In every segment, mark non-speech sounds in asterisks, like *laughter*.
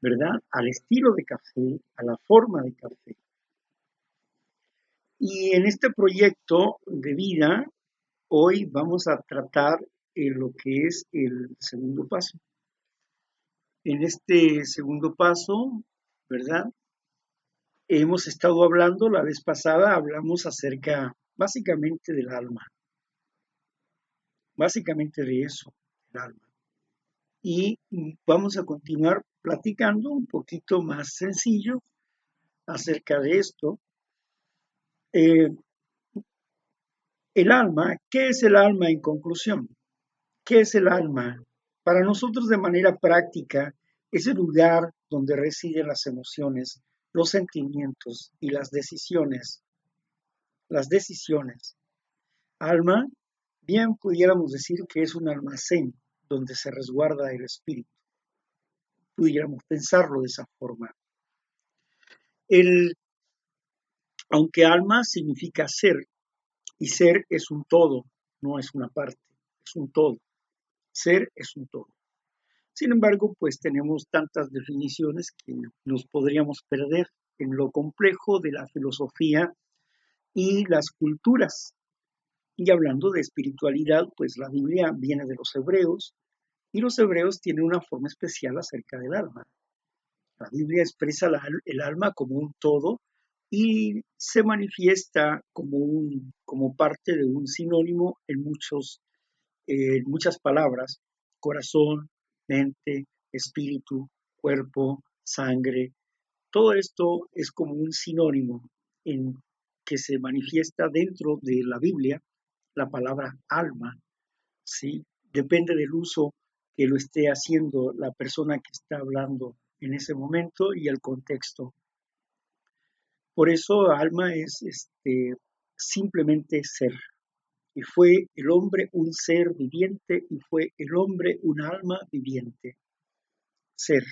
¿verdad? Al estilo de café, a la forma de café. Y en este proyecto de vida, hoy vamos a tratar lo que es el segundo paso. En este segundo paso, ¿verdad? Hemos estado hablando, la vez pasada hablamos acerca básicamente del alma. Básicamente de eso, el alma. Y vamos a continuar platicando un poquito más sencillo acerca de esto. Eh, el alma, ¿qué es el alma en conclusión? ¿Qué es el alma? Para nosotros de manera práctica es el lugar donde residen las emociones, los sentimientos y las decisiones. Las decisiones. Alma, bien pudiéramos decir que es un almacén donde se resguarda el espíritu. Pudiéramos pensarlo de esa forma. El, aunque alma significa ser, y ser es un todo, no es una parte, es un todo. Ser es un todo. Sin embargo, pues tenemos tantas definiciones que nos podríamos perder en lo complejo de la filosofía y las culturas. Y hablando de espiritualidad, pues la Biblia viene de los hebreos y los hebreos tienen una forma especial acerca del alma. La Biblia expresa el alma como un todo y se manifiesta como, un, como parte de un sinónimo en, muchos, muchas palabras, corazón, mente, espíritu, cuerpo, sangre. Todo esto es como un sinónimo en que se manifiesta dentro de la Biblia la palabra alma. ¿sí? Depende del uso que lo esté haciendo la persona que está hablando en ese momento y el contexto. Por eso alma es este, simplemente ser. Y fue el hombre un ser viviente y fue el hombre un alma viviente. Ser.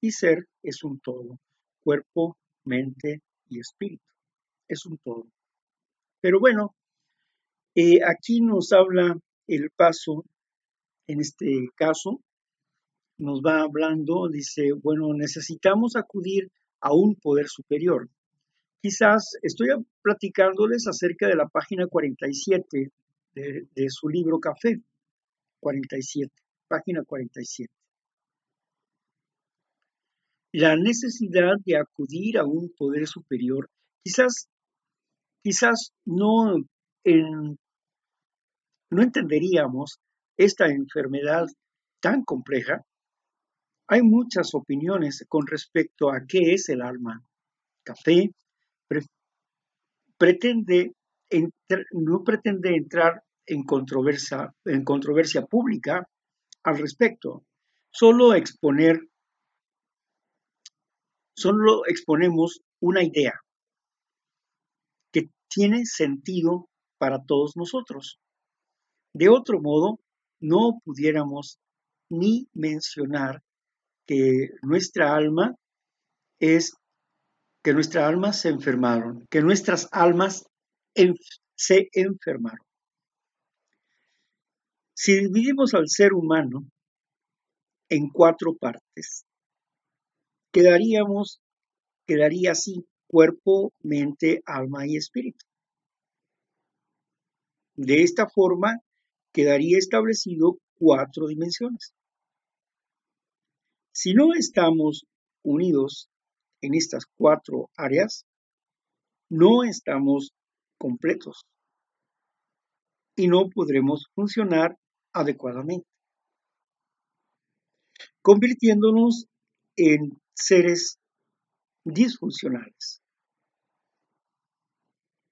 Y ser es un todo. Cuerpo, mente y espíritu. Es un todo. Pero bueno, eh, aquí nos habla el paso, en este caso, nos va hablando, dice, bueno, necesitamos acudir a un poder superior. Quizás estoy platicándoles acerca de la página 47 de, su libro Café, 47, página 47. La necesidad de acudir a un poder superior, quizás, quizás no, no entenderíamos esta enfermedad tan compleja. Hay muchas opiniones con respecto a qué es el alma. Café, pretende no pretende entrar en controversia, en controversia pública al respecto, solo exponer, solo exponemos una idea que tiene sentido para todos nosotros. De otro modo, no pudiéramos ni mencionar que nuestra alma es que nuestras almas se enfermaron, que nuestras almas se enfermaron. Si dividimos al ser humano en cuatro partes, quedaríamos, quedaría así cuerpo, mente, alma y espíritu. De esta forma quedaría establecido cuatro dimensiones. Si no estamos unidos en estas cuatro áreas, no estamos completos y no podremos funcionar adecuadamente, convirtiéndonos en seres disfuncionales.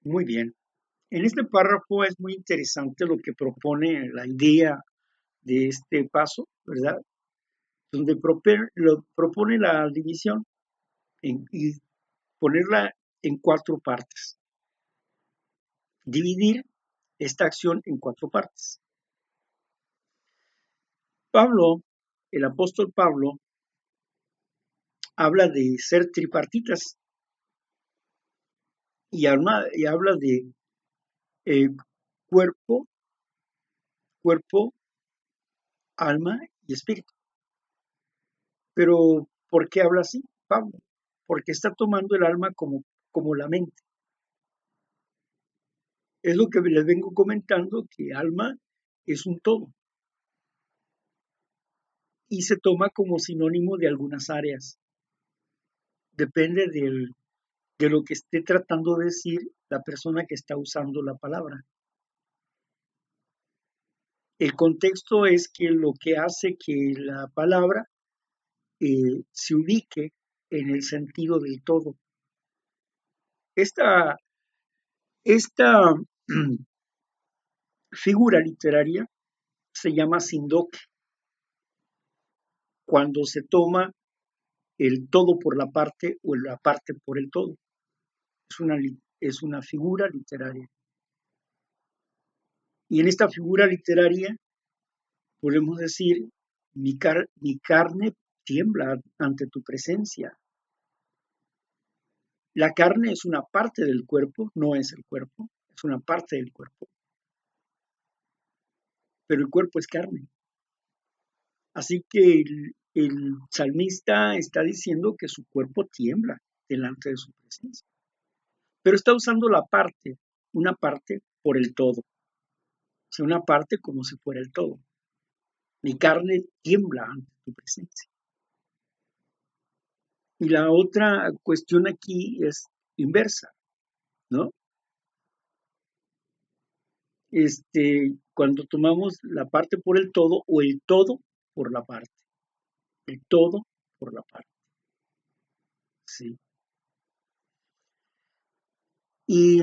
Muy bien. En este párrafo es muy interesante lo que propone la idea de este paso, ¿verdad? Donde propone la división y ponerla en cuatro partes. Dividir esta acción en cuatro partes. Pablo, el apóstol Pablo, habla de ser tripartitas y habla, y habla de eh, cuerpo, cuerpo, alma y espíritu. Pero ¿Por qué habla así, Pablo? Porque está tomando el alma como, como la mente. Es lo que les vengo comentando, que alma es un todo. Y se toma como sinónimo de algunas áreas. Depende del, de lo que esté tratando de decir la persona que está usando la palabra. El contexto es que lo que hace que la palabra eh, se ubique en el sentido del todo. Esta, esta figura literaria se llama sindoque, cuando se toma el todo por la parte o la parte por el todo. Es una, es una figura literaria. Y en esta figura literaria podemos decir, mi, mi carne tiembla ante tu presencia. La carne es una parte del cuerpo, no es el cuerpo, es una parte del cuerpo. Pero el cuerpo es carne. Así que el, el salmista está diciendo que su cuerpo tiembla delante de su presencia. Pero está usando la parte, una parte por el todo. Una parte como si fuera el todo. Mi carne tiembla ante tu presencia. Y la otra cuestión aquí es inversa, ¿no? Este, cuando tomamos la parte por el todo o el todo por la parte. El todo por la parte. Sí. Y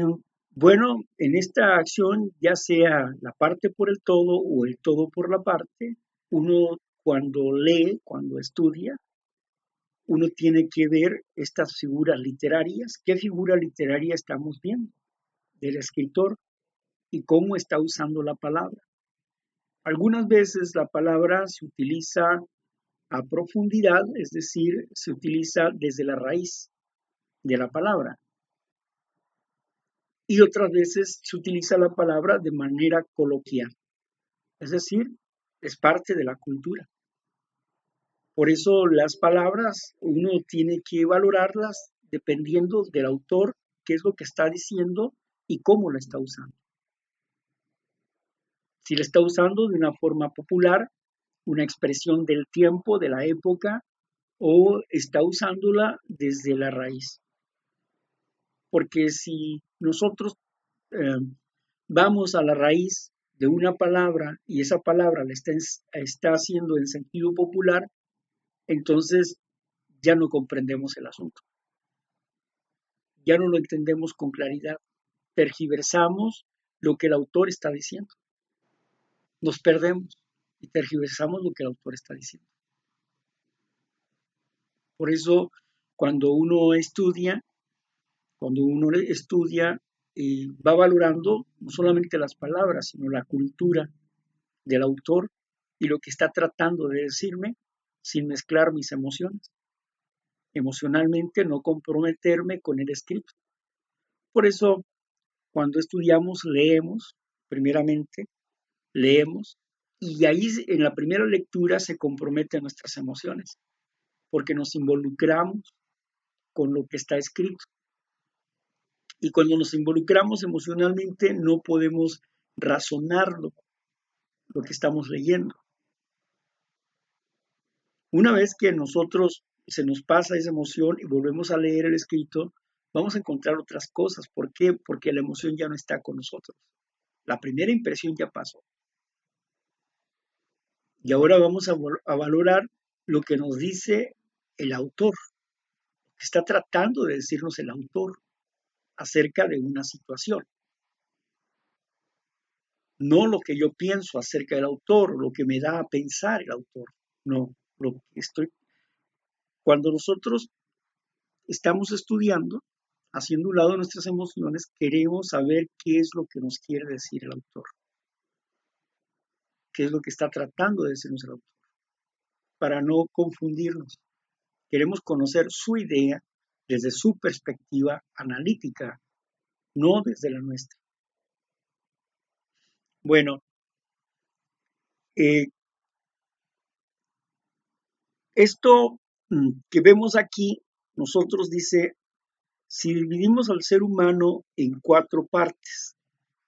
bueno, en esta acción, ya sea la parte por el todo o el todo por la parte, uno cuando lee, cuando estudia, uno tiene que ver estas figuras literarias. ¿Qué figura literaria estamos viendo del escritor y cómo está usando la palabra? Algunas veces la palabra se utiliza a profundidad, es decir, se utiliza desde la raíz de la palabra. Y otras veces se utiliza la palabra de manera coloquial, es decir, es parte de la cultura. Por eso las palabras uno tiene que valorarlas dependiendo del autor, qué es lo que está diciendo y cómo la está usando. Si la está usando de una forma popular, una expresión del tiempo, de la época, o está usándola desde la raíz. Porque si nosotros eh, vamos a la raíz de una palabra y esa palabra la está, está haciendo en sentido popular, entonces ya no comprendemos el asunto. Ya no lo entendemos con claridad. Tergiversamos lo que el autor está diciendo. Nos perdemos y tergiversamos lo que el autor está diciendo. Por eso, cuando uno estudia, cuando uno estudia, y va valorando no solamente las palabras, sino la cultura del autor y lo que está tratando de decirme sin mezclar mis emociones. Emocionalmente no comprometerme con el escrito. Por eso, cuando estudiamos, leemos, primeramente, leemos, y ahí en la primera lectura se comprometen nuestras emociones, porque nos involucramos con lo que está escrito. Y cuando nos involucramos emocionalmente no podemos razonarlo, lo que estamos leyendo. Una vez que nosotros se nos pasa esa emoción y volvemos a leer el escrito, vamos a encontrar otras cosas. ¿Por qué? Porque la emoción ya no está con nosotros. La primera impresión ya pasó. Y ahora vamos a, valorar lo que nos dice el autor, que está tratando de decirnos el autor acerca de una situación. No lo que yo pienso acerca del autor, lo que me da a pensar el autor, no, lo que estoy. Cuando nosotros estamos estudiando, haciendo un lado nuestras emociones, queremos saber qué es lo que nos quiere decir el autor. ¿Qué es lo que está tratando de decirnos el autor? Para no confundirnos. Queremos conocer su idea desde su perspectiva analítica, no desde la nuestra. Bueno, eh, esto mm, que vemos aquí, nosotros dice, si dividimos al ser humano en cuatro partes,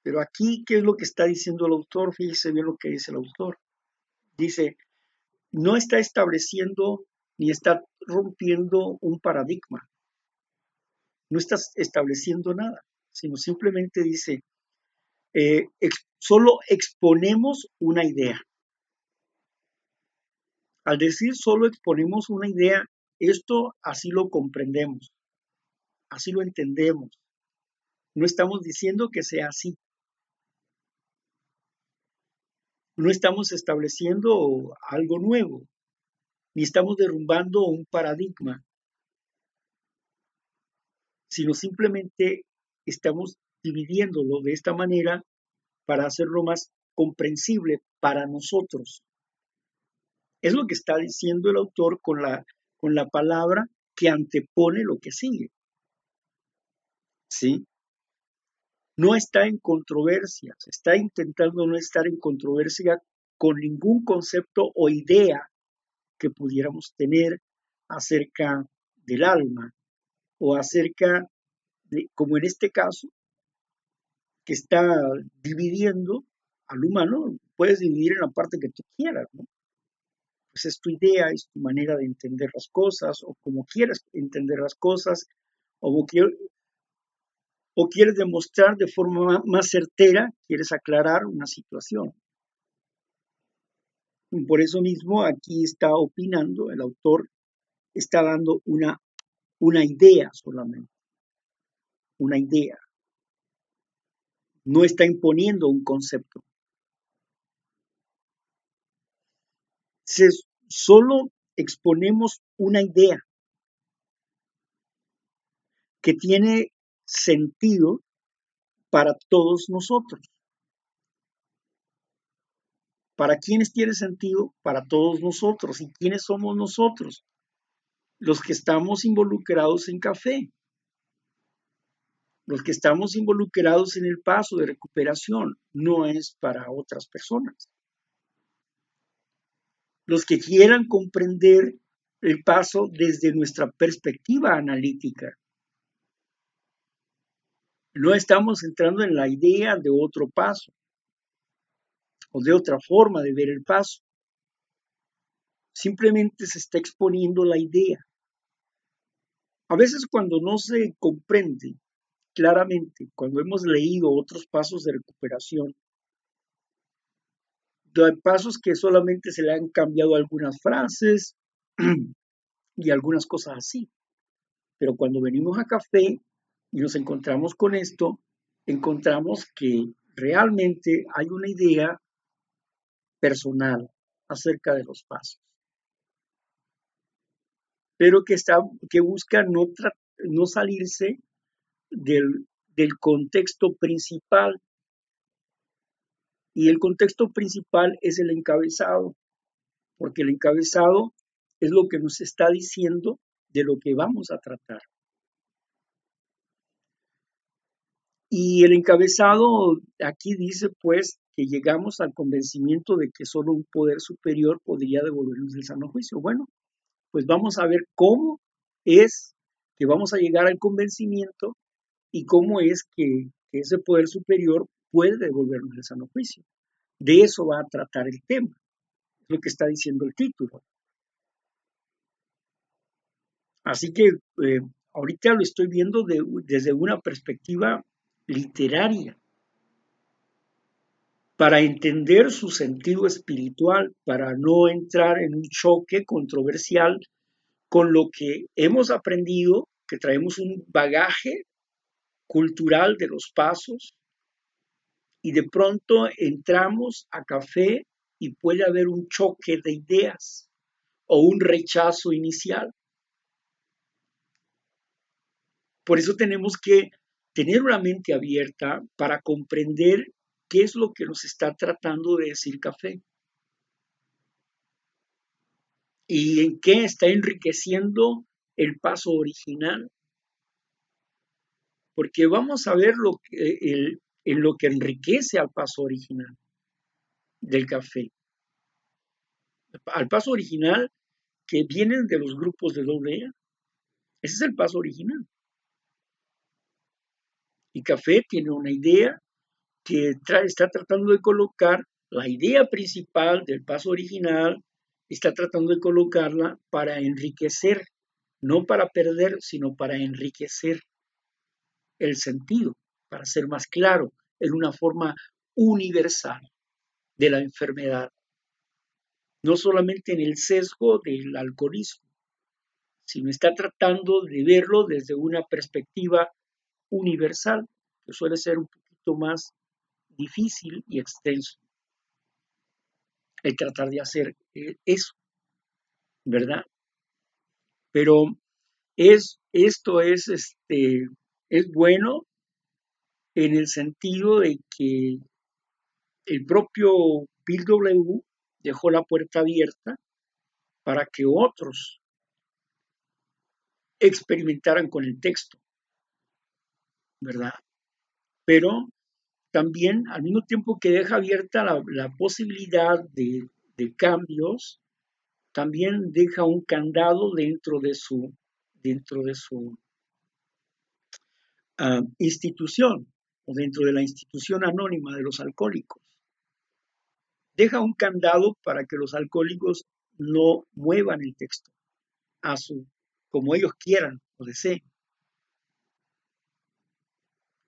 pero aquí, ¿qué es lo que está diciendo el autor? Fíjese bien lo que dice el autor. Dice, no está estableciendo ni está rompiendo un paradigma. No está estableciendo nada, sino simplemente dice, eh, solo exponemos una idea. Al decir solo exponemos una idea, esto así lo comprendemos, así lo entendemos. No estamos diciendo que sea así. No estamos estableciendo algo nuevo ni estamos derrumbando un paradigma, sino simplemente estamos dividiéndolo de esta manera para hacerlo más comprensible para nosotros. Es lo que está diciendo el autor con la, con la palabra que antepone lo que sigue. ¿Sí? No está en controversia, está intentando no estar en controversia con ningún concepto o idea que pudiéramos tener acerca del alma o acerca de, como en este caso, que está dividiendo al humano, puedes dividir en la parte que tú quieras. Pues es tu idea, es tu manera de entender las cosas, o como quieras entender las cosas, o, o quieres demostrar de forma más certera, quieres aclarar una situación. Por eso mismo aquí está opinando, el autor está dando una, una idea solamente, una idea. No está imponiendo un concepto. Se, solo exponemos una idea que tiene sentido para todos nosotros. ¿Para quiénes tiene sentido? Para todos nosotros. ¿Y quiénes somos nosotros? Los que estamos involucrados en café, los que estamos involucrados en el paso de recuperación, no es para otras personas. Los que quieran comprender el paso desde nuestra perspectiva analítica. No estamos entrando en la idea de otro paso o de otra forma de ver el paso. Simplemente se está exponiendo la idea. A veces cuando no se comprende claramente, cuando hemos leído otros pasos de recuperación, hay pasos que solamente se le han cambiado algunas frases *clears throat* y algunas cosas así. Pero cuando venimos a café y nos encontramos con esto, encontramos que realmente hay una idea personal acerca de los pasos, pero que, está, que busca no, no salirse del, del contexto principal. Y el contexto principal es el encabezado, porque el encabezado es lo que nos está diciendo de lo que vamos a tratar. Y el encabezado aquí dice pues que llegamos al convencimiento de que solo un poder superior podría devolvernos el sano juicio. Bueno, pues vamos a ver cómo es que vamos a llegar al convencimiento y cómo es que, ese poder superior puede devolvernos el sano juicio. De eso va a tratar el tema, lo que está diciendo el título. Así que eh, ahorita lo estoy viendo desde una perspectiva literaria para entender su sentido espiritual, para no entrar en un choque controversial con lo que hemos aprendido, que traemos un bagaje cultural de los pasos, y de pronto entramos a café y puede haber un choque de ideas o un rechazo inicial. Por eso tenemos que tener una mente abierta para comprender qué es lo que nos está tratando de decir café y en qué está enriqueciendo el paso original. Porque vamos a ver lo que, en lo que enriquece al paso original del café. Al paso original que vienen de los grupos de doble e. Ese es el paso original. Y Café tiene una idea que está tratando de colocar la idea principal del paso original, está tratando de colocarla para enriquecer, no para perder, sino para enriquecer el sentido, para ser más claro, en una forma universal de la enfermedad, no solamente en el sesgo del alcoholismo, sino está tratando de verlo desde una perspectiva universal, que suele ser un poquito más difícil y extenso. El tratar de hacer eh, eso, ¿verdad? Pero es, esto es, este, es bueno en el sentido de que el propio Bill W dejó la puerta abierta para que otros experimentaran con el texto, ¿verdad? Pero también al mismo tiempo que deja abierta la, posibilidad de, cambios, también deja un candado dentro de su, dentro de su ah, institución o dentro de la institución anónima de los alcohólicos. Deja un candado para que los alcohólicos no muevan el texto a su como ellos quieran o deseen.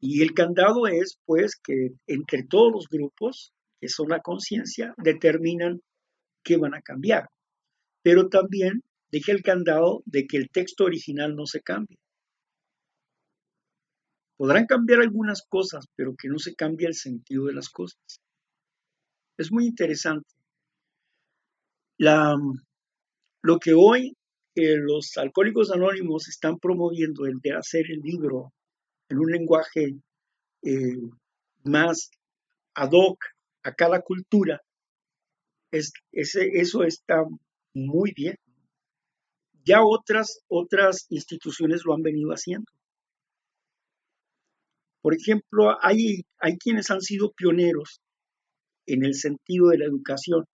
Y el candado es, pues, que entre todos los grupos, que son la conciencia, determinan qué van a cambiar. Pero también deja el candado de que el texto original no se cambie. Podrán cambiar algunas cosas, pero que no se cambie el sentido de las cosas. Es muy interesante. La, lo que hoy eh, los alcohólicos anónimos están promoviendo el de hacer el libro en un lenguaje eh, más ad hoc a cada cultura, es, eso está muy bien. Ya otras, otras instituciones lo han venido haciendo. Por ejemplo, hay, hay quienes han sido pioneros en el sentido de la educación.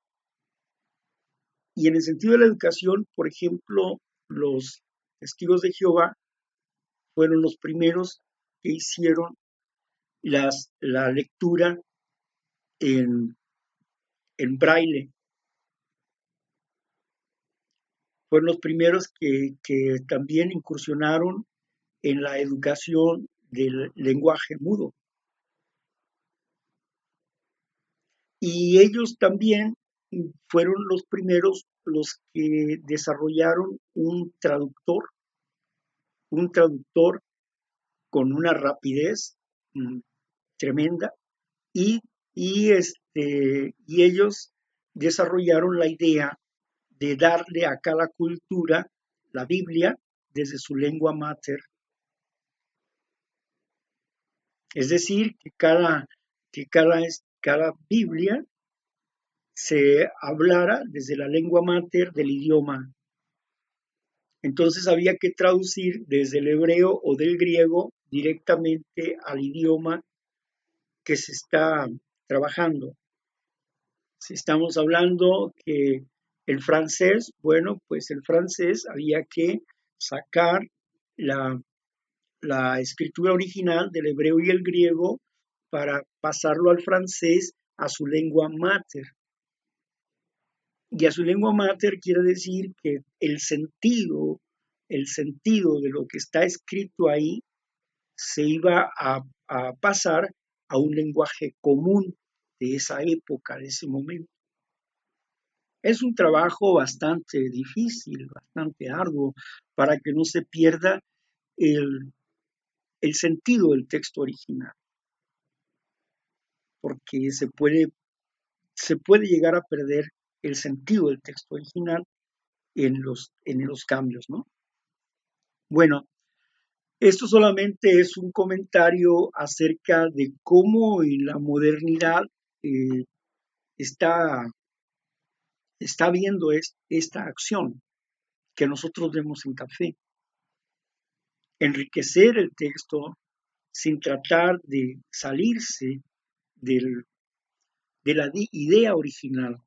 Y en el sentido de la educación, por ejemplo, los testigos de Jehová fueron los primeros hicieron las, la lectura en, en braille. Fueron los primeros que, que también incursionaron en la educación del lenguaje mudo. Y ellos también fueron los primeros los que desarrollaron un traductor, un traductor con una rapidez mm, tremenda y, y, este, y ellos desarrollaron la idea de darle a cada cultura la Biblia desde su lengua mater. Es decir, que cada, que cada, cada Biblia se hablara desde la lengua mater del idioma entonces había que traducir desde el hebreo o del griego directamente al idioma que se está trabajando. Si estamos hablando que el francés, bueno, pues el francés había que sacar la, la escritura original del hebreo y el griego para pasarlo al francés a su lengua mater. Y a su lengua mater quiere decir que el sentido, el sentido de lo que está escrito ahí se iba a, pasar a un lenguaje común de esa época, de ese momento. Es un trabajo bastante difícil, bastante arduo, para que no se pierda el, el sentido del texto original. Porque se puede, se puede llegar a perder el sentido del texto original en los, en los cambios, ¿no? Bueno, esto solamente es un comentario acerca de cómo en la modernidad eh, está, está viendo esta acción que nosotros vemos en café. Enriquecer el texto sin tratar de salirse del, de la idea original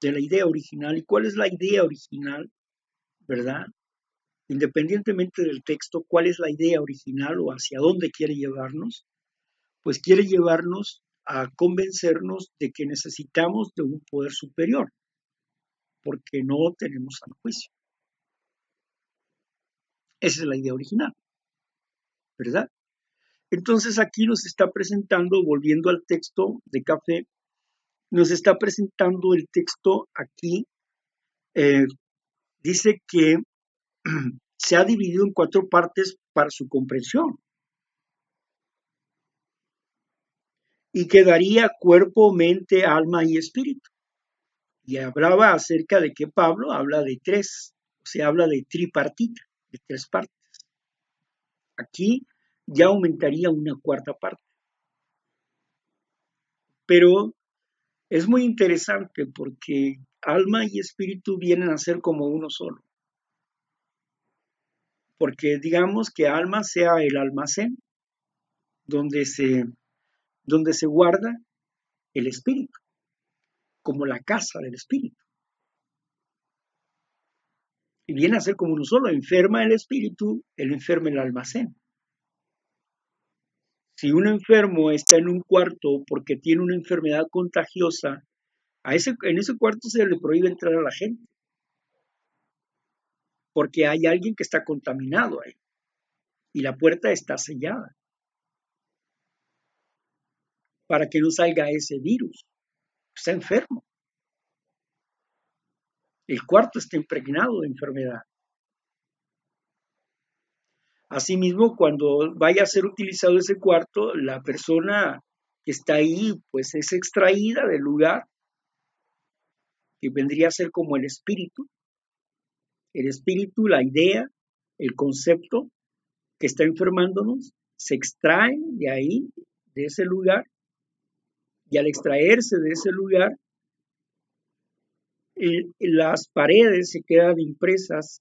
de la idea original. ¿Y cuál es la idea original? ¿Verdad? Independientemente del texto, ¿cuál es la idea original o hacia dónde quiere llevarnos? Pues quiere llevarnos a convencernos de que necesitamos de un poder superior, porque no tenemos al juicio. Esa es la idea original, ¿verdad? Entonces aquí nos está presentando, volviendo al texto de café, nos está presentando el texto aquí. Eh, dice que *clears throat* se ha dividido en cuatro partes para su comprensión. Y quedaría cuerpo, mente, alma y espíritu. Y hablaba acerca de que Pablo habla de tres, o sea, habla de tripartita, de tres partes. Aquí ya aumentaría una cuarta parte. Pero es muy interesante porque alma y espíritu vienen a ser como uno solo. Porque digamos que alma sea el almacén donde se, donde se guarda el espíritu, como la casa del espíritu. Y viene a ser como uno solo, enferma el espíritu, el enferma el almacén. Si un enfermo está en un cuarto porque tiene una enfermedad contagiosa, a ese, en ese cuarto se le prohíbe entrar a la gente. Porque hay alguien que está contaminado ahí. Y la puerta está sellada. Para que no salga ese virus. Está enfermo. El cuarto está impregnado de enfermedad. Asimismo, cuando vaya a ser utilizado ese cuarto, la persona que está ahí, pues es extraída del lugar, que vendría a ser como el espíritu. El espíritu, la idea, el concepto que está enfermándonos, se extrae de ahí, de ese lugar, y al extraerse de ese lugar, las paredes se quedan impresas,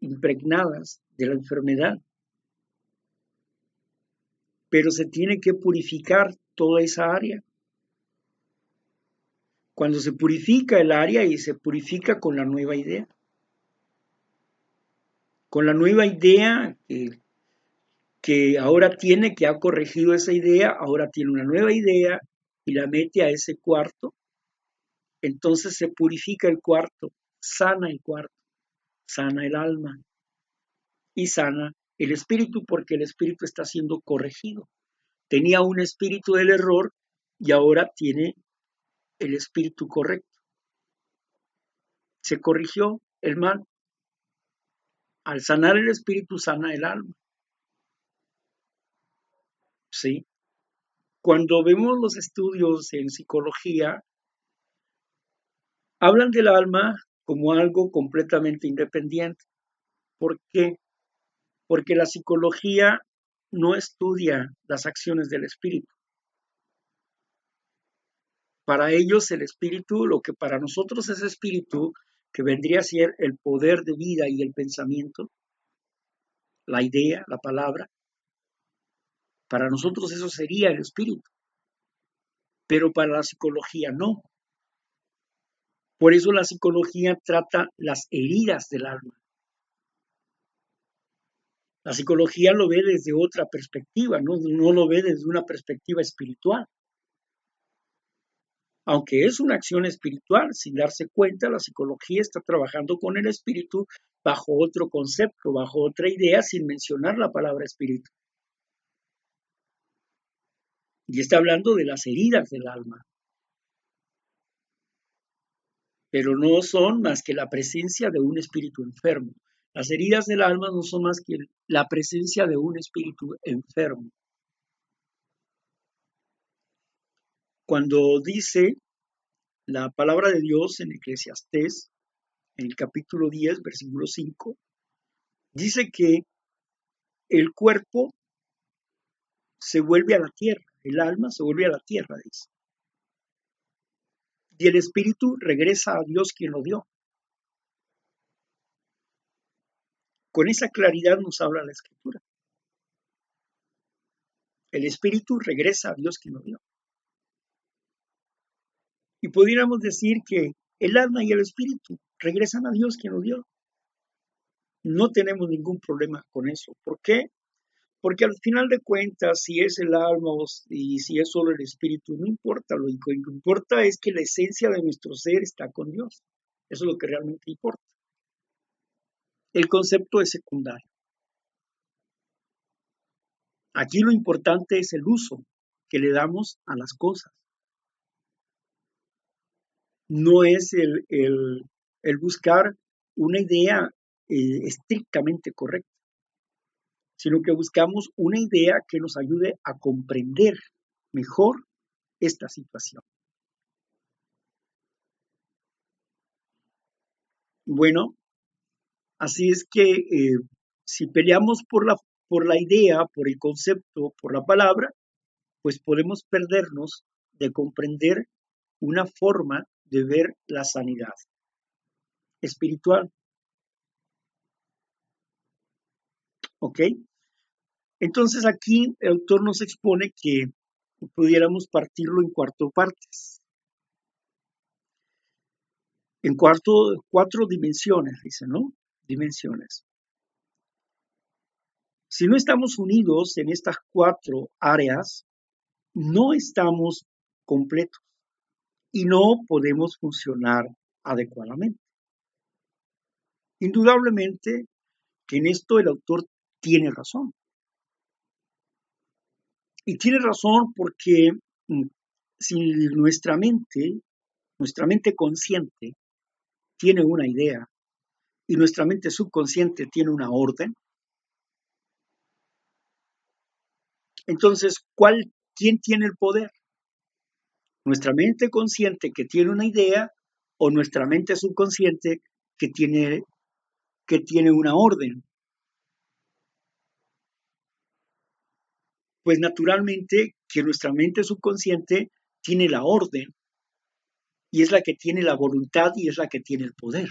impregnadas de la enfermedad pero se tiene que purificar toda esa área. Cuando se purifica el área y se purifica con la nueva idea. Con la nueva idea que, que ahora tiene, que ha corregido esa idea, ahora tiene una nueva idea y la mete a ese cuarto, entonces se purifica el cuarto, sana el cuarto, sana el alma y sana el espíritu porque el espíritu está siendo corregido. Tenía un espíritu del error y ahora tiene el espíritu correcto. Se corrigió el mal. Al sanar el espíritu sana el alma. ¿Sí? Cuando vemos los estudios en psicología, hablan del alma como algo completamente independiente. ¿Por qué? porque la psicología no estudia las acciones del espíritu. Para ellos el espíritu, lo que para nosotros es espíritu, que vendría a ser el poder de vida y el pensamiento, la idea, la palabra, para nosotros eso sería el espíritu, pero para la psicología no. Por eso la psicología trata las heridas del alma. La psicología lo ve desde otra perspectiva, ¿no? no lo ve desde una perspectiva espiritual. Aunque es una acción espiritual, sin darse cuenta, la psicología está trabajando con el espíritu bajo otro concepto, bajo otra idea, sin mencionar la palabra espíritu. Y está hablando de las heridas del alma. Pero no son más que la presencia de un espíritu enfermo. Las heridas del alma no son más que la presencia de un espíritu enfermo. Cuando dice la palabra de Dios en Eclesiastés, en el capítulo 10, versículo 5, dice que el cuerpo se vuelve a la tierra, el alma se vuelve a la tierra, dice. Y el espíritu regresa a Dios quien lo dio. Con esa claridad nos habla la escritura. El espíritu regresa a Dios que nos dio. Y pudiéramos decir que el alma y el espíritu regresan a Dios quien lo dio. No tenemos ningún problema con eso. ¿Por qué? Porque al final de cuentas, si es el alma y si es solo el espíritu, no importa. Lo que importa es que la esencia de nuestro ser está con Dios. Eso es lo que realmente importa. El concepto es secundario. Aquí lo importante es el uso que le damos a las cosas. No es el, el buscar una idea eh, estrictamente correcta, sino que buscamos una idea que nos ayude a comprender mejor esta situación. Bueno, así es que eh, si peleamos por la, por la idea, por el concepto, por la palabra, pues podemos perdernos de comprender una forma de ver la sanidad espiritual. ¿Ok? Entonces aquí el autor nos expone que pudiéramos partirlo en cuatro partes. En cuatro dimensiones, dice, ¿no? Dimensiones. Si no estamos unidos en estas cuatro áreas, no estamos completos y no podemos funcionar adecuadamente. Indudablemente que en esto el autor tiene razón. Y tiene razón porque mm, si nuestra mente, nuestra mente consciente, tiene una idea y nuestra mente subconsciente tiene una orden, entonces, ¿cuál, ¿quién tiene el poder? ¿Nuestra mente consciente que tiene una idea o nuestra mente subconsciente que tiene que tiene una orden. Pues naturalmente que nuestra mente subconsciente tiene la orden y es la que tiene la voluntad y es la que tiene el poder.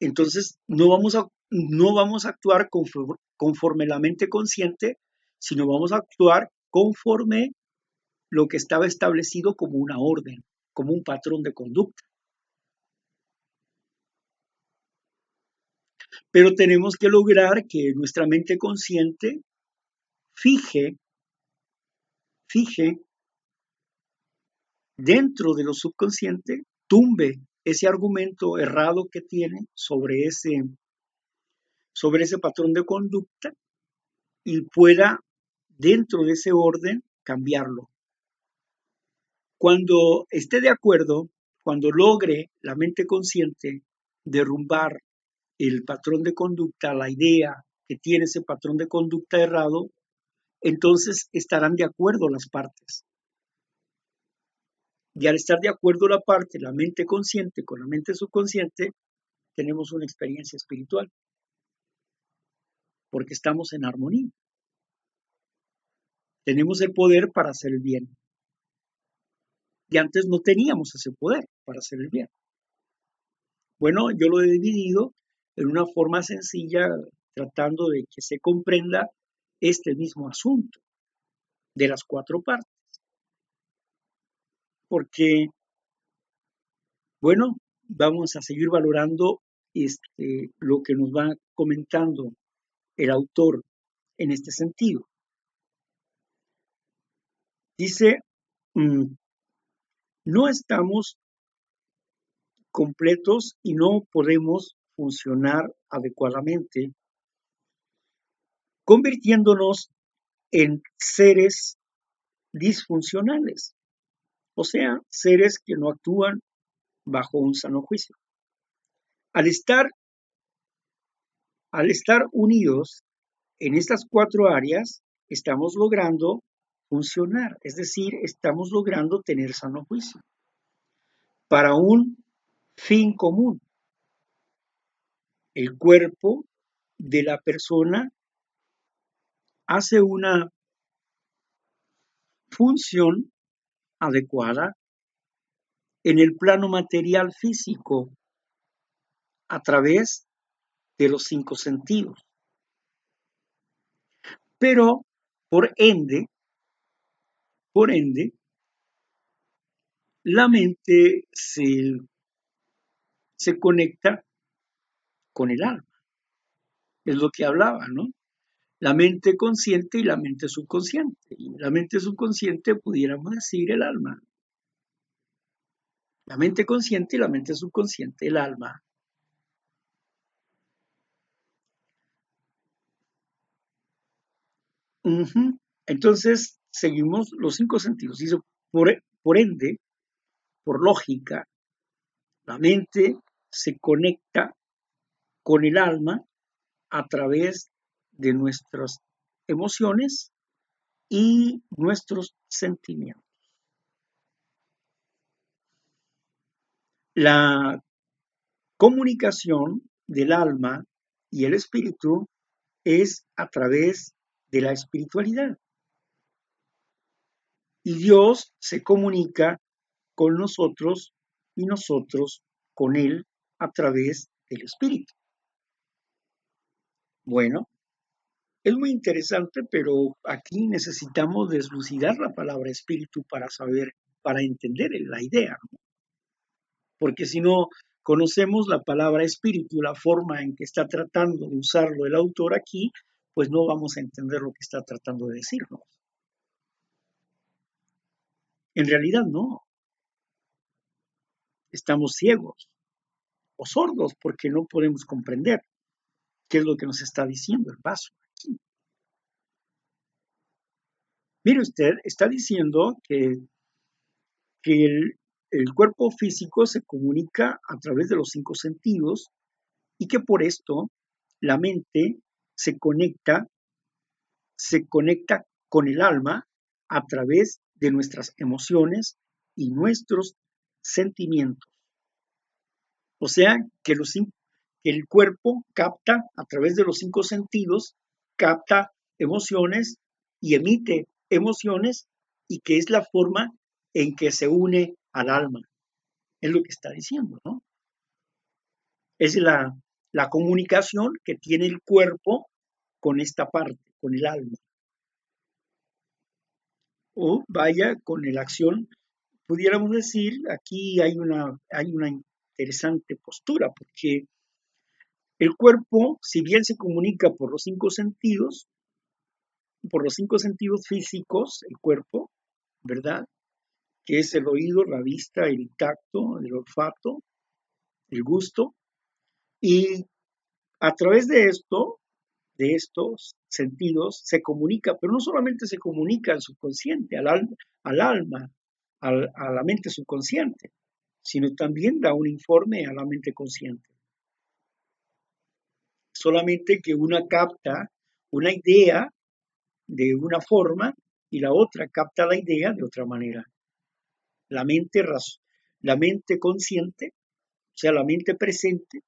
Entonces no vamos a, no vamos a actuar conforme, la mente consciente, sino vamos a actuar conforme lo que estaba establecido como una orden, como un patrón de conducta. Pero tenemos que lograr que nuestra mente consciente fije, fije dentro de lo subconsciente, tumbe ese argumento errado que tiene sobre ese, sobre ese patrón de conducta y pueda dentro de ese orden cambiarlo. Cuando esté de acuerdo, cuando logre la mente consciente derrumbar el patrón de conducta, la idea que tiene ese patrón de conducta errado, entonces estarán de acuerdo las partes. Y al estar de acuerdo la parte, la mente consciente con la mente subconsciente, tenemos una experiencia espiritual. Porque estamos en armonía. Tenemos el poder para hacer el bien. Y antes no teníamos ese poder para hacer el bien. Bueno, yo lo he dividido en una forma sencilla, tratando de que se comprenda este mismo asunto de las cuatro partes. Porque, bueno, vamos a seguir valorando este, lo que nos va comentando el autor en este sentido. Dice, mm, no estamos completos y no podemos funcionar adecuadamente, convirtiéndonos en seres disfuncionales, o sea, seres que no actúan bajo un sano juicio. Al estar, al estar unidos en estas cuatro áreas, estamos logrando es decir, estamos logrando tener sano juicio para un fin común, el cuerpo de la persona hace una función adecuada en el plano material físico a través de los cinco sentidos. Pero, por ende, por ende, la mente se, se conecta con el alma. Es lo que hablaba, ¿no? La mente consciente y la mente subconsciente. Y la mente subconsciente pudiéramos decir el alma. La mente consciente y la mente subconsciente, el alma. Entonces, seguimos los cinco sentidos. por, por ende, por lógica, la mente se conecta con el alma a través de nuestras emociones y nuestros sentimientos. La comunicación del alma y el espíritu es a través de la espiritualidad. Y Dios se comunica con nosotros y nosotros con Él a través del Espíritu. Bueno, es muy interesante, pero aquí necesitamos deslucidar la palabra espíritu para saber, para entender la idea. Porque si no conocemos la palabra espíritu, la forma en que está tratando de usarlo el autor aquí, pues no vamos a entender lo que está tratando de decirnos. En realidad no. Estamos ciegos o sordos porque no podemos comprender qué es lo que nos está diciendo el vaso aquí. Mire usted, está diciendo que, que el, el cuerpo físico se comunica a través de los cinco sentidos y que por esto la mente se conecta, se conecta con el alma a través de nuestras emociones y nuestros sentimientos. O sea, que el cuerpo capta a través de los cinco sentidos, capta emociones y emite emociones y que es la forma en que se une al alma. Es lo que está diciendo, ¿no? Es la, la comunicación que tiene el cuerpo con esta parte, con el alma. O vaya con la acción, pudiéramos decir, aquí hay una, hay una interesante postura, porque el cuerpo, si bien se comunica por los cinco sentidos, por los cinco sentidos físicos, el cuerpo, ¿verdad? Que es el oído, la vista, el tacto, el olfato, el gusto, y a través de esto, de estos sentidos, se comunica, pero no solamente se comunica al subconsciente, al, al alma, a la mente subconsciente, sino también da un informe a la mente consciente. Solamente que una capta una idea de una forma y la otra capta la idea de otra manera. La mente, la mente consciente, o sea, la mente presente,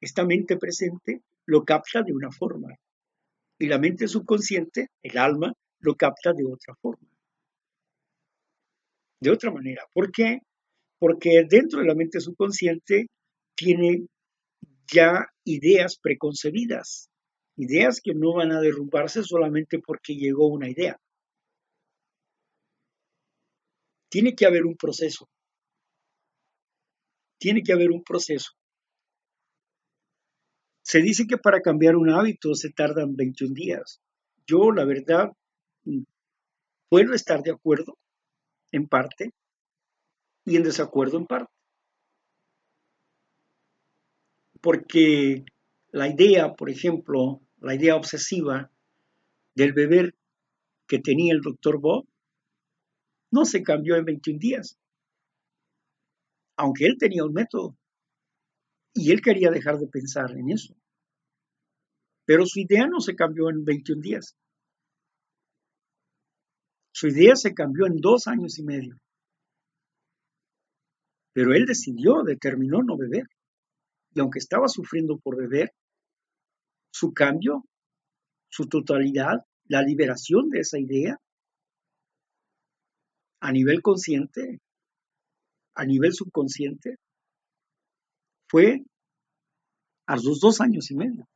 esta mente presente lo capta de una forma y la mente subconsciente, el alma, lo capta de otra forma. De otra manera. ¿Por qué? Porque dentro de la mente subconsciente tiene ya ideas preconcebidas, ideas que no van a derrumbarse solamente porque llegó una idea. Tiene que haber un proceso. Tiene que haber un proceso. Se dice que para cambiar un hábito se tardan 21 días. Yo, la verdad, mm, puedo estar de acuerdo en parte y en desacuerdo en parte. Porque la idea, por ejemplo, la idea obsesiva del beber que tenía el doctor Bob, no se cambió en 21 días, aunque él tenía un método. Y él quería dejar de pensar en eso. Pero su idea no se cambió en 21 días. Su idea se cambió en dos años y medio. Pero él decidió, determinó no beber. Y aunque estaba sufriendo por beber, su cambio, su totalidad, la liberación de esa idea, a nivel consciente, a nivel subconsciente, fue a los dos años y medio.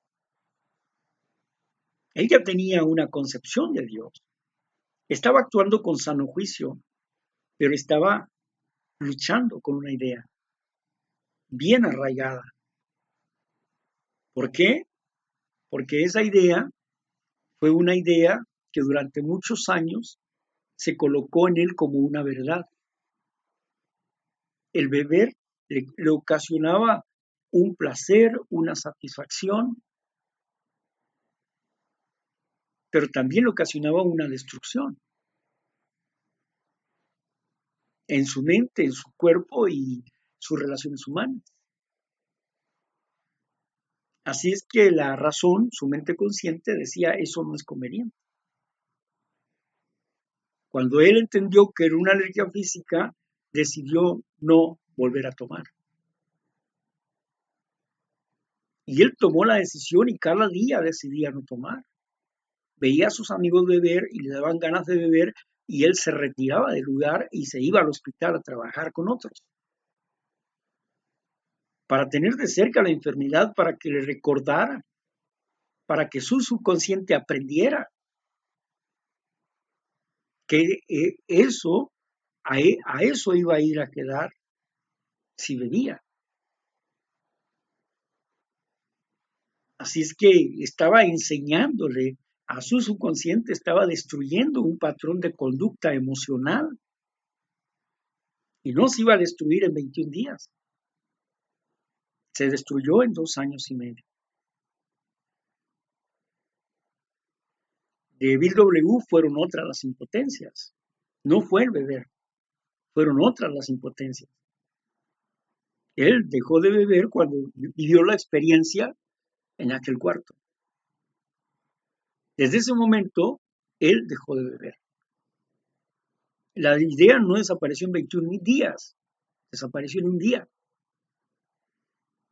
Ella tenía una concepción de Dios. Estaba actuando con sano juicio, pero estaba luchando con una idea bien arraigada. ¿Por qué? Porque esa idea fue una idea que durante muchos años se colocó en él como una verdad. El beber le, ocasionaba un placer, una satisfacción, pero también le ocasionaba una destrucción en su mente, en su cuerpo y sus relaciones humanas. Así es que la razón, su mente consciente, decía, eso no es conveniente. Cuando él entendió que era una alergia física, decidió no volver a tomar. Y él tomó la decisión y cada día decidía no tomar. Veía a sus amigos beber y le daban ganas de beber y él se retiraba del lugar y se iba al hospital a trabajar con otros. Para tener de cerca la enfermedad, para que le recordara, para que su subconsciente aprendiera que eh, eso, e, a, eso iba a ir a quedar si bebía. Así es que estaba enseñándole a su subconsciente, estaba destruyendo un patrón de conducta emocional. Y no se iba a destruir en 21 días. Se destruyó en dos años y medio. de Bill W fueron otras las impotencias. No fue el beber, fueron otras las impotencias. Él dejó de beber cuando vivió la experiencia en aquel cuarto. Desde ese momento, él dejó de beber. La idea no desapareció en 21 días, desapareció en un día.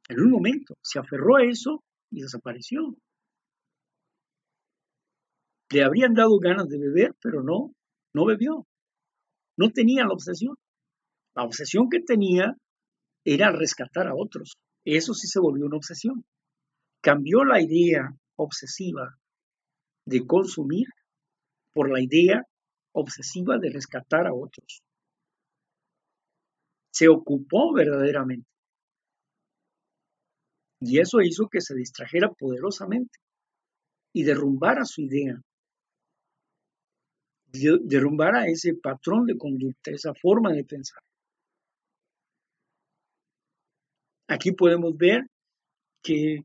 En un momento, se aferró a eso y desapareció. Le habrían dado ganas de beber, pero no, no bebió. No tenía la obsesión. La obsesión que tenía era rescatar a otros. Eso sí se volvió una obsesión. Cambió la idea obsesiva de consumir por la idea obsesiva de rescatar a otros. Se ocupó verdaderamente. Y eso hizo que se distrajera poderosamente y derrumbara su idea derrumbar a ese patrón de conducta, esa forma de pensar. Aquí podemos ver que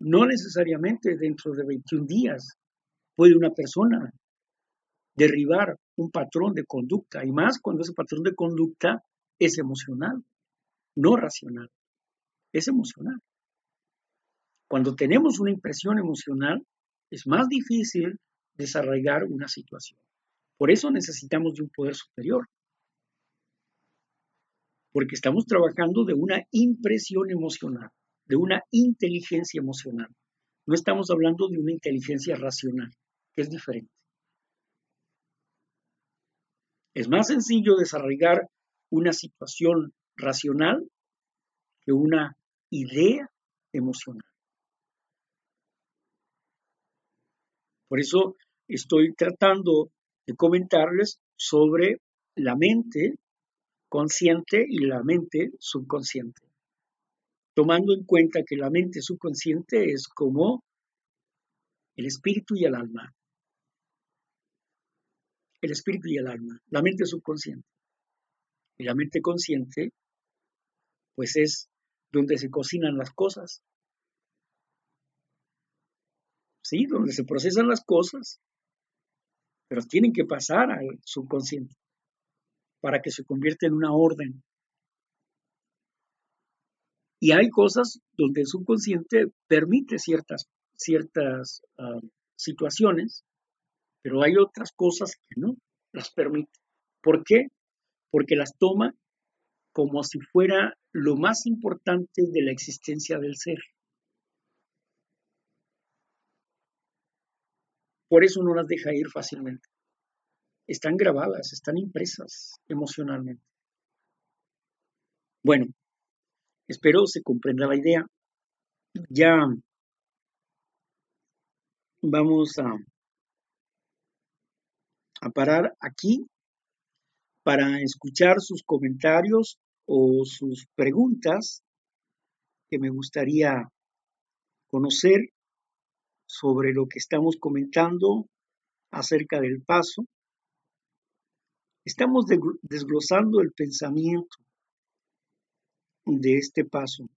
no necesariamente dentro de 21 días puede una persona derribar un patrón de conducta, y más cuando ese patrón de conducta es emocional, no racional, es emocional. Cuando tenemos una impresión emocional, es más difícil desarraigar una situación. Por eso necesitamos de un poder superior. Porque estamos trabajando de una impresión emocional, de una inteligencia emocional. No estamos hablando de una inteligencia racional, que es diferente. Es más sencillo desarrollar una situación racional que una idea emocional. Por eso estoy tratando de comentarles sobre la mente consciente y la mente subconsciente, tomando en cuenta que la mente subconsciente es como el espíritu y el alma. El espíritu y el alma, la mente subconsciente. Y la mente consciente, pues es donde se cocinan las cosas. Sí, donde se procesan las cosas, pero tienen que pasar al subconsciente para que se convierta en una orden. Y hay cosas donde el subconsciente permite ciertas, ciertas ah, situaciones, pero hay otras cosas que no las permite. ¿Por qué? Porque las toma como si fuera lo más importante de la existencia del ser. Por eso no las deja ir fácilmente. Están grabadas, están impresas emocionalmente. Bueno, espero se comprenda la idea. Ya vamos a, a parar aquí para escuchar sus comentarios o sus preguntas que me gustaría conocer sobre lo que estamos comentando acerca del paso. Estamos desglosando el pensamiento de este paso,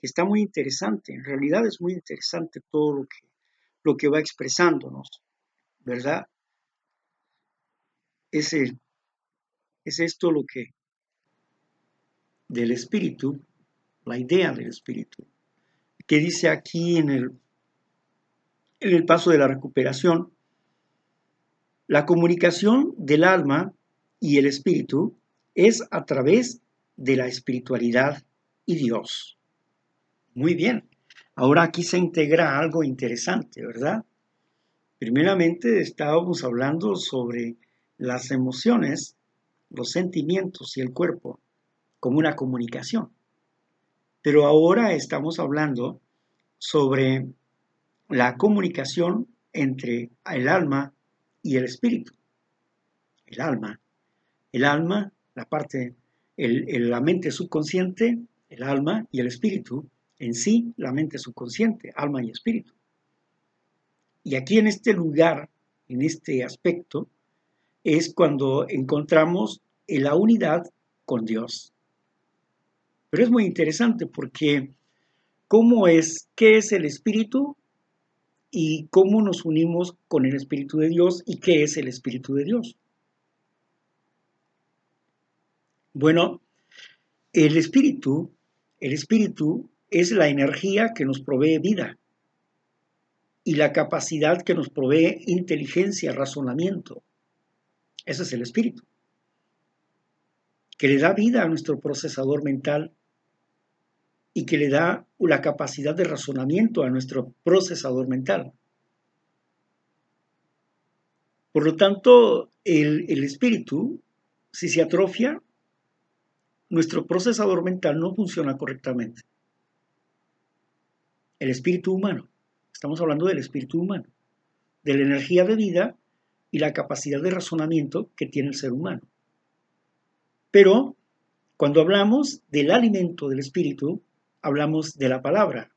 que está muy interesante, en realidad es muy interesante todo lo que, lo que va expresándonos, ¿verdad? Es, es esto lo que del espíritu, la idea del espíritu, que dice aquí en el, en el paso de la recuperación, la comunicación del alma y el espíritu es a través de la espiritualidad y Dios. Muy bien. Ahora aquí se integra algo interesante, ¿verdad? Primeramente estábamos hablando sobre las emociones, los sentimientos y el cuerpo como una comunicación. Pero ahora estamos hablando sobre la comunicación entre el alma y el espíritu. El alma. El alma, la parte, la mente subconsciente, el alma y el espíritu. En sí, la mente subconsciente, alma y espíritu. Y aquí en este lugar, en este aspecto, es cuando encontramos la unidad con Dios. Pero es muy interesante porque ¿cómo es, qué es el espíritu y cómo nos unimos con el Espíritu de Dios y qué es el Espíritu de Dios. Bueno, el Espíritu, el Espíritu es la energía que nos provee vida y la capacidad que nos provee inteligencia, razonamiento. Ese es el Espíritu, que le da vida a nuestro procesador mental y que le da la capacidad de razonamiento a nuestro procesador mental. Por lo tanto, el, el espíritu, si se atrofia, nuestro procesador mental no funciona correctamente. El espíritu humano, estamos hablando del espíritu humano, de la energía de vida y la capacidad de razonamiento que tiene el ser humano. Pero cuando hablamos del alimento del espíritu, hablamos de la palabra.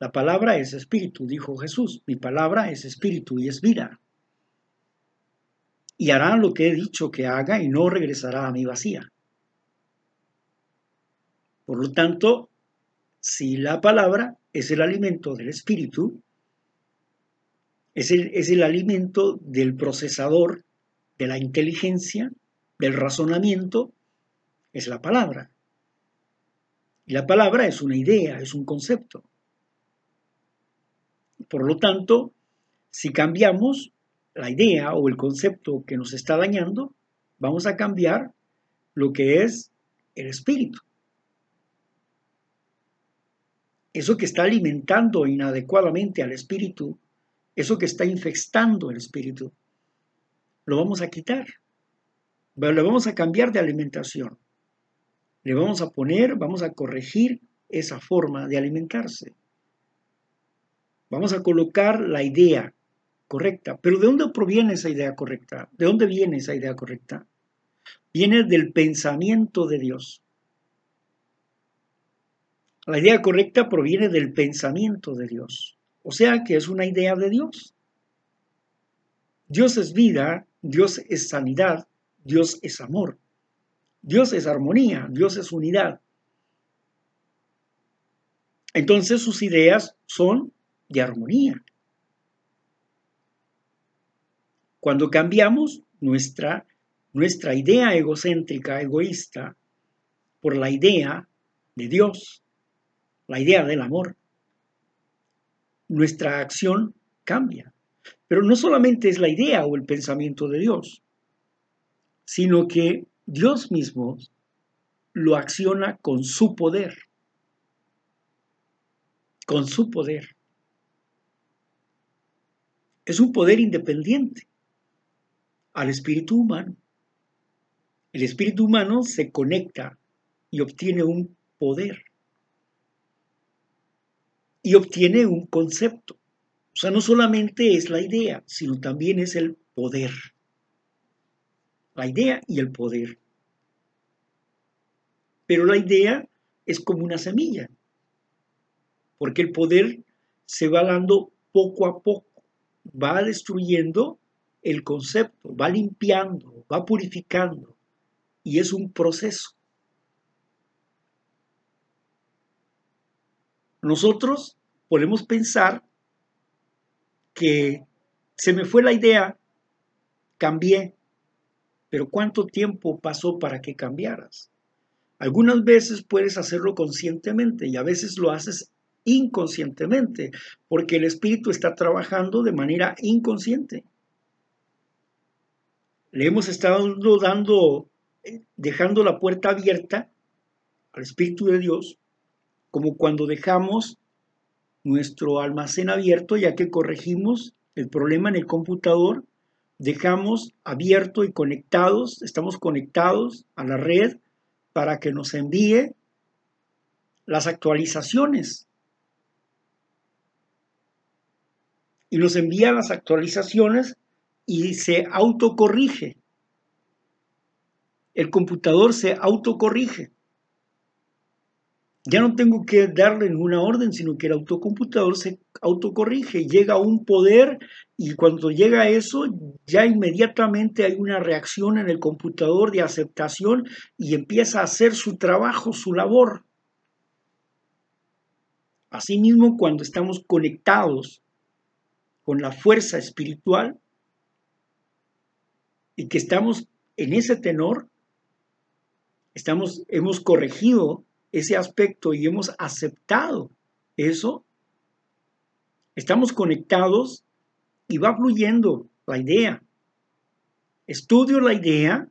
La palabra es espíritu, dijo Jesús. Mi palabra es espíritu y es vida. Y hará lo que he dicho que haga y no regresará a mi vacía. Por lo tanto, si la palabra es el alimento del espíritu, es el, es el alimento del procesador, de la inteligencia, del razonamiento, es la palabra. Y la palabra es una idea, es un concepto. Por lo tanto, si cambiamos la idea o el concepto que nos está dañando, vamos a cambiar lo que es el espíritu. Eso que está alimentando inadecuadamente al espíritu, eso que está infestando el espíritu, lo vamos a quitar. Lo vamos a cambiar de alimentación. Le vamos a poner, vamos a corregir esa forma de alimentarse. Vamos a colocar la idea correcta. Pero ¿de dónde proviene esa idea correcta? ¿De dónde viene esa idea correcta? Viene del pensamiento de Dios. La idea correcta proviene del pensamiento de Dios. O sea que es una idea de Dios. Dios es vida, Dios es sanidad, Dios es amor. Dios es armonía, Dios es unidad. Entonces sus ideas son de armonía. Cuando cambiamos nuestra, nuestra idea egocéntrica, egoísta, por la idea de Dios, la idea del amor, nuestra acción cambia. Pero no solamente es la idea o el pensamiento de Dios, sino que Dios mismo lo acciona con su poder, con su poder. Es un poder independiente al espíritu humano. El espíritu humano se conecta y obtiene un poder y obtiene un concepto. O sea, no solamente es la idea, sino también es el poder. la idea y el poder. Pero la idea es como una semilla, porque el poder se va dando poco a poco, va destruyendo el concepto, va limpiando, va purificando, y es un proceso. Nosotros podemos pensar que se me fue la idea, cambié, pero ¿cuánto tiempo pasó para que cambiaras? Algunas veces puedes hacerlo conscientemente y a veces lo haces inconscientemente, porque el espíritu está trabajando de manera inconsciente. Le hemos estado dando, dejando la puerta abierta al Espíritu de Dios, como cuando dejamos nuestro almacén abierto, ya que corregimos el problema en el computador, dejamos abierto y conectados, estamos conectados a la red para que nos envíe las actualizaciones. Y nos envía las actualizaciones y se autocorrige. El computador se autocorrige. Ya no tengo que darle ninguna orden, sino que el autocomputador se autocorrige, llega a un poder y cuando llega a eso, ya inmediatamente hay una reacción en el computador de aceptación y empieza a hacer su trabajo, su labor. Asimismo, cuando estamos conectados con la fuerza espiritual y que estamos en ese tenor, estamos, hemos corregido ese aspecto y hemos aceptado eso, estamos conectados y va fluyendo la idea. Estudio la idea,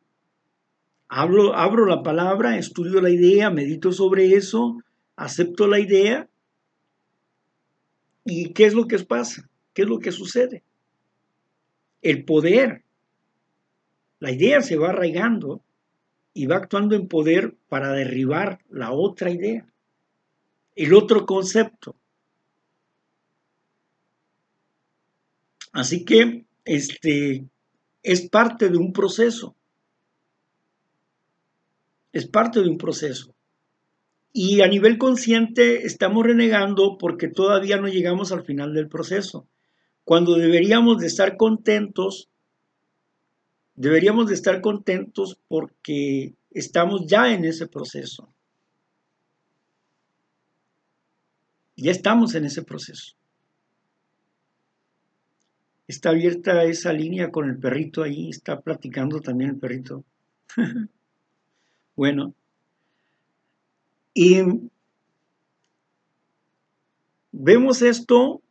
hablo, abro la palabra, estudio la idea, medito sobre eso, acepto la idea. ¿Y qué es lo que pasa? ¿Qué es lo que sucede? El poder. La idea se va arraigando y va actuando en poder para derribar la otra idea, el otro concepto. Así que este es parte de un proceso. Es parte de un proceso. Y a nivel consciente estamos renegando porque todavía no llegamos al final del proceso. Cuando deberíamos de estar contentos deberíamos de estar contentos porque estamos ya en ese proceso. Ya estamos en ese proceso. Está abierta esa línea con el perrito ahí, está platicando también el perrito. *laughs* bueno, y vemos esto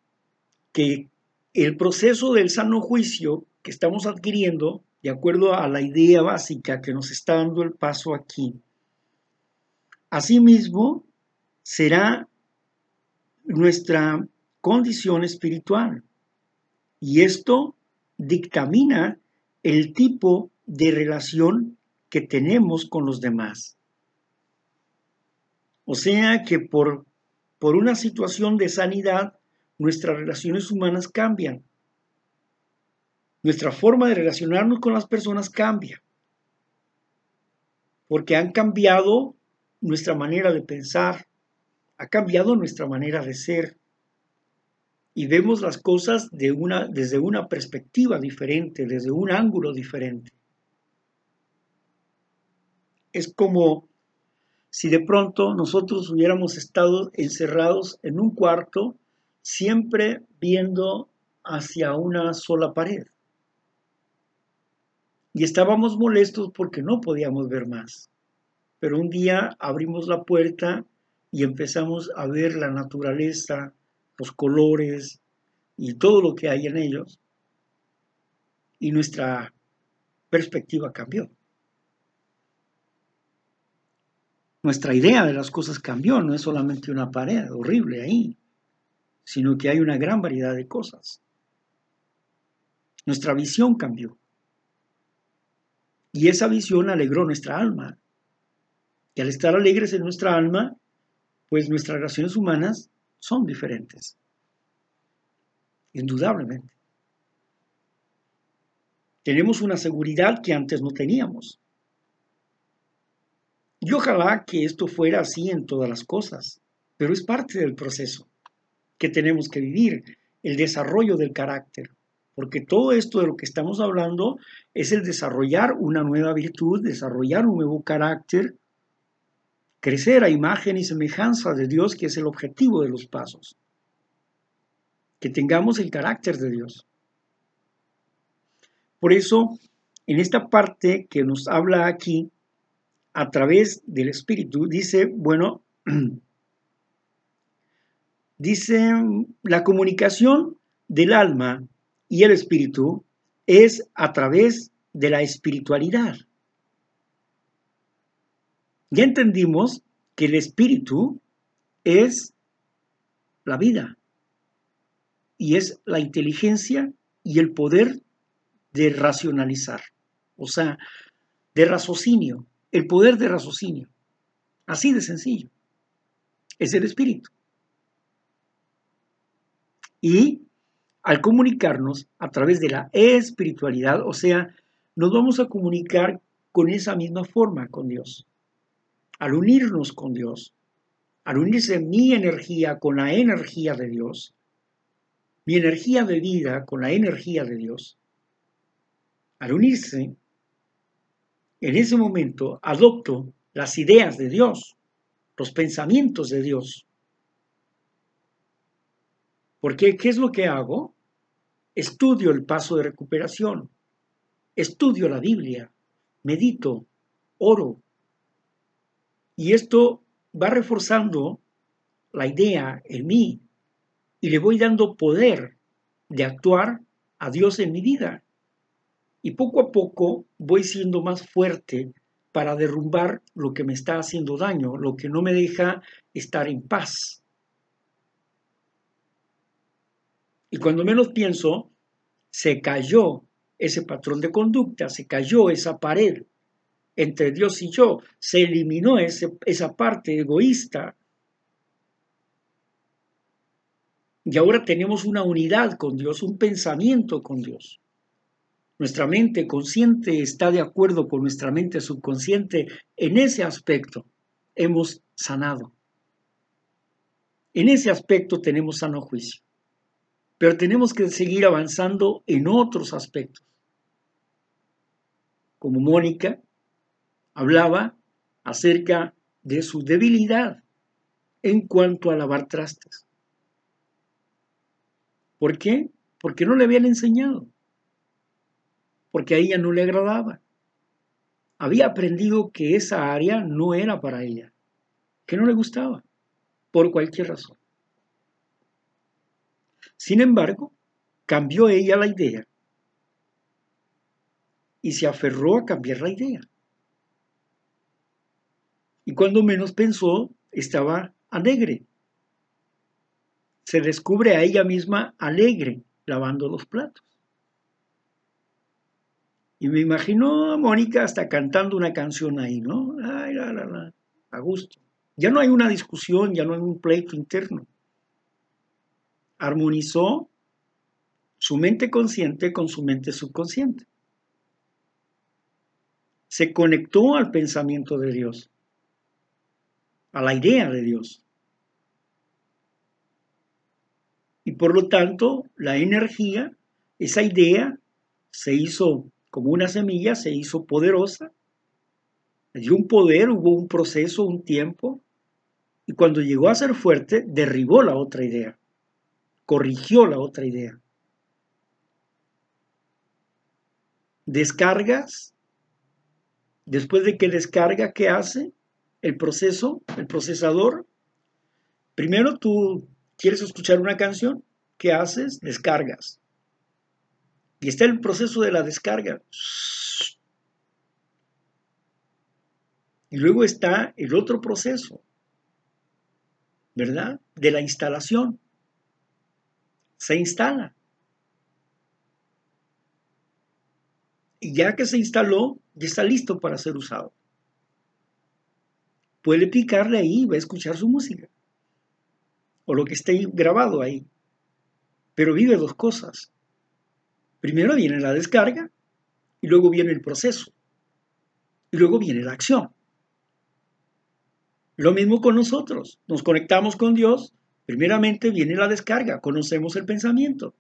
que el proceso del sano juicio que estamos adquiriendo de acuerdo a la idea básica que nos está dando el paso aquí. Asimismo, será nuestra condición espiritual. Y esto dictamina el tipo de relación que tenemos con los demás. O sea que por, por una situación de sanidad, nuestras relaciones humanas cambian nuestra forma de relacionarnos con las personas cambia, porque han cambiado nuestra manera de pensar, ha cambiado nuestra manera de ser y vemos las cosas desde una perspectiva diferente, desde un ángulo diferente. Es como si de pronto nosotros hubiéramos estado encerrados en un cuarto, siempre viendo hacia una sola pared y estábamos molestos porque no podíamos ver más. Pero un día abrimos la puerta y empezamos a ver la naturaleza, los colores y todo lo que hay en ellos. Y nuestra perspectiva cambió. Nuestra idea de las cosas cambió, no es solamente una pared horrible ahí, sino que hay una gran variedad de cosas. Nuestra visión cambió. Y esa visión alegró nuestra alma. Y al estar alegres en nuestra alma, pues nuestras relaciones humanas son diferentes. Indudablemente. Tenemos una seguridad que antes no teníamos. Y ojalá que esto fuera así en todas las cosas, pero es parte del proceso que tenemos que vivir, el desarrollo del carácter, porque todo esto de lo que estamos hablando es el desarrollar una nueva virtud, desarrollar un nuevo carácter, crecer a imagen y semejanza de Dios, que es el objetivo de los pasos. Que tengamos el carácter de Dios. Por eso, en esta parte que nos habla aquí, a través del Espíritu, dice, bueno, *clears throat* dice, la comunicación del alma y el Espíritu es a través de la espiritualidad. Ya entendimos que el Espíritu es la vida y es la inteligencia y el poder de racionalizar, o sea, de raciocinio, el poder de raciocinio. Así de sencillo. Es el espíritu. Y al comunicarnos a través de la espiritualidad, o sea, nos vamos a comunicar con esa misma forma con Dios. Al unirnos con Dios, al unirse mi energía con la energía de Dios, mi energía de vida con la energía de Dios, al unirse, en ese momento adopto las ideas de Dios, los pensamientos de Dios. Porque, ¿qué es lo que hago? Estudio el paso de recuperación, estudio la Biblia, medito, oro. Y esto va reforzando la idea en mí y le voy dando poder de actuar a Dios en mi vida. Y poco a poco voy siendo más fuerte para derrumbar lo que me está haciendo daño, lo que no me deja estar en paz. Y cuando menos pienso, se cayó ese patrón de conducta, se cayó esa pared entre Dios y yo, se eliminó esa parte egoísta. Y ahora tenemos una unidad con Dios, un pensamiento con Dios. Nuestra mente consciente está de acuerdo con nuestra mente subconsciente en ese aspecto. Hemos sanado. En ese aspecto tenemos sano juicio. Pero tenemos que seguir avanzando en otros aspectos. Como Mónica hablaba acerca de su debilidad en cuanto a lavar trastes. ¿Por qué? Porque no le habían enseñado porque a ella no le agradaba. Había aprendido que esa área no era para ella, que no le gustaba, por cualquier razón. Sin embargo, cambió ella la idea y se aferró a cambiar la idea. Y cuando menos pensó, estaba alegre. Se descubre a ella misma alegre lavando los platos. Y me imagino a Mónica hasta cantando una canción ahí, ¿no? Ay, la, la, la, a gusto. Ya no hay una discusión, ya no hay un pleito interno. Armonizó su mente consciente con su mente subconsciente. Se conectó al pensamiento de Dios, a la idea de Dios. Y por lo tanto, la energía, esa idea, se hizo como una semilla, se hizo poderosa, le dio un poder, hubo un proceso, un tiempo, y cuando llegó a ser fuerte, derribó la otra idea, corrigió la otra idea. Descargas, después de que descarga, ¿qué hace? El proceso, el procesador. Primero tú quieres escuchar una canción, ¿qué haces? Descargas. Y está el proceso de la descarga. Y luego está el otro proceso, ¿verdad? De la instalación. Se instala. Y ya que se instaló, ya está listo para ser usado. Puede picarle ahí y va a escuchar su música. O lo que esté grabado ahí. Pero vive dos cosas. Primero viene la descarga y luego viene el proceso, y luego viene la acción. Lo mismo con nosotros, nos conectamos con Dios, primeramente viene la descarga, conocemos el pensamiento.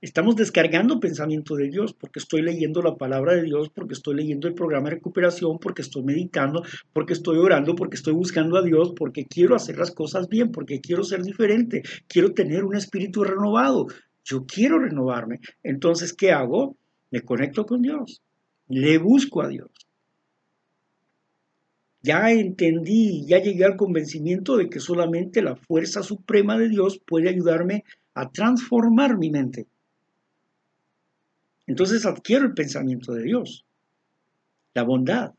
Estamos descargando pensamiento de Dios porque estoy leyendo la palabra de Dios, porque estoy leyendo el programa de recuperación, porque estoy meditando, porque estoy orando, porque estoy buscando a Dios, porque quiero hacer las cosas bien, porque quiero ser diferente, quiero tener un espíritu renovado. Yo quiero renovarme. Entonces, ¿qué hago? Me conecto con Dios. Le busco a Dios. Ya entendí, ya llegué al convencimiento de que solamente la fuerza suprema de Dios puede ayudarme a transformar mi mente. Entonces adquiero el pensamiento de Dios, la bondad.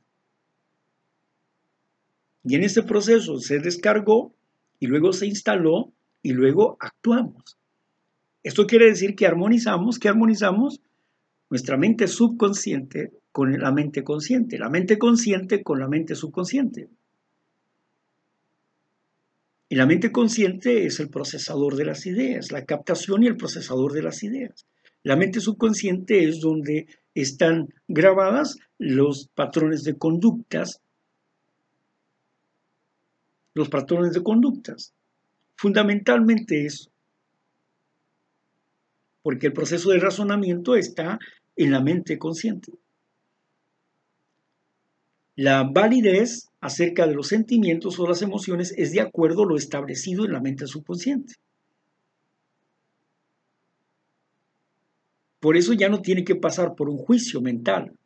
Y en este proceso se descargó y luego se instaló y luego actuamos. Esto quiere decir que armonizamos, que armonizamos nuestra mente subconsciente con la mente consciente, la mente consciente con la mente subconsciente. Y la mente consciente es el procesador de las ideas, la captación y el procesador de las ideas. La mente subconsciente es donde están grabadas los patrones de conductas, los patrones de conductas. Fundamentalmente eso. Porque el proceso de razonamiento está en la mente consciente. La validez acerca de los sentimientos o las emociones es de acuerdo a lo establecido en la mente subconsciente. Por eso ya no tiene que pasar por un juicio mental,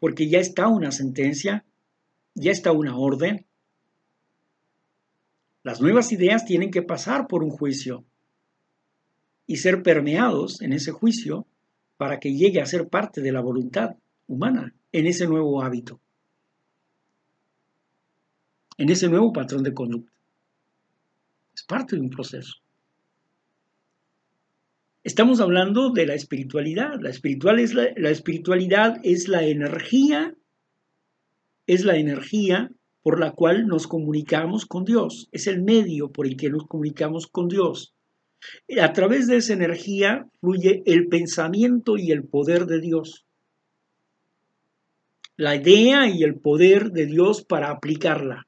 porque ya está una sentencia, ya está una orden. Las nuevas ideas tienen que pasar por un juicio y ser permeados en ese juicio para que llegue a ser parte de la voluntad humana en ese nuevo hábito, en ese nuevo patrón de conducta. Es parte de un proceso. Estamos hablando de la espiritualidad. La, espiritual es la, espiritualidad es la energía, es la energía por la cual nos comunicamos con Dios. Es el medio por el que nos comunicamos con Dios. A través de esa energía fluye el pensamiento y el poder de Dios. La idea y el poder de Dios para aplicarla.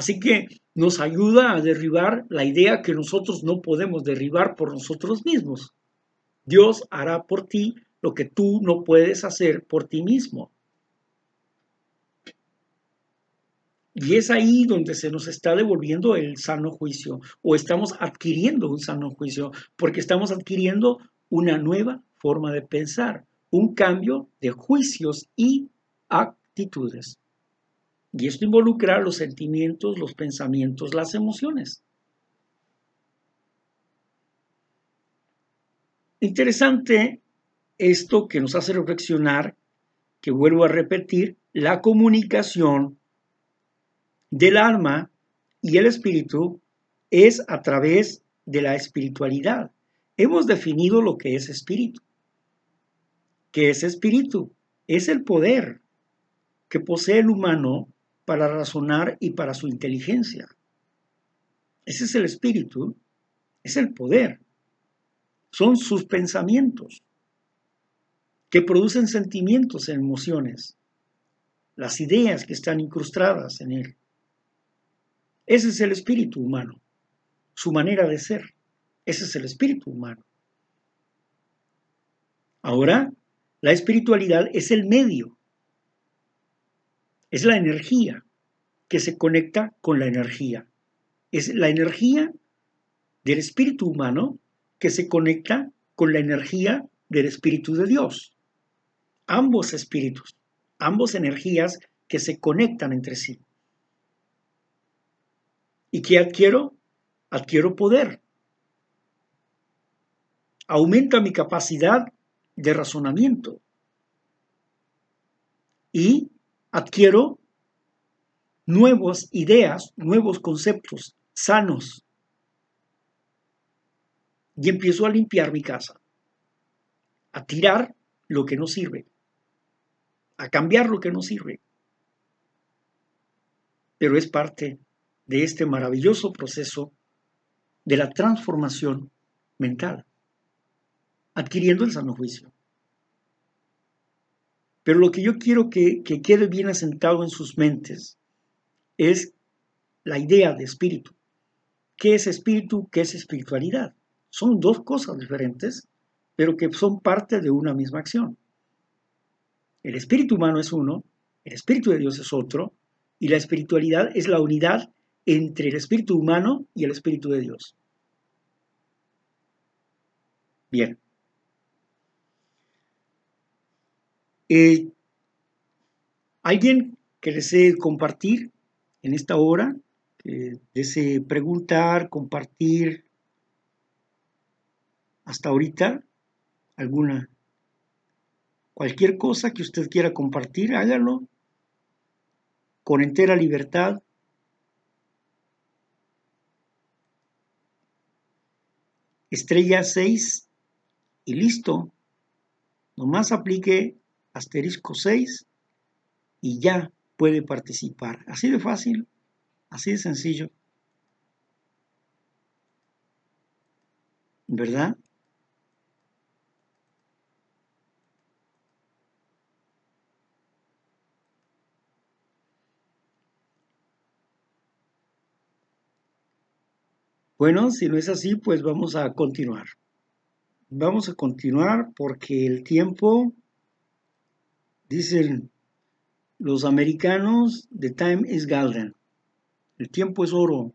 Así que nos ayuda a derribar la idea que nosotros no podemos derribar por nosotros mismos. Dios hará por ti lo que tú no puedes hacer por ti mismo. Y es ahí donde se nos está devolviendo el sano juicio o estamos adquiriendo un sano juicio porque estamos adquiriendo una nueva forma de pensar, un cambio de juicios y actitudes. Y esto involucra los sentimientos, los pensamientos, las emociones. Interesante esto que nos hace reflexionar, que vuelvo a repetir, la comunicación del alma y el espíritu es a través de la espiritualidad. Hemos definido lo que es espíritu. ¿Qué es espíritu? Es el poder que posee el humano para razonar y para su inteligencia. Ese es el espíritu, es el poder. Son sus pensamientos que producen sentimientos e emociones, las ideas que están incrustadas en él. Ese es el espíritu humano, su manera de ser. Ese es el espíritu humano. Ahora, la espiritualidad es el medio es la energía que se conecta con la energía. Es la energía del espíritu humano que se conecta con la energía del espíritu de Dios. Ambos espíritus, ambos energías que se conectan entre sí. ¿Y qué adquiero? Adquiero poder. Aumenta mi capacidad de razonamiento. Y adquiero nuevas ideas, nuevos conceptos sanos. Y empiezo a limpiar mi casa, a tirar lo que no sirve, a cambiar lo que no sirve. Pero es parte de este maravilloso proceso de la transformación mental, adquiriendo el sano juicio. Pero lo que yo quiero que, que quede bien asentado en sus mentes es la idea de espíritu. ¿Qué es espíritu? ¿Qué es espiritualidad? Son dos cosas diferentes, pero que son parte de una misma acción. El espíritu humano es uno, el espíritu de Dios es otro, y la espiritualidad es la unidad entre el espíritu humano y el espíritu de Dios. Bien. Eh, ¿Alguien que desee compartir en esta hora? Que desee preguntar, compartir hasta ahorita alguna, cualquier cosa que usted quiera compartir, hágalo con entera libertad. Estrella 6 y listo. Nomás aplique asterisco 6 y ya puede participar. Así de fácil, así de sencillo. ¿Verdad? Bueno, si no es así, pues vamos a continuar. Vamos a continuar porque el tiempo, dicen los americanos, the time is golden. El tiempo es oro.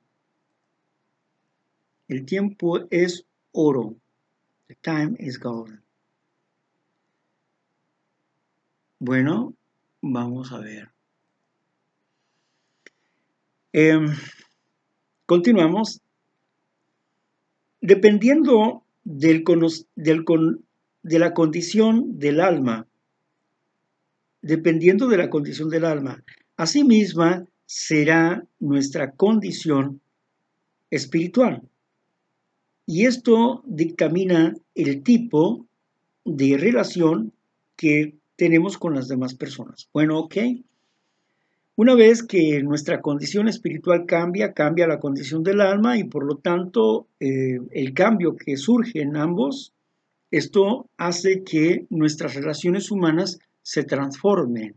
El tiempo es oro. The time is golden. Bueno, vamos a ver. Em, continuamos dependiendo del, de la condición del alma, dependiendo de la condición del alma, asimisma será nuestra condición espiritual. Y esto dictamina el tipo de relación que tenemos con las demás personas. Bueno, ok. Una vez que nuestra condición espiritual cambia, cambia la condición del alma y por lo tanto eh, el cambio que surge en ambos, esto hace que nuestras relaciones humanas se transformen,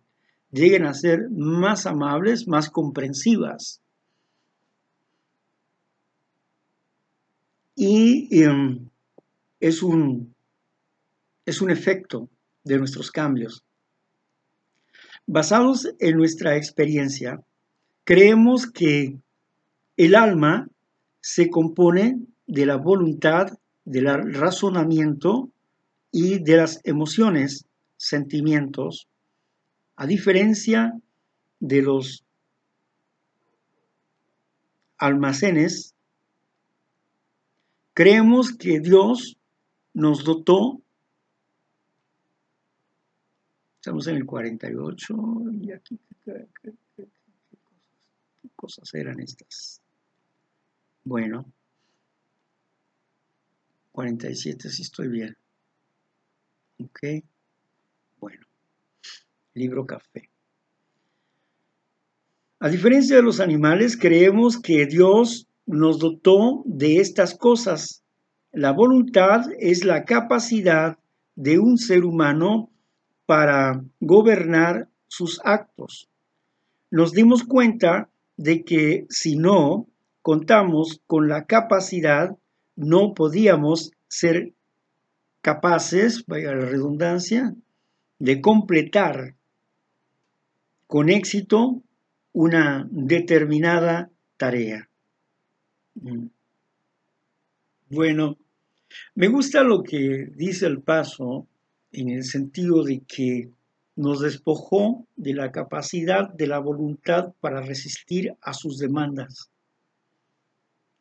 lleguen a ser más amables, más comprensivas. Y em, es, un, es un efecto de nuestros cambios. Basados en nuestra experiencia, creemos que el alma se compone de la voluntad, del razonamiento y de las emociones, sentimientos, a diferencia de los almacenes, creemos que Dios nos dotó Estamos en el 48 y aquí, ¿qué, cosas eran estas? Bueno, 47 si estoy bien. Ok, bueno, libro café. A diferencia de los animales, creemos que Dios nos dotó de estas cosas. La voluntad es la capacidad de un ser humano para gobernar sus actos. Nos dimos cuenta de que si no contamos con la capacidad, no podíamos ser capaces, vaya la redundancia, de completar con éxito una determinada tarea. Mm. Bueno, me gusta lo que dice el paso en el sentido de que nos despojó de la capacidad de la voluntad para resistir a sus demandas.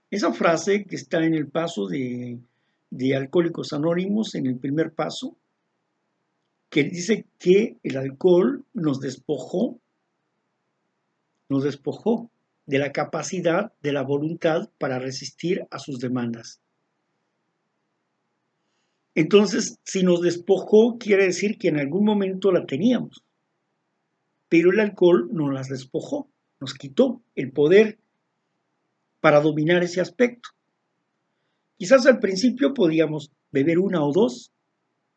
Esa frase que está en el paso de, de Alcohólicos Anónimos, en el primer paso, que dice que el alcohol nos despojó, nos despojó de la capacidad de la voluntad para resistir a sus demandas. Entonces, si nos despojó, quiere decir que en algún momento la teníamos. Pero el alcohol nos las despojó, nos quitó el poder para dominar ese aspecto. Quizás al principio podíamos beber una o dos,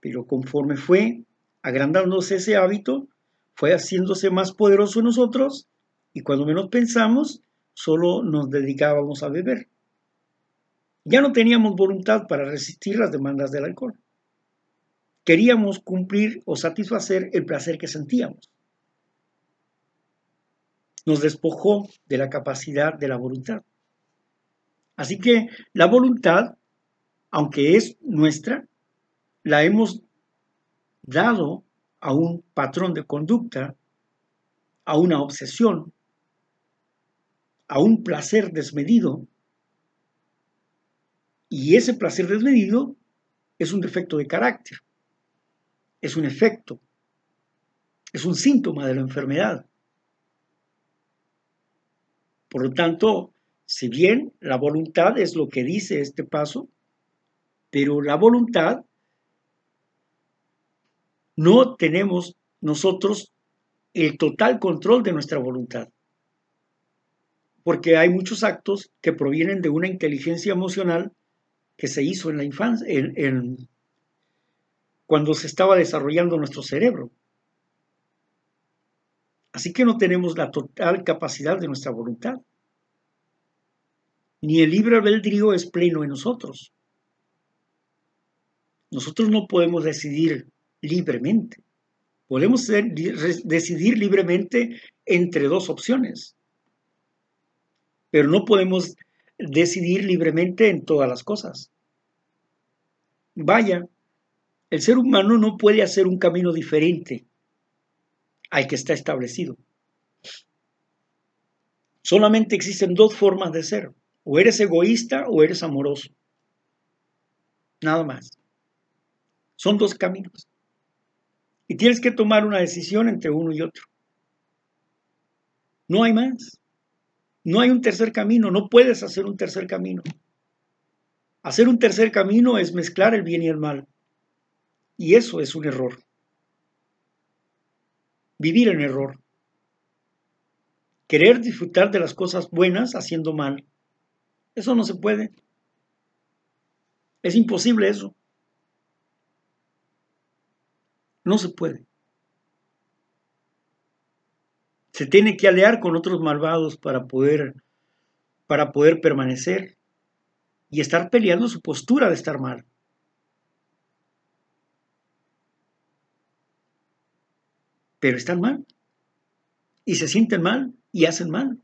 Pero conforme fue agrandándose ese hábito, fue haciéndose más poderoso en nosotros y cuando menos pensamos, solo nos dedicábamos a beber. Ya no teníamos voluntad para resistir las demandas del alcohol. Queríamos cumplir o satisfacer el placer que sentíamos. Nos despojó de la capacidad de la voluntad. Así que la voluntad, aunque es nuestra, la hemos dado a un patrón de conducta, a una obsesión, a un placer desmedido. Y ese placer desmedido es un defecto de carácter, es un efecto, es un síntoma de la enfermedad. Por lo tanto, si bien la voluntad es lo que dice este paso, pero la voluntad no tenemos nosotros el total control de nuestra voluntad. Porque hay muchos actos que provienen de una inteligencia emocional que se hizo en la infancia, cuando se estaba desarrollando nuestro cerebro. Así que no tenemos la total capacidad de nuestra voluntad. Ni el libre albedrío es pleno en nosotros. Nosotros no podemos decidir libremente. Podemos decidir libremente entre dos opciones, pero no podemos decidir libremente en todas las cosas. Vaya, el ser humano no puede hacer un camino diferente al que está establecido. Solamente existen dos formas de ser. O eres egoísta o eres amoroso. Nada más. Son dos caminos. Y tienes que tomar una decisión entre uno y otro. No hay más. No hay un tercer camino. No puedes hacer un tercer camino. Hacer un tercer camino es mezclar el bien y el mal. Y eso es un error. Vivir en error. Querer disfrutar de las cosas buenas haciendo mal. Eso no se puede. Es imposible eso. No se puede. Se tiene que aliar con otros malvados para poder, para poder permanecer y estar peleando su postura de estar mal. Pero están mal. Y se sienten mal y hacen mal.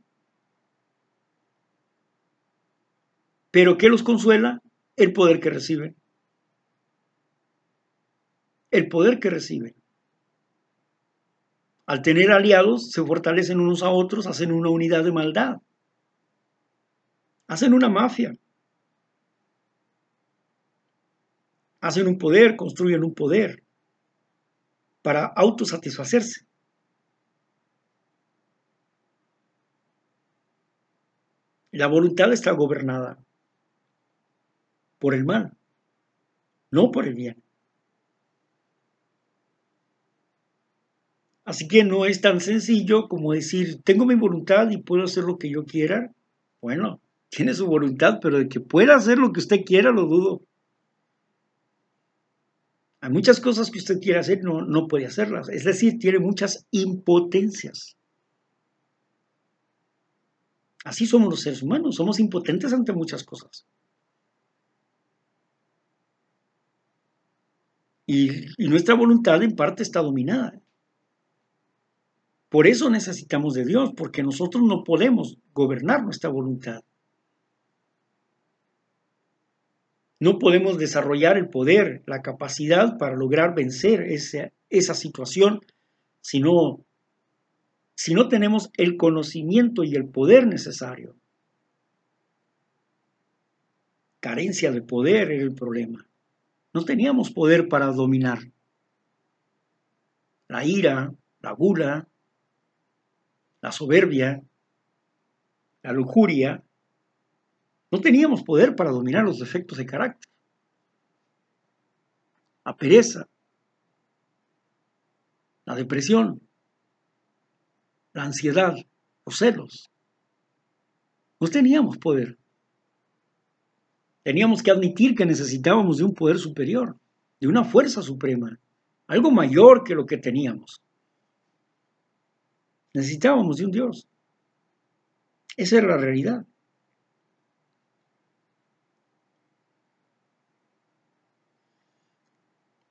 Pero ¿qué los consuela? El poder que reciben el poder que reciben. Al tener aliados, se fortalecen unos a otros, hacen una unidad de maldad. Hacen una mafia. Hacen un poder, construyen un poder para autosatisfacerse. La voluntad está gobernada por el mal, no por el bien. Así que no es tan sencillo como decir, tengo mi voluntad y puedo hacer lo que yo quiera. Bueno, tiene su voluntad, pero de que pueda hacer lo que usted quiera, lo dudo. Hay muchas cosas que usted quiere hacer, no, no puede hacerlas. Es decir, tiene muchas impotencias. Así somos los seres humanos, somos impotentes ante muchas cosas. Y, y nuestra voluntad en parte está dominada. Por eso necesitamos de Dios, porque nosotros no podemos gobernar nuestra voluntad. No podemos desarrollar el poder, la capacidad para lograr vencer esa, situación si no, si no tenemos el conocimiento y el poder necesario. Carencia de poder era el problema. No teníamos poder para dominar. La ira, la gula, la soberbia, la lujuria, no teníamos poder para dominar los defectos de carácter. La pereza, la depresión, la ansiedad, los celos. No teníamos poder. Teníamos que admitir que necesitábamos de un poder superior. de una fuerza suprema, algo mayor que lo que teníamos. Necesitábamos de un Dios. Esa era la realidad.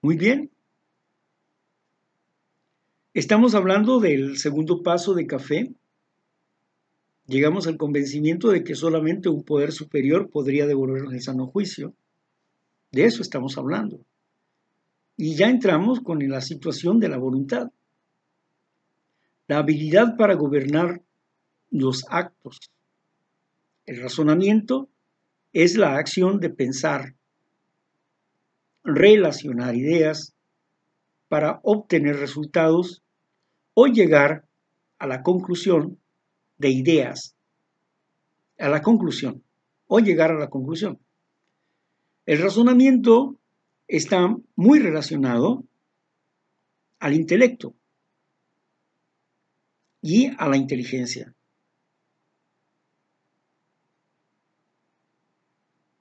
Muy bien. Estamos hablando del segundo paso de café. Llegamos al convencimiento de que solamente un poder superior podría devolvernos el sano juicio. De eso estamos hablando. Y ya entramos con la situación de la voluntad. La habilidad para gobernar los actos. El razonamiento es la acción de pensar, relacionar ideas para obtener resultados o llegar a la conclusión de ideas, a la conclusión, o llegar a la conclusión. El razonamiento está muy relacionado al intelecto y a la inteligencia.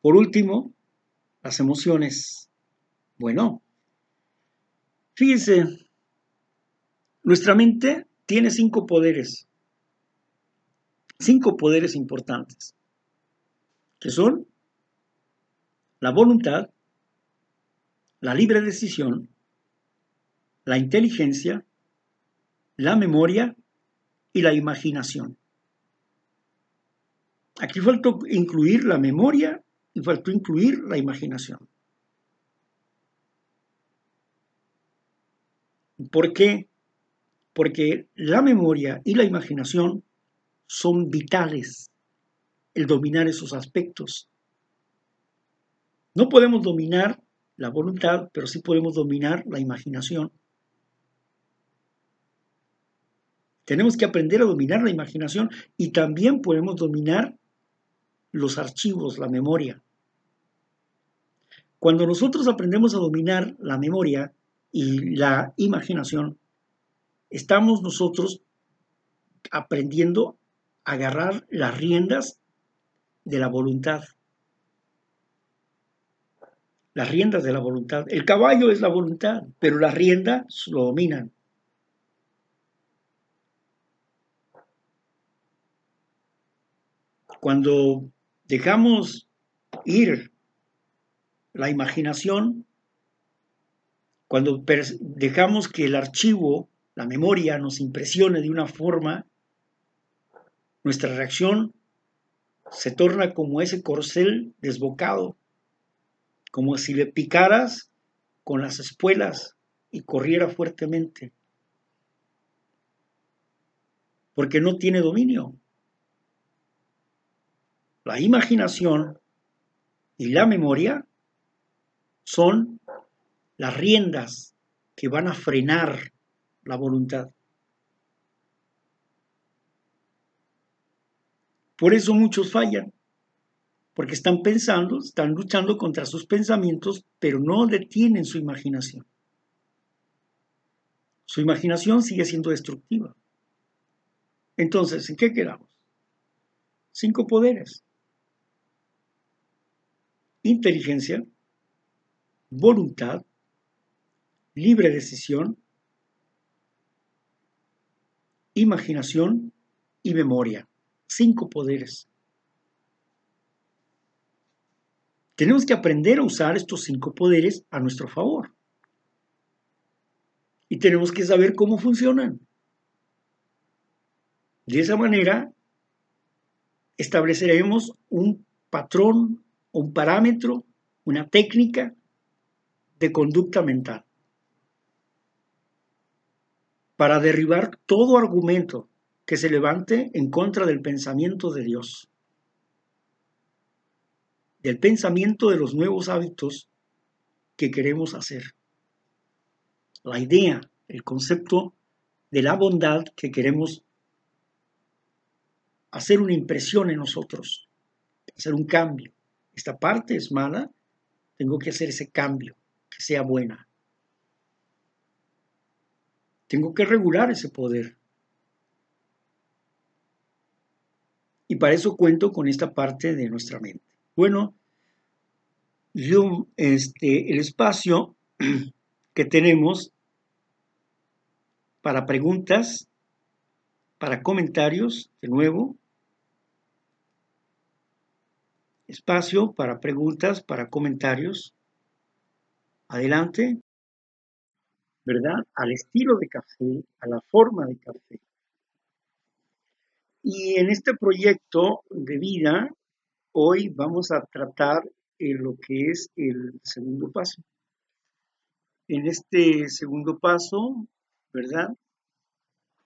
Por último, las emociones. Bueno, fíjense, nuestra mente tiene cinco poderes, cinco poderes importantes, que son la voluntad, la libre decisión, la inteligencia, la memoria y la imaginación. Aquí faltó incluir la memoria y faltó incluir la imaginación. ¿Por qué? Porque la memoria y la imaginación son vitales, el dominar esos aspectos. No podemos dominar la voluntad, pero sí podemos dominar la imaginación. Tenemos que aprender a dominar la imaginación y también podemos dominar los archivos, la memoria. Cuando nosotros aprendemos a dominar la memoria y la imaginación, estamos nosotros aprendiendo a agarrar las riendas de la voluntad. Las riendas de la voluntad. El caballo es la voluntad, pero las riendas lo dominan. Cuando dejamos ir la imaginación, cuando dejamos que el archivo, la memoria, nos impresione de una forma, nuestra reacción se torna como ese corcel desbocado, como si le picaras con las espuelas y corriera fuertemente, porque no tiene dominio. La imaginación y la memoria son las riendas que van a frenar la voluntad. Por eso muchos fallan, porque están pensando, están luchando contra sus pensamientos, pero no detienen su imaginación. Su imaginación sigue siendo destructiva. Entonces, ¿en qué quedamos? Cinco poderes. Inteligencia, voluntad, libre decisión, imaginación y memoria. Cinco poderes. Tenemos que aprender a usar estos cinco poderes a nuestro favor. Y tenemos que saber cómo funcionan. De esa manera, estableceremos un patrón, un parámetro, una técnica de conducta mental para derribar todo argumento que se levante en contra del pensamiento de Dios, del pensamiento de los nuevos hábitos que queremos hacer. La idea, el concepto de la bondad que queremos hacer una impresión en nosotros, hacer un cambio. Esta parte es mala, tengo que hacer ese cambio que sea buena. Tengo que regular ese poder. Y para eso cuento con esta parte de nuestra mente. Bueno, yo, este, el espacio *clears throat* que tenemos para preguntas, para comentarios, de nuevo. Espacio para preguntas, para comentarios. Adelante. ¿Verdad? Al estilo de café, a la forma de café. Y en este proyecto de vida, hoy vamos a tratar lo que es el segundo paso. En este segundo paso, ¿verdad?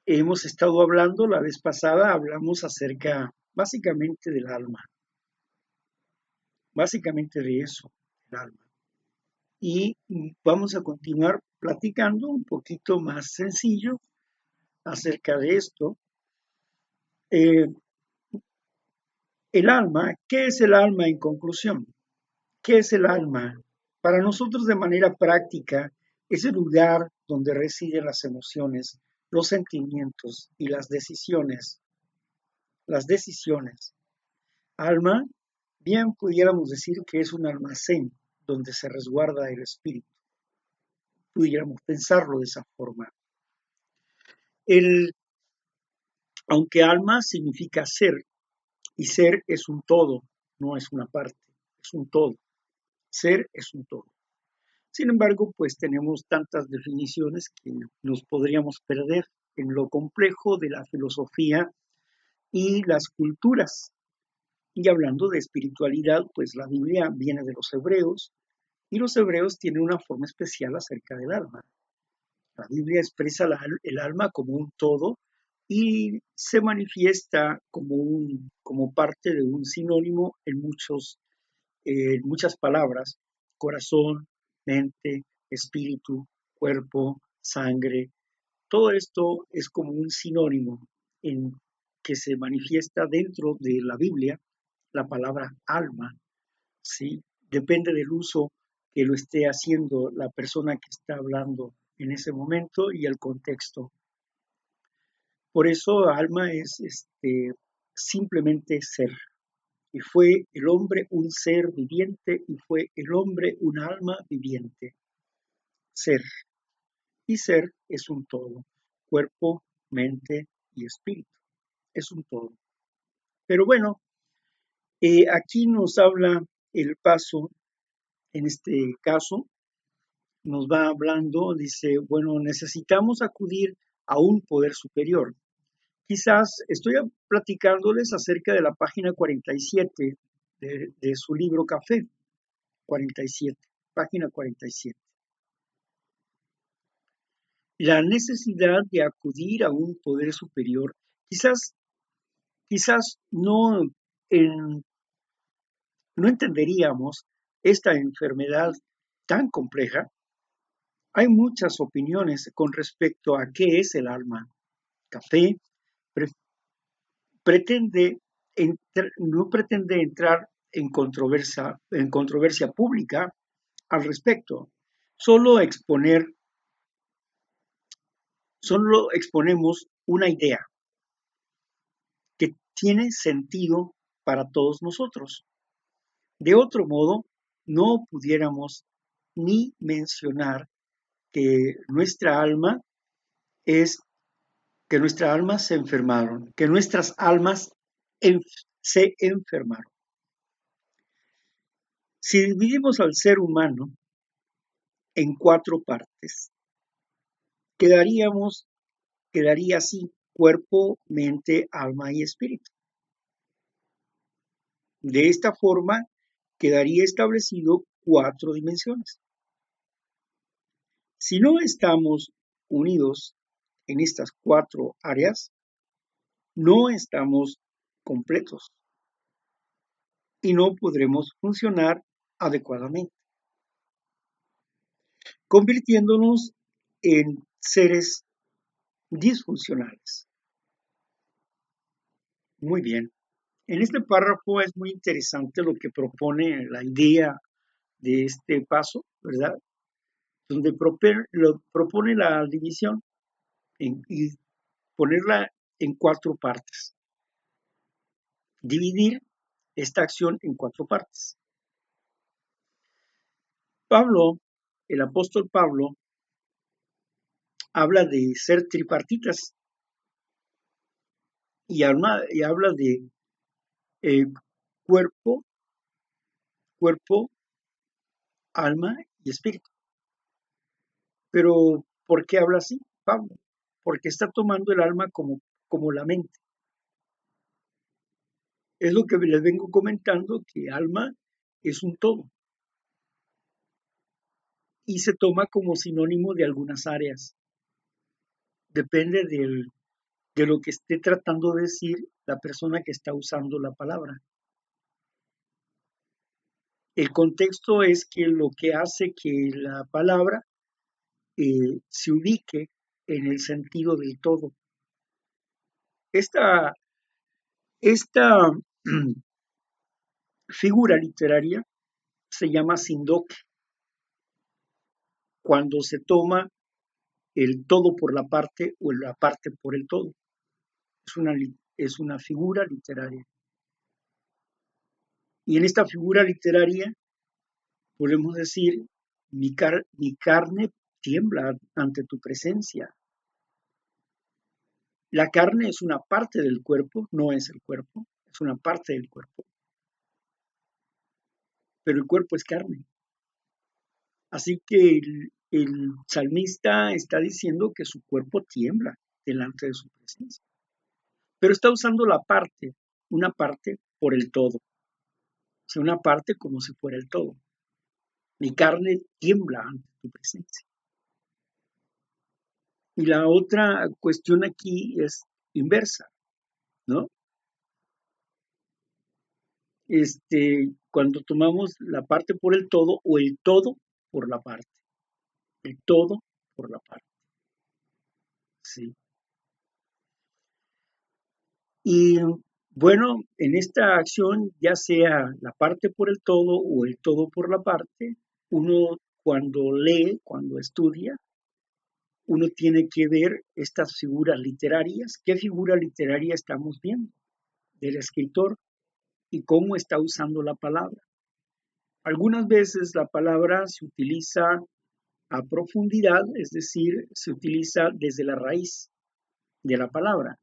Hemos estado hablando, la vez pasada hablamos acerca básicamente del alma, básicamente de eso, el alma. Y vamos a continuar platicando un poquito más sencillo acerca de esto. Eh, el alma, ¿qué es el alma en conclusión? ¿Qué es el alma? Para nosotros de manera práctica es el lugar donde residen las emociones, los sentimientos y las decisiones. Las decisiones. Alma, bien pudiéramos decir que es un almacén donde se resguarda el espíritu. Pudiéramos pensarlo de esa forma. El, aunque alma significa ser, y ser es un todo, no es una parte, es un todo. Ser es un todo. Sin embargo, pues tenemos tantas definiciones que nos podríamos perder en lo complejo de la filosofía y las culturas. Y hablando de espiritualidad, pues la Biblia viene de los hebreos y los hebreos tienen una forma especial acerca del alma. La Biblia expresa el alma como un todo y se manifiesta como, un, como parte de un sinónimo en, muchos, muchas palabras, corazón, mente, espíritu, cuerpo, sangre. Todo esto es como un sinónimo en que se manifiesta dentro de la Biblia la palabra alma. ¿sí? Depende del uso que lo esté haciendo la persona que está hablando en ese momento y el contexto. Por eso alma es este, simplemente ser, y fue el hombre un ser viviente y fue el hombre un alma viviente. Ser. Y ser es un todo. Cuerpo, mente y espíritu. Es un todo. Pero bueno, eh, aquí nos habla el paso, en este caso, nos va hablando, dice, bueno, necesitamos acudir a un poder superior. Quizás estoy platicándoles acerca de la página 47 de, de su libro Café. 47, página 47. La necesidad de acudir a un poder superior, quizás, quizás no, no entenderíamos esta enfermedad tan compleja. Hay muchas opiniones con respecto a qué es el alma. Café, pretende no pretende entrar en controversia, en controversia pública al respecto, solo exponer, solo exponemos una idea que tiene sentido para todos nosotros. De otro modo, no pudiéramos ni mencionar que nuestra alma es que nuestras almas se enfermaron, que nuestras almas se enfermaron. Si dividimos al ser humano en cuatro partes, quedaríamos, quedaría así cuerpo, mente, alma y espíritu. De esta forma quedaría establecido cuatro dimensiones. Si no estamos unidos en estas cuatro áreas, no estamos completos y no podremos funcionar adecuadamente, convirtiéndonos en seres disfuncionales. Muy bien. En este párrafo es muy interesante lo que propone la idea de este paso, ¿verdad? Donde propone la división y ponerla en cuatro partes. Dividir esta acción en cuatro partes. Pablo el apóstol Pablo habla de ser tripartitas y habla, y habla de eh, cuerpo, cuerpo, alma y espíritu. Pero, ¿por qué habla así Pablo? Porque está tomando el alma como, como la mente. Es lo que les vengo comentando, que alma es un todo. Y se toma como sinónimo de algunas áreas. Depende del, de lo que esté tratando de decir la persona que está usando la palabra. El contexto es que lo que hace que la palabra eh, se ubique en el sentido del todo. Esta, esta figura literaria se llama sindoque, cuando se toma el todo por la parte o la parte por el todo. Es una, es una figura literaria. Y en esta figura literaria podemos decir, mi, mi carne tiembla ante tu presencia. La carne es una parte del cuerpo, no es el cuerpo, es una parte del cuerpo. Pero el cuerpo es carne. Así que el, el salmista está diciendo que su cuerpo tiembla delante de su presencia. Pero está usando la parte, una parte por el todo. Una parte como si fuera el todo. Mi carne tiembla ante tu presencia. Y la otra cuestión aquí es inversa, ¿no? Este, cuando tomamos la parte por el todo o el todo por la parte. El todo por la parte. Sí. Y bueno, en esta acción, ya sea la parte por el todo o el todo por la parte, uno cuando lee, cuando estudia, uno tiene que ver estas figuras literarias. ¿Qué figura literaria estamos viendo del escritor y cómo está usando la palabra? Algunas veces la palabra se utiliza a profundidad, es decir, se utiliza desde la raíz de la palabra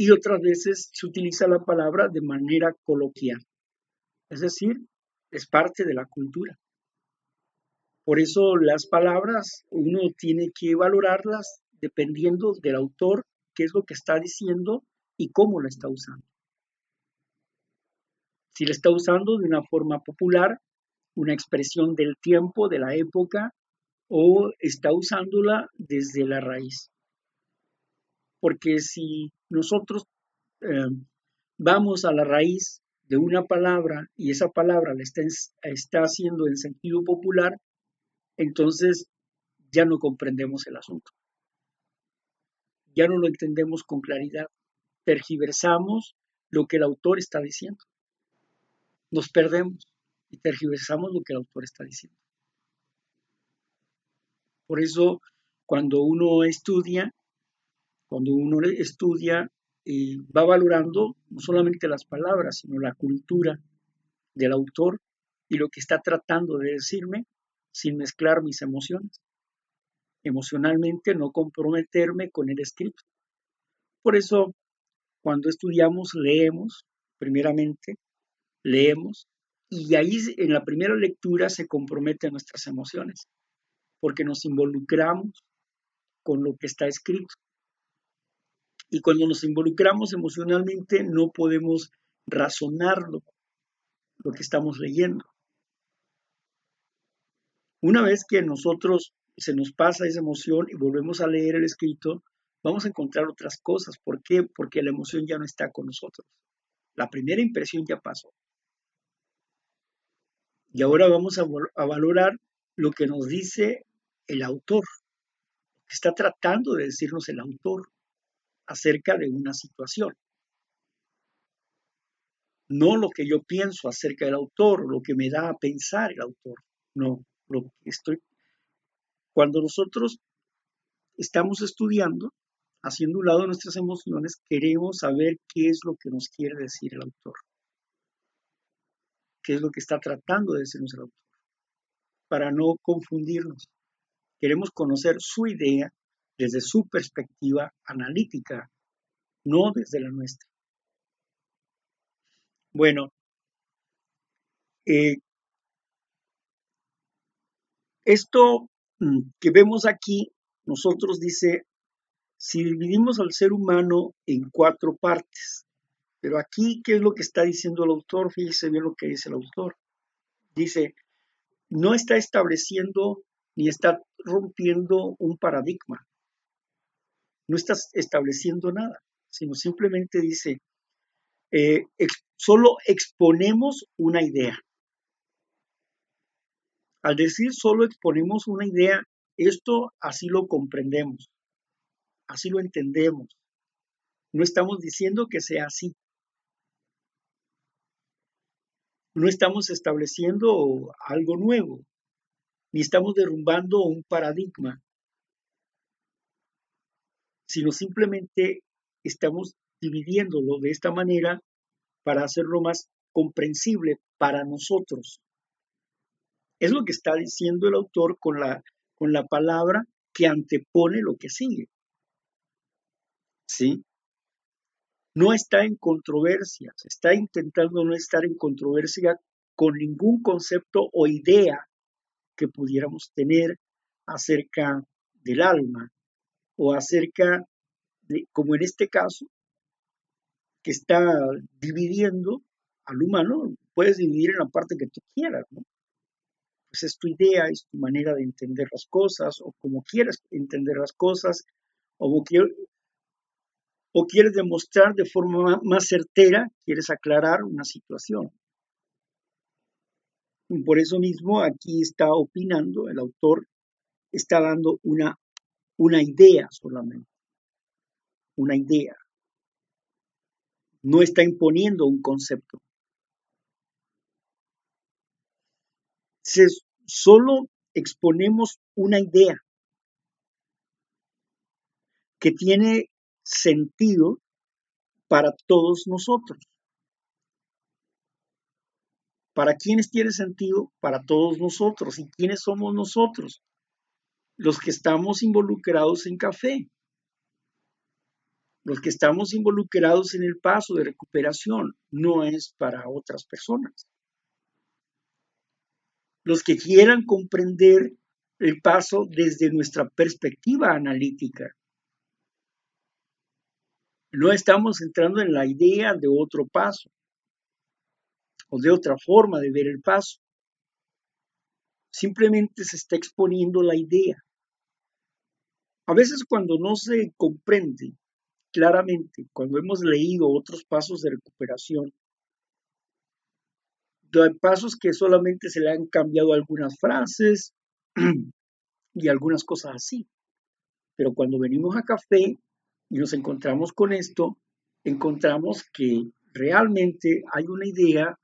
y otras veces se utiliza la palabra de manera coloquial, es decir, es parte de la cultura. Por eso las palabras uno tiene que valorarlas dependiendo del autor, qué es lo que está diciendo y cómo la está usando. Si la está usando de una forma popular, una expresión del tiempo, de la época, o está usándola desde la raíz porque si nosotros eh, vamos a la raíz de una palabra y esa palabra la está, está haciendo en sentido popular, entonces ya no comprendemos el asunto. Ya no lo entendemos con claridad. Tergiversamos lo que el autor está diciendo. Nos perdemos y tergiversamos lo que el autor está diciendo. Por eso, cuando uno estudia, cuando uno estudia y va valorando no solamente las palabras, sino la cultura del autor y lo que está tratando de decirme sin mezclar mis emociones. Emocionalmente no comprometerme con el escrito. Por eso, cuando estudiamos, leemos, primeramente, leemos, y ahí en la primera lectura se comprometen nuestras emociones, porque nos involucramos con lo que está escrito. Y cuando nos involucramos emocionalmente no podemos razonarlo, lo que estamos leyendo. Una vez que nosotros se nos pasa esa emoción y volvemos a leer el escrito, vamos a encontrar otras cosas. ¿Por qué? Porque la emoción ya no está con nosotros. La primera impresión ya pasó. Y ahora vamos a, a valorar lo que nos dice el autor, lo que está tratando de decirnos el autor acerca de una situación. No lo que yo pienso acerca del autor, lo que me da a pensar el autor. No, lo que estoy. Cuando nosotros estamos estudiando, haciendo un lado nuestras emociones, queremos saber qué es lo que nos quiere decir el autor. ¿Qué es lo que está tratando de decirnos el autor? para no confundirnos. Queremos conocer su idea desde su perspectiva analítica, no desde la nuestra. Bueno, eh, esto mm, que vemos aquí, nosotros dice, si dividimos al ser humano en cuatro partes, pero aquí, ¿qué es lo que está diciendo el autor? Fíjese bien lo que dice el autor. Dice, no está estableciendo ni está rompiendo un paradigma. No está estableciendo nada, sino simplemente dice, eh, solo exponemos una idea. Al decir solo exponemos una idea, esto así lo comprendemos, así lo entendemos. No estamos diciendo que sea así. No estamos estableciendo algo nuevo, ni estamos derrumbando un paradigma, sino simplemente estamos dividiéndolo de esta manera para hacerlo más comprensible para nosotros. Es lo que está diciendo el autor con la, con la palabra que antepone lo que sigue. ¿Sí? No está en controversia, está intentando no estar en controversia con ningún concepto o idea que pudiéramos tener acerca del alma o acerca de, como en este caso, que está dividiendo al humano, puedes dividir en la parte que tú quieras. Pues es tu idea, es tu manera de entender las cosas, o como quieras entender las cosas, o, o quieres demostrar de forma más certera, quieres aclarar una situación. Por eso mismo aquí está opinando, el autor está dando una, una idea solamente, una idea. No está imponiendo un concepto. Se, solo exponemos una idea que tiene sentido para todos nosotros. ¿Para quiénes tiene sentido? Para todos nosotros. ¿Y quiénes somos nosotros? Los que estamos involucrados en café. Los que estamos involucrados en el paso de recuperación. No es para otras personas. Los que quieran comprender el paso desde nuestra perspectiva analítica. No estamos entrando en la idea de otro paso o de otra forma de ver el paso. Simplemente se está exponiendo la idea. A veces cuando no se comprende claramente, cuando hemos leído otros pasos de recuperación, hay pasos que solamente se le han cambiado algunas frases y algunas cosas así. Pero cuando venimos a café y nos encontramos con esto, encontramos que realmente hay una idea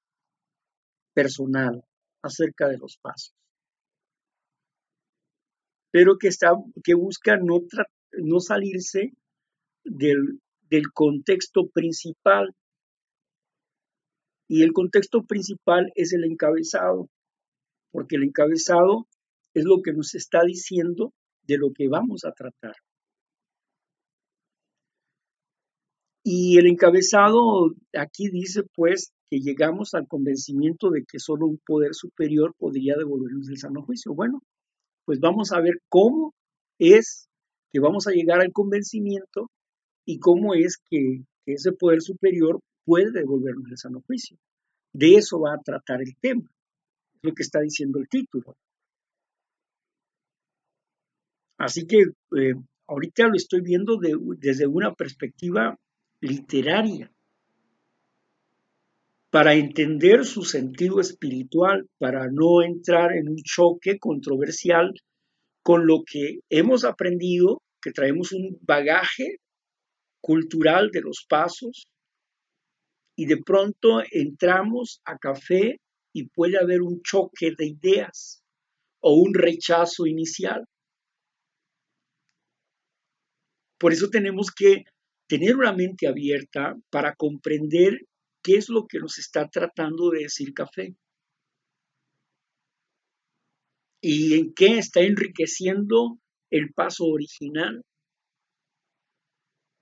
personal acerca de los pasos. Pero que, está, que busca no, no salirse del, del contexto principal. Y el contexto principal es el encabezado, porque el encabezado es lo que nos está diciendo de lo que vamos a tratar. Y el encabezado aquí dice pues que llegamos al convencimiento de que solo un poder superior podría devolvernos el sano juicio. Bueno, pues vamos a ver cómo es que vamos a llegar al convencimiento y cómo es que, ese poder superior puede devolvernos el sano juicio. De eso va a tratar el tema, lo que está diciendo el título. Así que eh, ahorita lo estoy viendo desde una perspectiva literaria para entender su sentido espiritual, para no entrar en un choque controversial con lo que hemos aprendido, que traemos un bagaje cultural de los pasos, y de pronto entramos a café y puede haber un choque de ideas o un rechazo inicial. Por eso tenemos que tener una mente abierta para comprender qué es lo que nos está tratando de decir café. ¿Y en qué está enriqueciendo el paso original?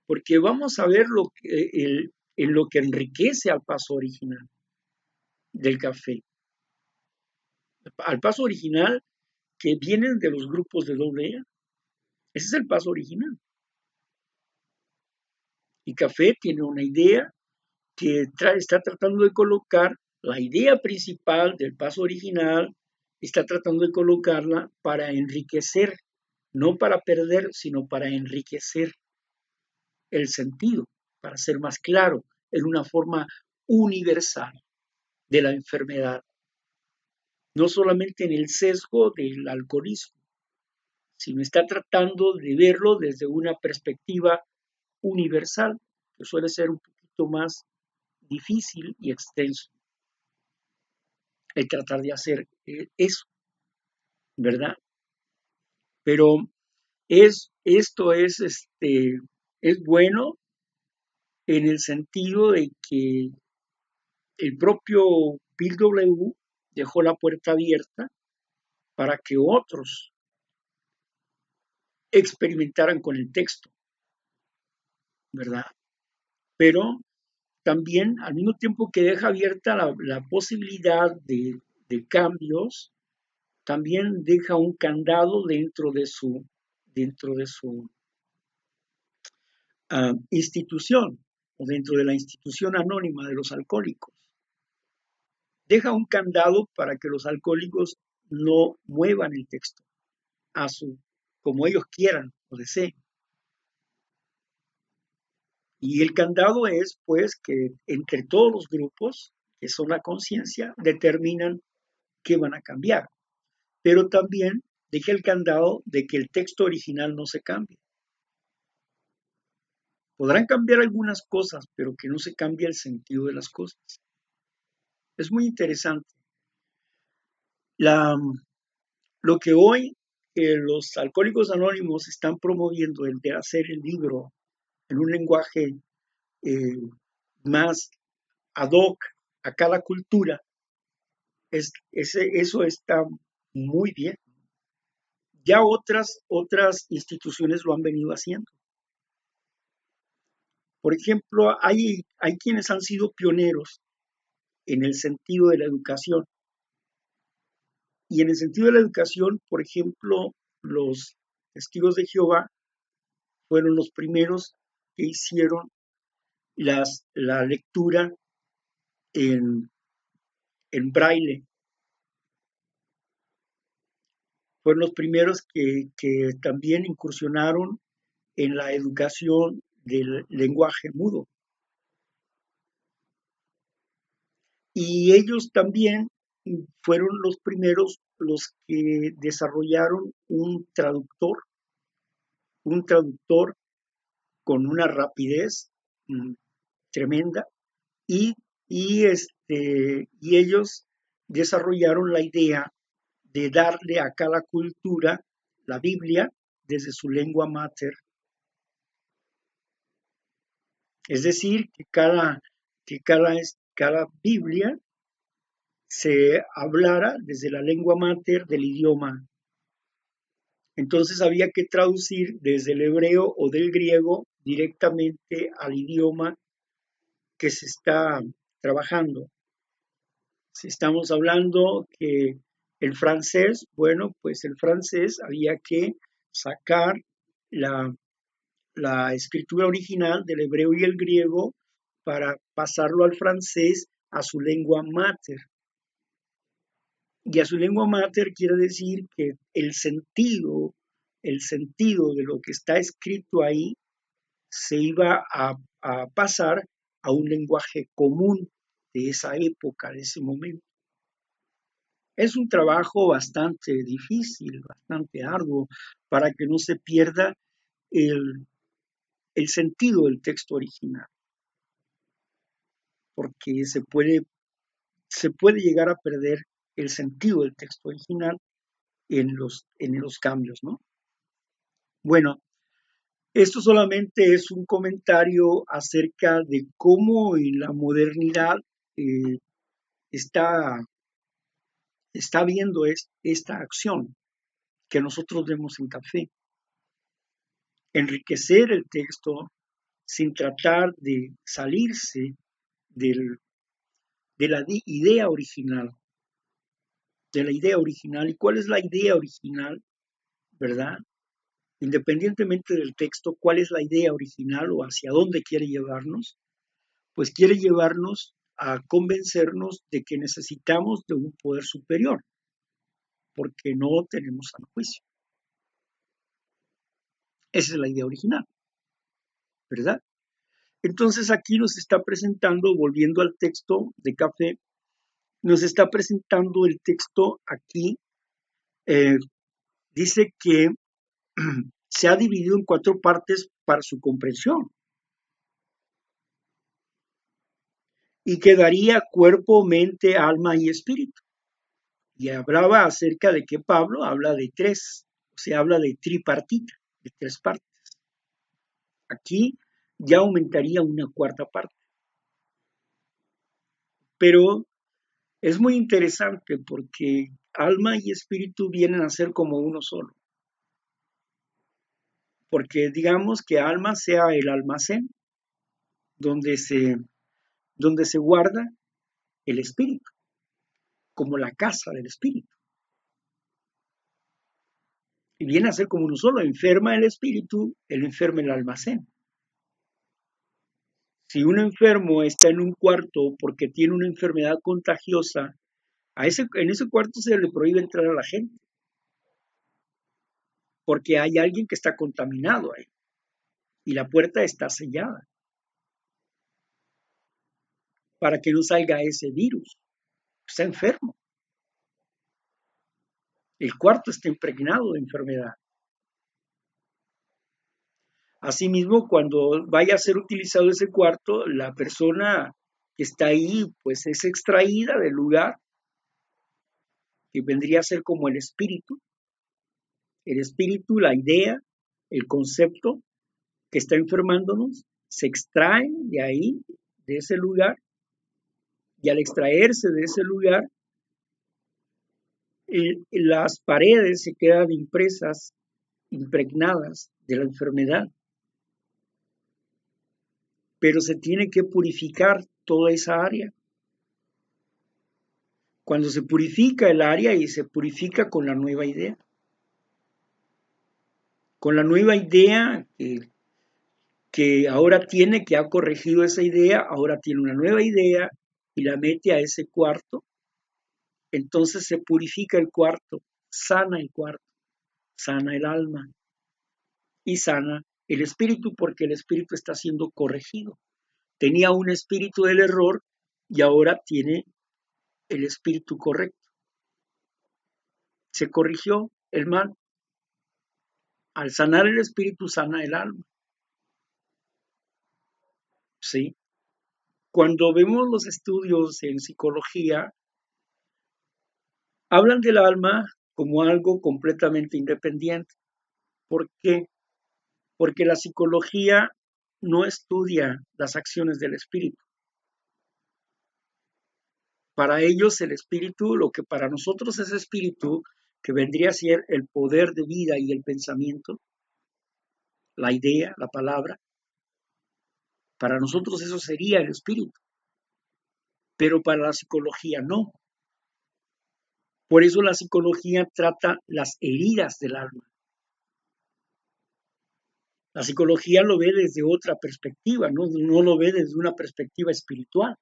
Porque vamos a ver lo que, en lo que enriquece al paso original del café. Al paso original que vienen de los grupos de doble A. Ese es el paso original. Y café tiene una idea que está tratando de colocar la idea principal del paso original, está tratando de colocarla para enriquecer, no para perder, sino para enriquecer el sentido, para ser más claro, en una forma universal de la enfermedad, no solamente en el sesgo del alcoholismo, sino está tratando de verlo desde una perspectiva universal, que suele ser un poquito más difícil y extenso. El tratar de hacer eh, eso, ¿verdad? Pero es, esto es, este, es bueno en el sentido de que el propio Bill W dejó la puerta abierta para que otros experimentaran con el texto, ¿verdad? Pero también al mismo tiempo que deja abierta la, posibilidad de, cambios, también deja un candado dentro de su, dentro de su ah, institución o dentro de la institución anónima de los alcohólicos. Deja un candado para que los alcohólicos no muevan el texto a su como ellos quieran o deseen. Y el candado es, pues, que entre todos los grupos, que son la conciencia, determinan qué van a cambiar. Pero también deja el candado de que el texto original no se cambie. Podrán cambiar algunas cosas, pero que no se cambie el sentido de las cosas. Es muy interesante. La, lo que hoy eh, los alcohólicos anónimos están promoviendo el de hacer el libro en un lenguaje eh, más ad hoc a cada cultura, es, eso está muy bien. Ya otras, otras instituciones lo han venido haciendo. Por ejemplo, hay, hay quienes han sido pioneros en el sentido de la educación. Y en el sentido de la educación, por ejemplo, los testigos de Jehová fueron los primeros que hicieron las, la lectura en, en braille. Fueron los primeros que, que también incursionaron en la educación del lenguaje mudo. Y ellos también fueron los primeros los que desarrollaron un traductor, un traductor con una rapidez mm, tremenda y, y, este, y ellos desarrollaron la idea de darle a cada cultura la Biblia desde su lengua mater. Es decir, que cada, que cada, cada Biblia se hablara desde la lengua mater del idioma entonces había que traducir desde el hebreo o del griego directamente al idioma que se está trabajando. Si estamos hablando que el francés, bueno, pues el francés había que sacar la, la escritura original del hebreo y el griego para pasarlo al francés a su lengua mater. Y a su lengua mater quiere decir que el sentido, el sentido de lo que está escrito ahí se iba a, pasar a un lenguaje común de esa época, de ese momento. Es un trabajo bastante difícil, bastante arduo, para que no se pierda el, el sentido del texto original, porque se puede, se puede llegar a perder el sentido del texto original en los, en los cambios, ¿no? Bueno, esto solamente es un comentario acerca de cómo en la modernidad eh, está está viendo es esta acción que nosotros vemos en café. Enriquecer el texto sin tratar de salirse de la idea original. De la idea original. ¿Y cuál es la idea original? ¿Verdad? Independientemente del texto, ¿cuál es la idea original o hacia dónde quiere llevarnos? Pues quiere llevarnos a convencernos de que necesitamos de un poder superior, porque no tenemos al juicio. Esa es la idea original, ¿verdad? Entonces aquí nos está presentando, volviendo al texto de café, nos está presentando el texto aquí, eh, dice que *clears throat* se ha dividido en cuatro partes para su comprensión. y quedaría cuerpo, mente, alma y espíritu. Y hablaba acerca de que Pablo habla de tres, o sea, habla de tripartita, de tres partes. Aquí ya aumentaría una cuarta parte. Pero es muy interesante porque alma y espíritu vienen a ser como uno solo. Porque digamos que alma sea el almacén donde se donde se guarda el espíritu, como la casa del espíritu. Y viene a ser como uno solo, enferma el espíritu, el enferma el almacén. Si un enfermo está en un cuarto porque tiene una enfermedad contagiosa, en ese cuarto se le prohíbe entrar a la gente, porque hay alguien que está contaminado ahí y la puerta está sellada para que no salga ese virus. Está enfermo. El cuarto está impregnado de enfermedad. Asimismo, cuando vaya a ser utilizado ese cuarto, la persona que está ahí, pues es extraída del lugar, que vendría a ser como el espíritu. El espíritu, la idea, el concepto que está enfermándonos, se extrae de ahí, de ese lugar, y al extraerse de ese lugar, eh, las paredes se quedan impresas, impregnadas de la enfermedad. Pero se tiene que purificar toda esa área. Cuando se purifica el área y se purifica con la nueva idea. Con la nueva idea que, que ahora tiene, que ha corregido esa idea, ahora tiene una nueva idea y la mete a ese cuarto, entonces se purifica el cuarto, sana el cuarto, sana el alma y sana el espíritu porque el espíritu está siendo corregido. Tenía un espíritu del error y ahora tiene el espíritu correcto. Se corrigió el mal. Al sanar el espíritu sana el alma. ¿Sí? Cuando vemos los estudios en psicología, hablan del alma como algo completamente independiente. ¿Por qué? Porque la psicología no estudia las acciones del espíritu. Para ellos el espíritu, lo que para nosotros es espíritu, que vendría a ser el poder de vida y el pensamiento, la idea, la palabra, para nosotros eso sería el espíritu, pero para la psicología no. Por eso la psicología trata las heridas del alma. La psicología lo ve desde otra perspectiva, no, lo ve desde una perspectiva espiritual.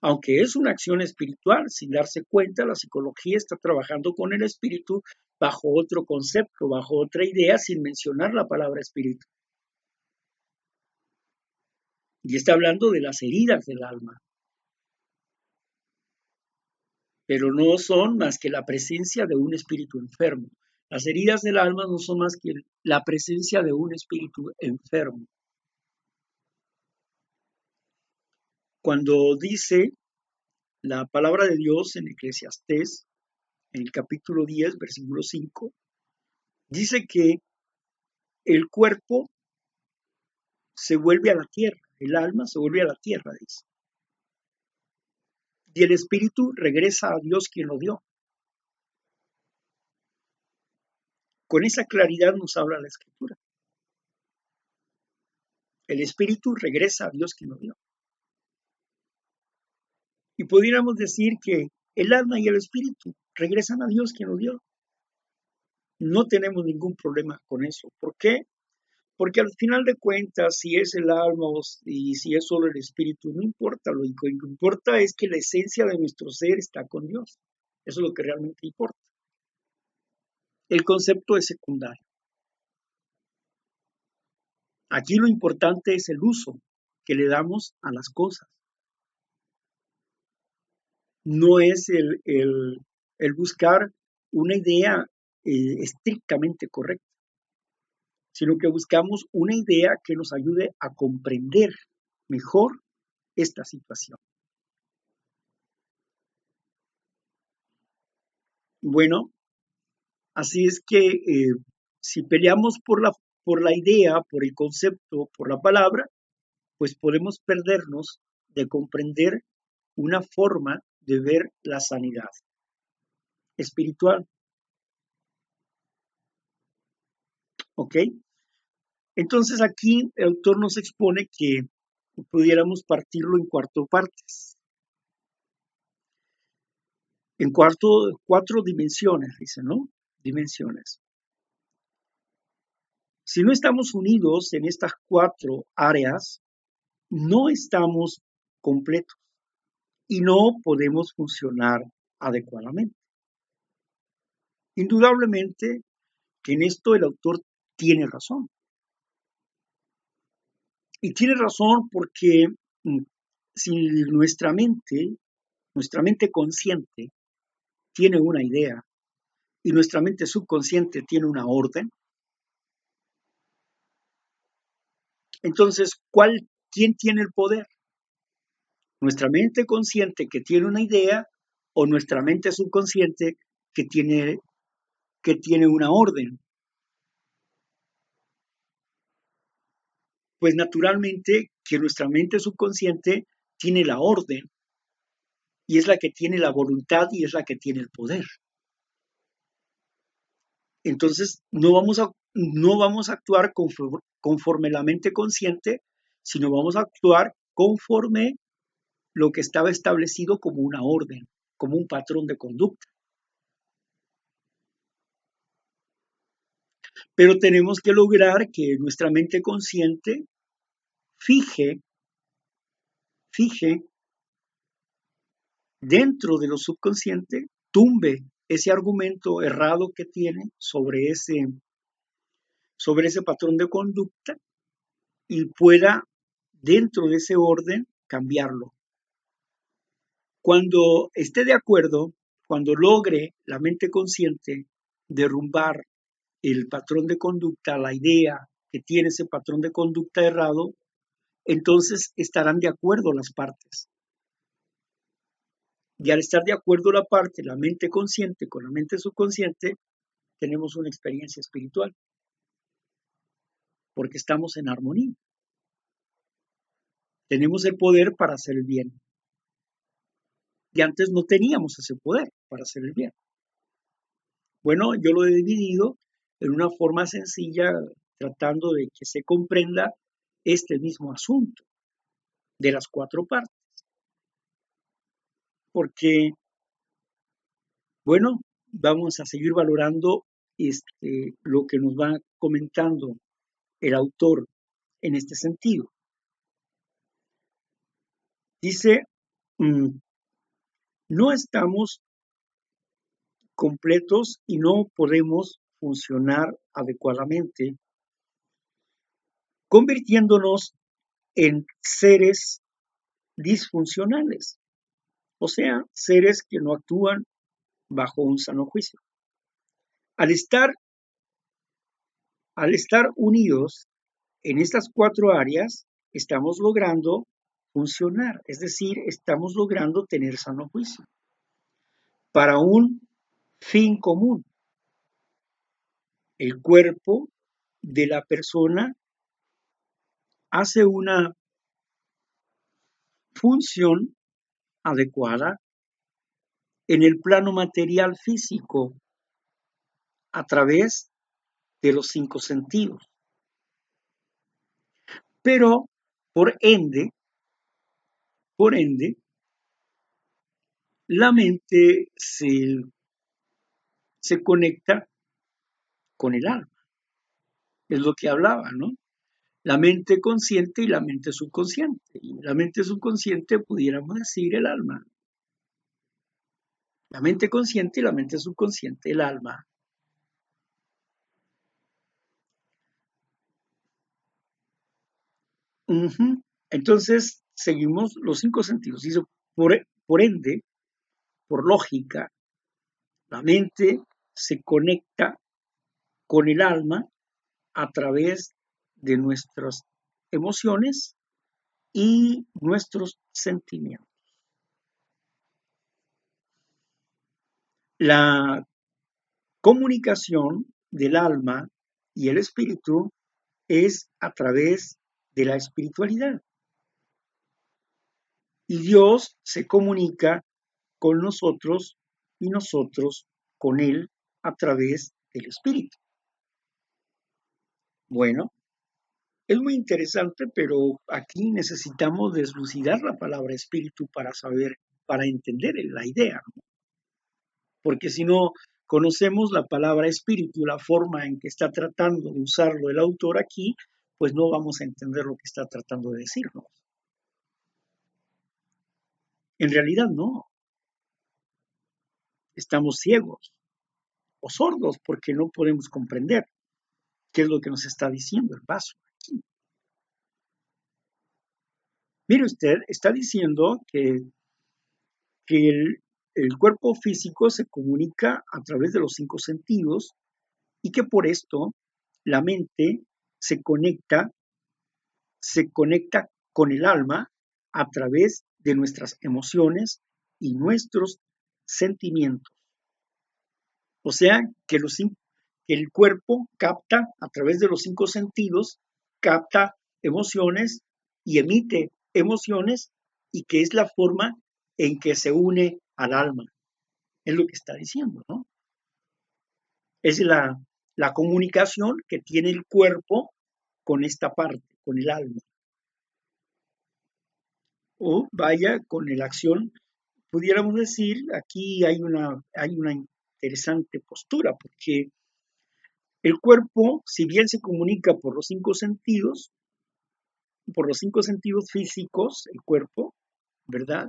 Aunque es una acción espiritual, sin darse cuenta, la psicología está trabajando con el espíritu bajo otro concepto, bajo otra idea, sin mencionar la palabra espíritu. Y está hablando de las heridas del alma. Pero no son más que la presencia de un espíritu enfermo. Las heridas del alma no son más que la presencia de un espíritu enfermo. Cuando dice la palabra de Dios en Eclesiastés, en el capítulo 10, versículo 5, dice que el cuerpo se vuelve a la tierra el alma se vuelve a la tierra, dice. y el espíritu regresa a Dios quien lo dio. Con esa claridad nos habla la escritura. El espíritu regresa a Dios quien lo dio. Y pudiéramos decir que el alma y el espíritu regresan a Dios quien lo dio. No tenemos ningún problema con eso. ¿Por qué? Porque al final de cuentas, si es el alma y si es solo el espíritu, no importa. Lo que importa es que la esencia de nuestro ser está con Dios. Eso es lo que realmente importa. El concepto es secundario. Aquí lo importante es el uso que le damos a las cosas. No es el, buscar una idea eh, estrictamente correcta, sino que buscamos una idea que nos ayude a comprender mejor esta situación. Bueno, así es que eh, si peleamos por la por la idea, por el concepto, por la palabra, pues podemos perdernos de comprender una forma de ver la sanidad espiritual. ¿Ok? Entonces aquí el autor nos expone que pudiéramos partirlo en cuatro partes. En cuatro dimensiones, dice, ¿no? Dimensiones. Si no estamos unidos en estas cuatro áreas, no estamos completos y no podemos funcionar adecuadamente. Indudablemente en esto el autor tiene razón. Y tiene razón porque mm, si nuestra mente, nuestra mente consciente, tiene una idea y nuestra mente subconsciente tiene una orden, Entonces, ¿cuál, ¿quién tiene el poder? ¿Nuestra mente consciente que tiene una idea o nuestra mente subconsciente que tiene, que tiene una orden? Pues naturalmente que nuestra mente subconsciente tiene la orden y es la que tiene la voluntad y es la que tiene el poder. Entonces, no vamos a, no vamos a actuar conforme, la mente consciente, sino vamos a actuar conforme lo que estaba establecido como una orden, como un patrón de conducta. Pero tenemos que lograr que nuestra mente consciente fije, fije dentro de lo subconsciente, tumbe ese argumento errado que tiene sobre ese, sobre ese patrón de conducta y pueda, dentro de ese orden, cambiarlo. Cuando esté de acuerdo, cuando logre la mente consciente derrumbar el patrón de conducta, la idea que tiene ese patrón de conducta errado, entonces estarán de acuerdo las partes. Y al estar de acuerdo la parte, la mente consciente con la mente subconsciente, tenemos una experiencia espiritual. Porque estamos en armonía. Tenemos el poder para hacer el bien. Y antes no teníamos ese poder para hacer el bien. Bueno, yo lo he dividido en una forma sencilla, tratando de que se comprenda este mismo asunto de las cuatro partes porque, bueno, vamos a seguir valorando este, lo que nos va comentando el autor en este sentido. Dice, mm, no estamos completos y no podemos funcionar adecuadamente, convirtiéndonos en seres disfuncionales o sea, seres que no actúan bajo un sano juicio. Al estar, al estar unidos en estas cuatro áreas, estamos logrando funcionar, es decir, estamos logrando tener sano juicio para un fin común. El cuerpo de la persona hace una función adecuada en el plano material físico a través de los cinco sentidos. Pero, por ende, por ende, la mente se, se conecta con el alma. Es lo que hablaba, ¿no? La mente consciente y la mente subconsciente. Y la mente subconsciente pudiéramos decir el alma. La mente consciente y la mente subconsciente, el alma. Entonces, seguimos los cinco sentidos. Dice, por, por ende, por lógica, la mente se conecta con el alma a través de nuestras emociones y nuestros sentimientos. La comunicación del alma y el espíritu es a través de la espiritualidad. Y Dios se comunica con nosotros y nosotros con Él a través del Espíritu. Bueno, es muy interesante, pero aquí necesitamos deslucidar la palabra espíritu para saber, para entender la idea. Porque si no conocemos la palabra espíritu, la forma en que está tratando de usarlo el autor aquí, pues no vamos a entender lo que está tratando de decirnos. En realidad no. Estamos ciegos o sordos porque no podemos comprender qué es lo que nos está diciendo el vaso aquí. Mire usted, está diciendo que, que el, cuerpo físico se comunica a través de los cinco sentidos y que por esto la mente se conecta, se conecta con el alma a través de nuestras emociones y nuestros sentimientos. O sea, que, el cuerpo capta a través de los cinco sentidos, capta emociones y emite emociones y que es la forma en que se une al alma. Es lo que está diciendo, ¿no? Es la, la comunicación que tiene el cuerpo con esta parte, con el alma. O vaya con la acción, pudiéramos decir, aquí hay una, hay una interesante postura, porque el cuerpo, si bien se comunica por los cinco sentidos, por los cinco sentidos físicos, el cuerpo, ¿verdad?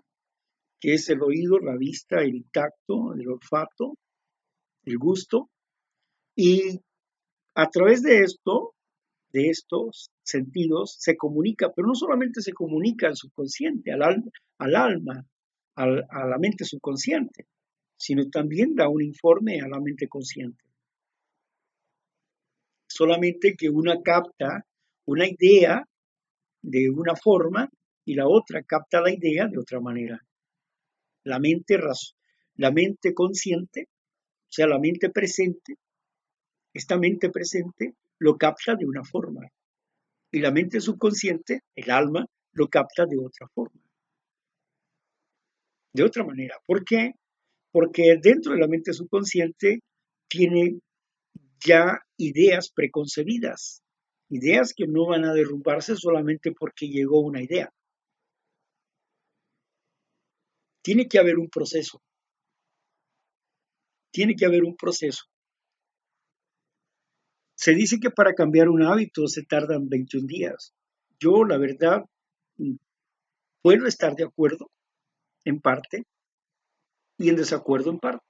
Que es el oído, la vista, el tacto, el olfato, el gusto, y a través de esto, de estos sentidos, se comunica, pero no solamente se comunica al subconsciente, al, al alma, a la mente subconsciente, sino también da un informe a la mente consciente. Solamente que una capta una idea de una forma y la otra capta la idea de otra manera. La mente, la mente consciente, o sea, la mente presente, esta mente presente lo capta de una forma y la mente subconsciente, el alma, lo capta de otra forma. De otra manera. ¿Por qué? Porque dentro de la mente subconsciente tiene ya ideas preconcebidas, ideas que no van a derrumbarse solamente porque llegó una idea. Tiene que haber un proceso. Tiene que haber un proceso. Se dice que para cambiar un hábito se tardan 21 días. Yo, la verdad, mm, puedo estar de acuerdo en parte y en desacuerdo en parte.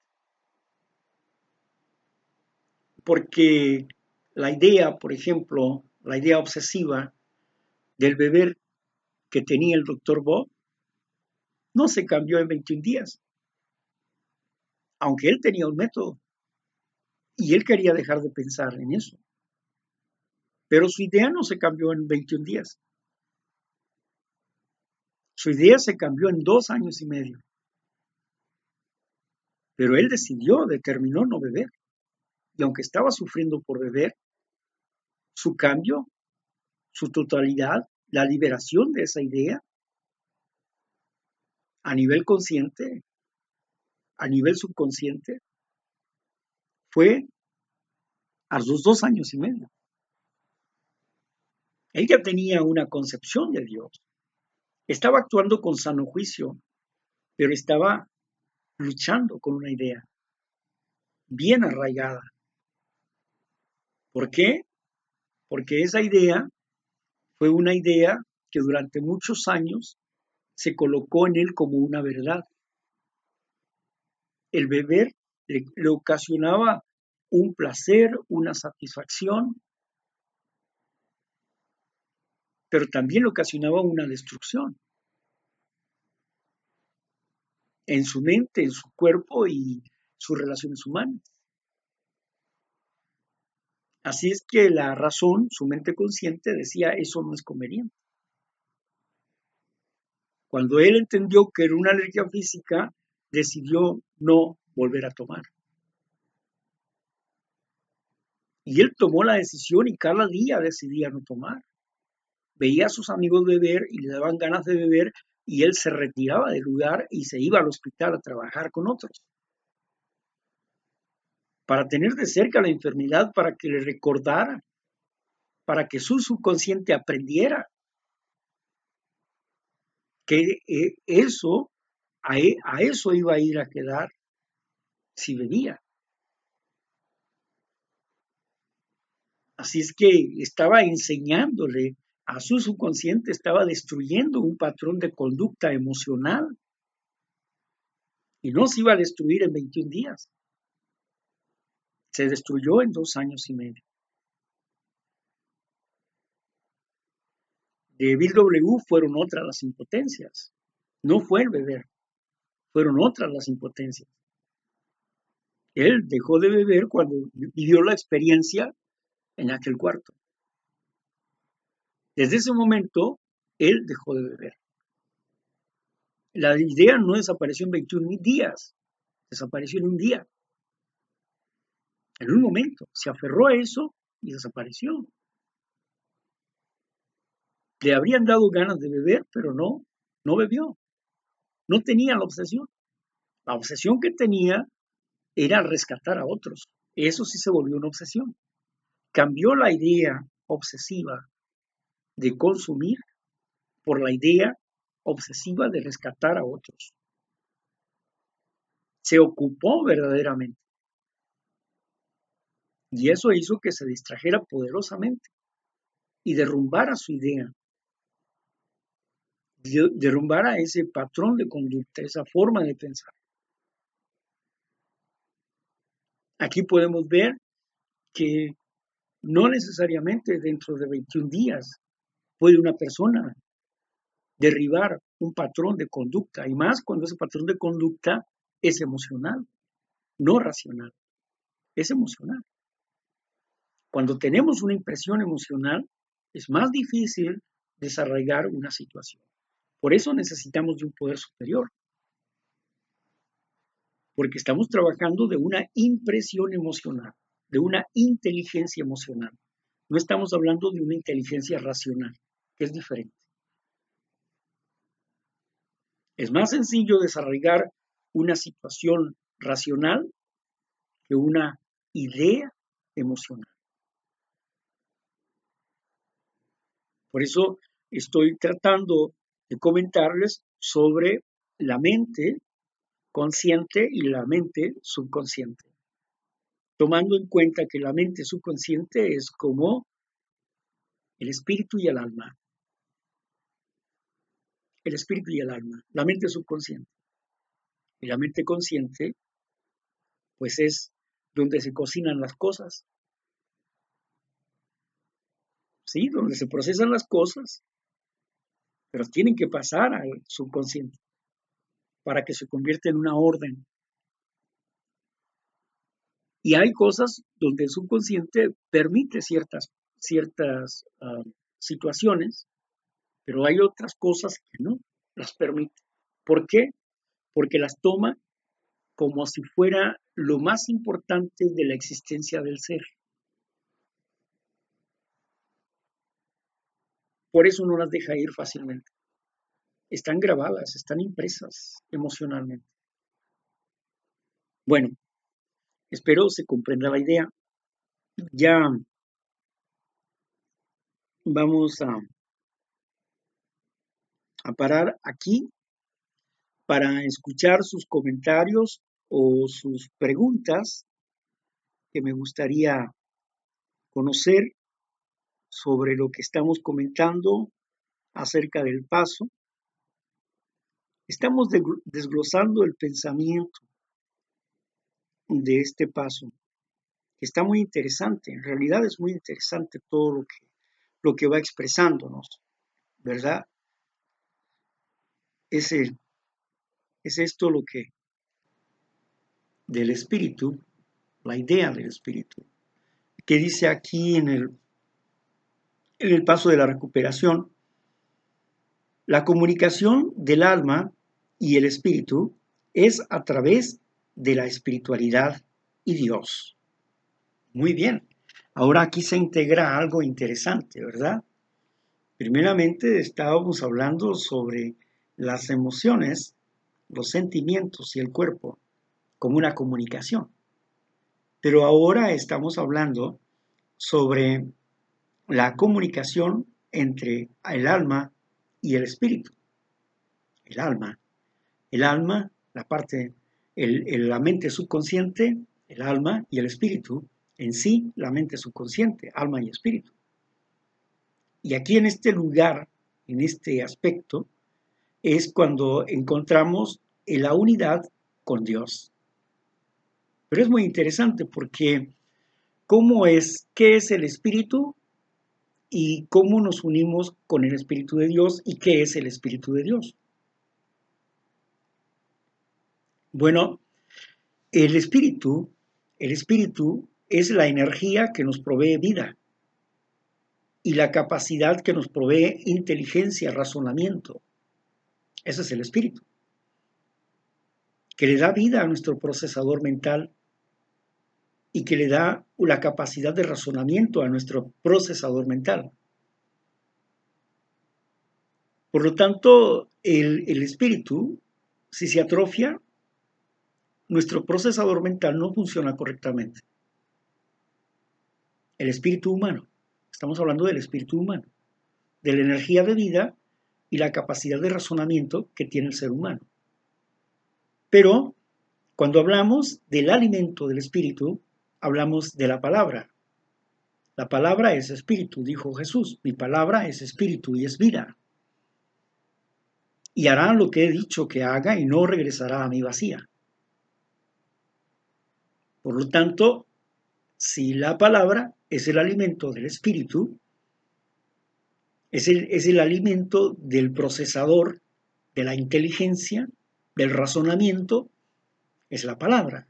Porque la idea, por ejemplo, la idea obsesiva del beber que tenía el doctor Bob, no se cambió en 21 días. Aunque él tenía un método. Y él quería dejar de pensar en eso. Pero su idea no se cambió en 21 días. Su idea se cambió en dos años y medio. Pero él decidió, determinó no beber. Y aunque estaba sufriendo por beber, su cambio, su totalidad, la liberación de esa idea, a nivel consciente, a nivel subconsciente, fue a los dos años y medio. Él ya tenía una concepción de Dios. Estaba actuando con sano juicio, pero estaba luchando con una idea bien arraigada. ¿Por qué? Porque esa idea fue una idea que durante muchos años se colocó en él como una verdad. El beber le, ocasionaba un placer, una satisfacción, pero también le ocasionaba una destrucción en su mente, en su cuerpo y sus relaciones humanas. Así es que la razón, su mente consciente, decía, eso no es conveniente. Cuando él entendió que era una alergia física, decidió no volver a tomar. Y él tomó la decisión y cada día decidía no tomar. Veía a sus amigos beber y le daban ganas de beber y él se retiraba del lugar y se iba al hospital a trabajar con otros. Para tener de cerca la enfermedad, para que le recordara, para que su subconsciente aprendiera que eh, eso, e, a, eso iba a ir a quedar si bebía. Así es que estaba enseñándole a su subconsciente, estaba destruyendo un patrón de conducta emocional. Y no se iba a destruir en 21 días. Se destruyó en dos años y medio. de Bill W fueron otras las impotencias. No fue el beber, fueron otras las impotencias. Él dejó de beber cuando vivió la experiencia en aquel cuarto. Desde ese momento, él dejó de beber. La idea no desapareció en 21 días, desapareció en un día. En un momento, se aferró a eso y desapareció. Le habrían dado ganas de beber, pero no, no bebió. No tenía la obsesión. La obsesión que tenía era rescatar a otros. Eso sí se volvió una obsesión. Cambió la idea obsesiva de consumir por la idea obsesiva de rescatar a otros. Se ocupó verdaderamente. Y eso hizo que se distrajera poderosamente y derrumbara su idea derrumbar a ese patrón de conducta, esa forma de pensar. Aquí podemos ver que no necesariamente dentro de 21 días puede una persona derribar un patrón de conducta, y más cuando ese patrón de conducta es emocional, no racional, es emocional. Cuando tenemos una impresión emocional, es más difícil desarraigar una situación. Por eso necesitamos de un poder superior. Porque estamos trabajando de una impresión emocional, de una inteligencia emocional. No estamos hablando de una inteligencia racional, que es diferente. Es más sencillo desarrollar una situación racional que una idea emocional. Por eso estoy tratando de comentarles sobre la mente consciente y la mente subconsciente, tomando en cuenta que la mente subconsciente es como el espíritu y el alma. El espíritu y el alma, la mente subconsciente. Y la mente consciente, pues es donde se cocinan las cosas. Sí, donde se procesan las cosas, pero tienen que pasar al subconsciente para que se convierta en una orden. Y hay cosas donde el subconsciente permite ciertas, ciertas ah, situaciones, pero hay otras cosas que no las permite. ¿Por qué? Porque las toma como si fuera lo más importante de la existencia del ser. Por eso no las deja ir fácilmente. están grabadas, están impresas emocionalmente. Bueno, espero se comprenda la idea. Ya vamos a, a parar aquí para escuchar sus comentarios o sus preguntas que me gustaría conocer sobre lo que estamos comentando acerca del paso. Estamos desglosando el pensamiento de este paso, que está muy interesante, en realidad es muy interesante todo lo que, lo que va expresándonos, ¿verdad? Es, es esto lo que del espíritu, la idea del espíritu, que dice aquí en el, en el paso de la recuperación, la comunicación del alma y el espíritu es a través de la espiritualidad y Dios. Muy bien. Ahora aquí se integra algo interesante, ¿verdad? Primeramente estábamos hablando sobre las emociones, los sentimientos y el cuerpo como una comunicación. Pero ahora estamos hablando sobre la comunicación entre el alma y el espíritu. El alma. El alma, la parte, el, la mente subconsciente, el alma y el espíritu. En sí, la mente subconsciente, alma y espíritu. Y aquí en este lugar, en este aspecto, es cuando encontramos la unidad con Dios. Pero es muy interesante porque ¿cómo es, qué es el espíritu y cómo nos unimos con el Espíritu de Dios y qué es el Espíritu de Dios. Bueno, el Espíritu, el Espíritu es la energía que nos provee vida y la capacidad que nos provee inteligencia, razonamiento. Ese es el Espíritu, que le da vida a nuestro procesador mental y que le da la capacidad de razonamiento a nuestro procesador mental. Por lo tanto, el, espíritu, si se atrofia, nuestro procesador mental no funciona correctamente. El espíritu humano, estamos hablando del espíritu humano, de la energía de vida y la capacidad de razonamiento que tiene el ser humano. Pero cuando hablamos del alimento del espíritu, hablamos de la palabra. La palabra es espíritu, dijo Jesús. Mi palabra es espíritu y es vida. Y hará lo que he dicho que haga y no regresará a mi vacía. Por lo tanto, si la palabra es el alimento del espíritu, es el, es el alimento del procesador, de la inteligencia, del razonamiento, es la palabra.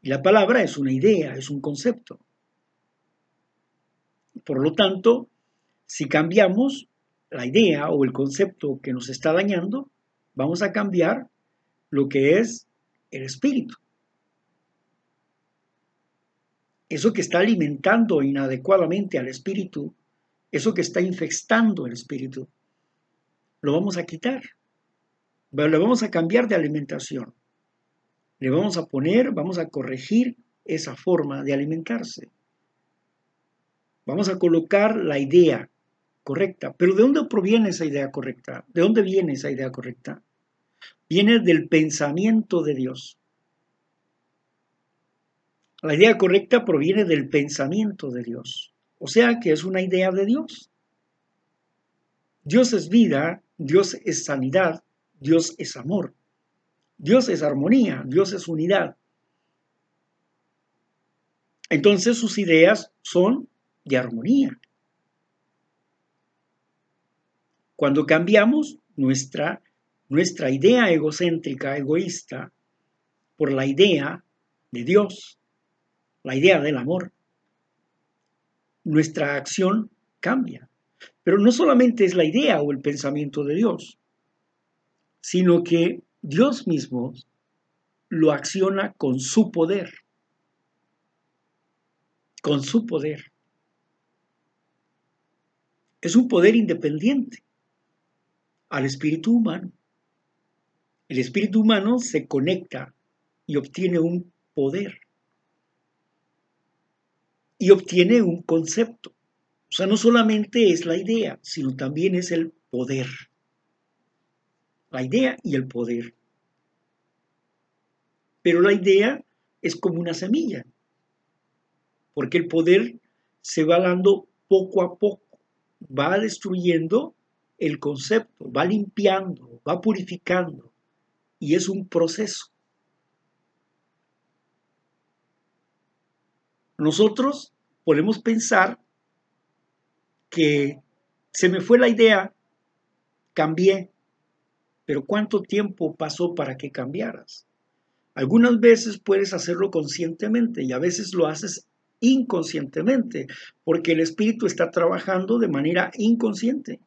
Y la palabra es una idea, es un concepto. Por lo tanto, si cambiamos la idea o el concepto que nos está dañando, vamos a cambiar lo que es el espíritu. Eso que está alimentando inadecuadamente al espíritu, eso que está infestando el espíritu, lo vamos a quitar. Lo vamos a cambiar de alimentación. Le vamos a poner, vamos a corregir esa forma de alimentarse. Vamos a colocar la idea correcta. Pero ¿de dónde proviene esa idea correcta? ¿De dónde viene esa idea correcta? Viene del pensamiento de Dios. La idea correcta proviene del pensamiento de Dios. O sea que es una idea de Dios. Dios es vida, Dios es sanidad, Dios es amor. Dios es armonía, Dios es unidad. Entonces sus ideas son de armonía. Cuando cambiamos nuestra, nuestra idea egocéntrica, egoísta, por la idea de Dios, la idea del amor, nuestra acción cambia. Pero no solamente es la idea o el pensamiento de Dios, sino que Dios mismo lo acciona con su poder. Con su poder. Es un poder independiente. al espíritu humano. El espíritu humano se conecta y obtiene un poder. Y obtiene un concepto. O sea, no solamente es la idea, sino también es el poder. La idea y el poder. Pero la idea es como una semilla, porque el poder se va dando poco a poco, va destruyendo el concepto, va limpiando, va purificando, y es un proceso. Nosotros podemos pensar que se me fue la idea, cambié, pero ¿cuánto tiempo pasó para que cambiaras? Algunas veces puedes hacerlo conscientemente y a veces lo haces inconscientemente, porque el espíritu está trabajando de manera inconsciente.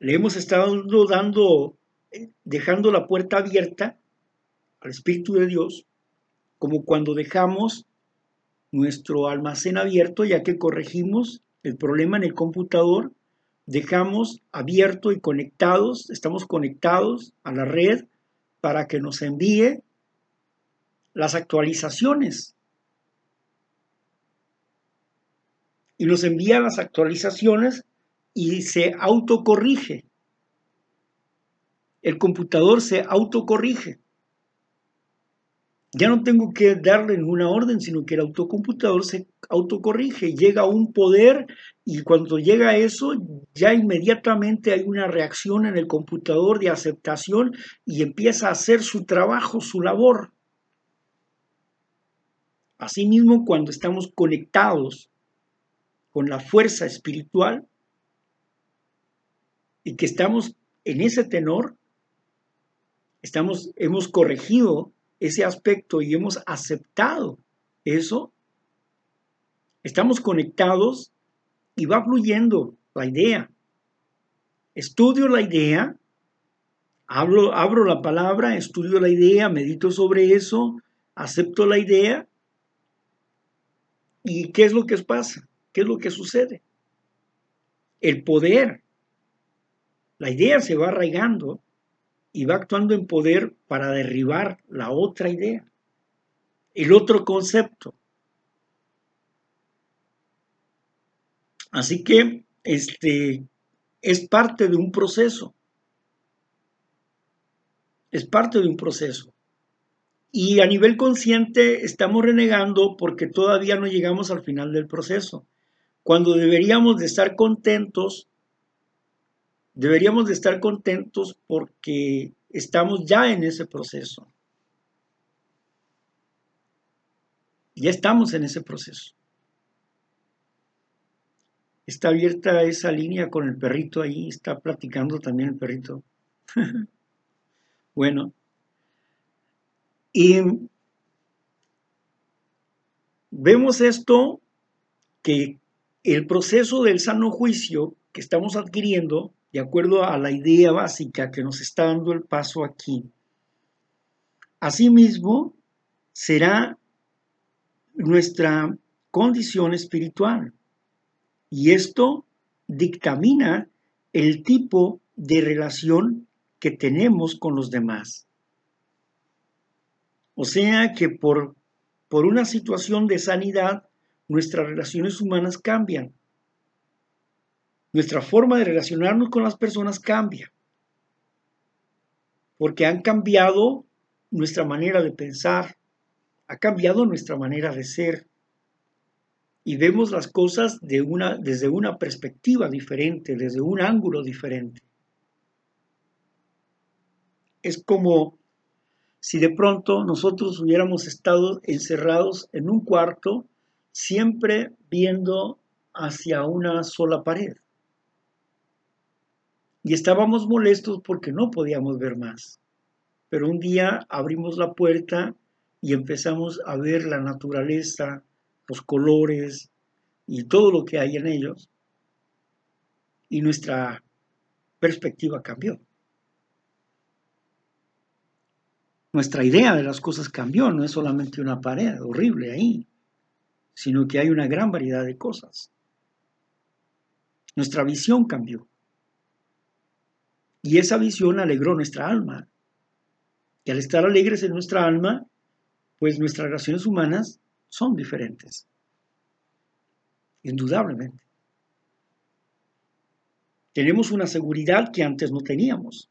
Le hemos estado dando, dejando la puerta abierta al Espíritu de Dios, como cuando dejamos nuestro almacén abierto, ya que corregimos el problema en el computador, dejamos abierto y conectados, estamos conectados a la red para que nos envíe las actualizaciones. Y nos envía las actualizaciones y se autocorrige. El computador se autocorrige. Ya no tengo que darle ninguna orden, sino que el autocomputador se autocorrige, llega a un poder y cuando llega a eso, ya inmediatamente hay una reacción en el computador de aceptación y empieza a hacer su trabajo, su labor. Asimismo, cuando estamos conectados con la fuerza espiritual y que estamos en ese tenor, estamos, hemos corregido ese aspecto y hemos aceptado eso, estamos conectados y va fluyendo la idea. Estudio la idea, hablo, abro la palabra, estudio la idea, medito sobre eso, acepto la idea. ¿Y qué es lo que pasa? ¿Qué es lo que sucede? El poder. La idea se va arraigando y va actuando en poder para derribar la otra idea, el otro concepto. Así que este es parte de un proceso. Es parte de un proceso. Y a nivel consciente estamos renegando porque todavía no llegamos al final del proceso. Cuando deberíamos de estar contentos deberíamos de estar contentos porque estamos ya en ese proceso. Ya estamos en ese proceso. Está abierta esa línea con el perrito ahí, está platicando también el perrito. *laughs* bueno, y vemos esto que el proceso del sano juicio que estamos adquiriendo de acuerdo a la idea básica que nos está dando el paso aquí. Asimismo, será nuestra condición espiritual. Y esto dictamina el tipo de relación que tenemos con los demás. O sea que por, por una situación de sanidad, nuestras relaciones humanas cambian nuestra forma de relacionarnos con las personas cambia, porque han cambiado nuestra manera de pensar, ha cambiado nuestra manera de ser y vemos las cosas desde una perspectiva diferente, desde un ángulo diferente. Es como si de pronto nosotros hubiéramos estado encerrados en un cuarto, siempre viendo hacia una sola pared y estábamos molestos porque no podíamos ver más. Pero un día abrimos la puerta y empezamos a ver la naturaleza, los colores y todo lo que hay en ellos. Y nuestra perspectiva cambió. Nuestra idea de las cosas cambió, no es solamente una pared horrible ahí, sino que hay una gran variedad de cosas. Nuestra visión cambió. Y esa visión alegró nuestra alma. Y al estar alegres en nuestra alma, pues nuestras relaciones humanas son diferentes. Indudablemente. Tenemos una seguridad que antes no teníamos.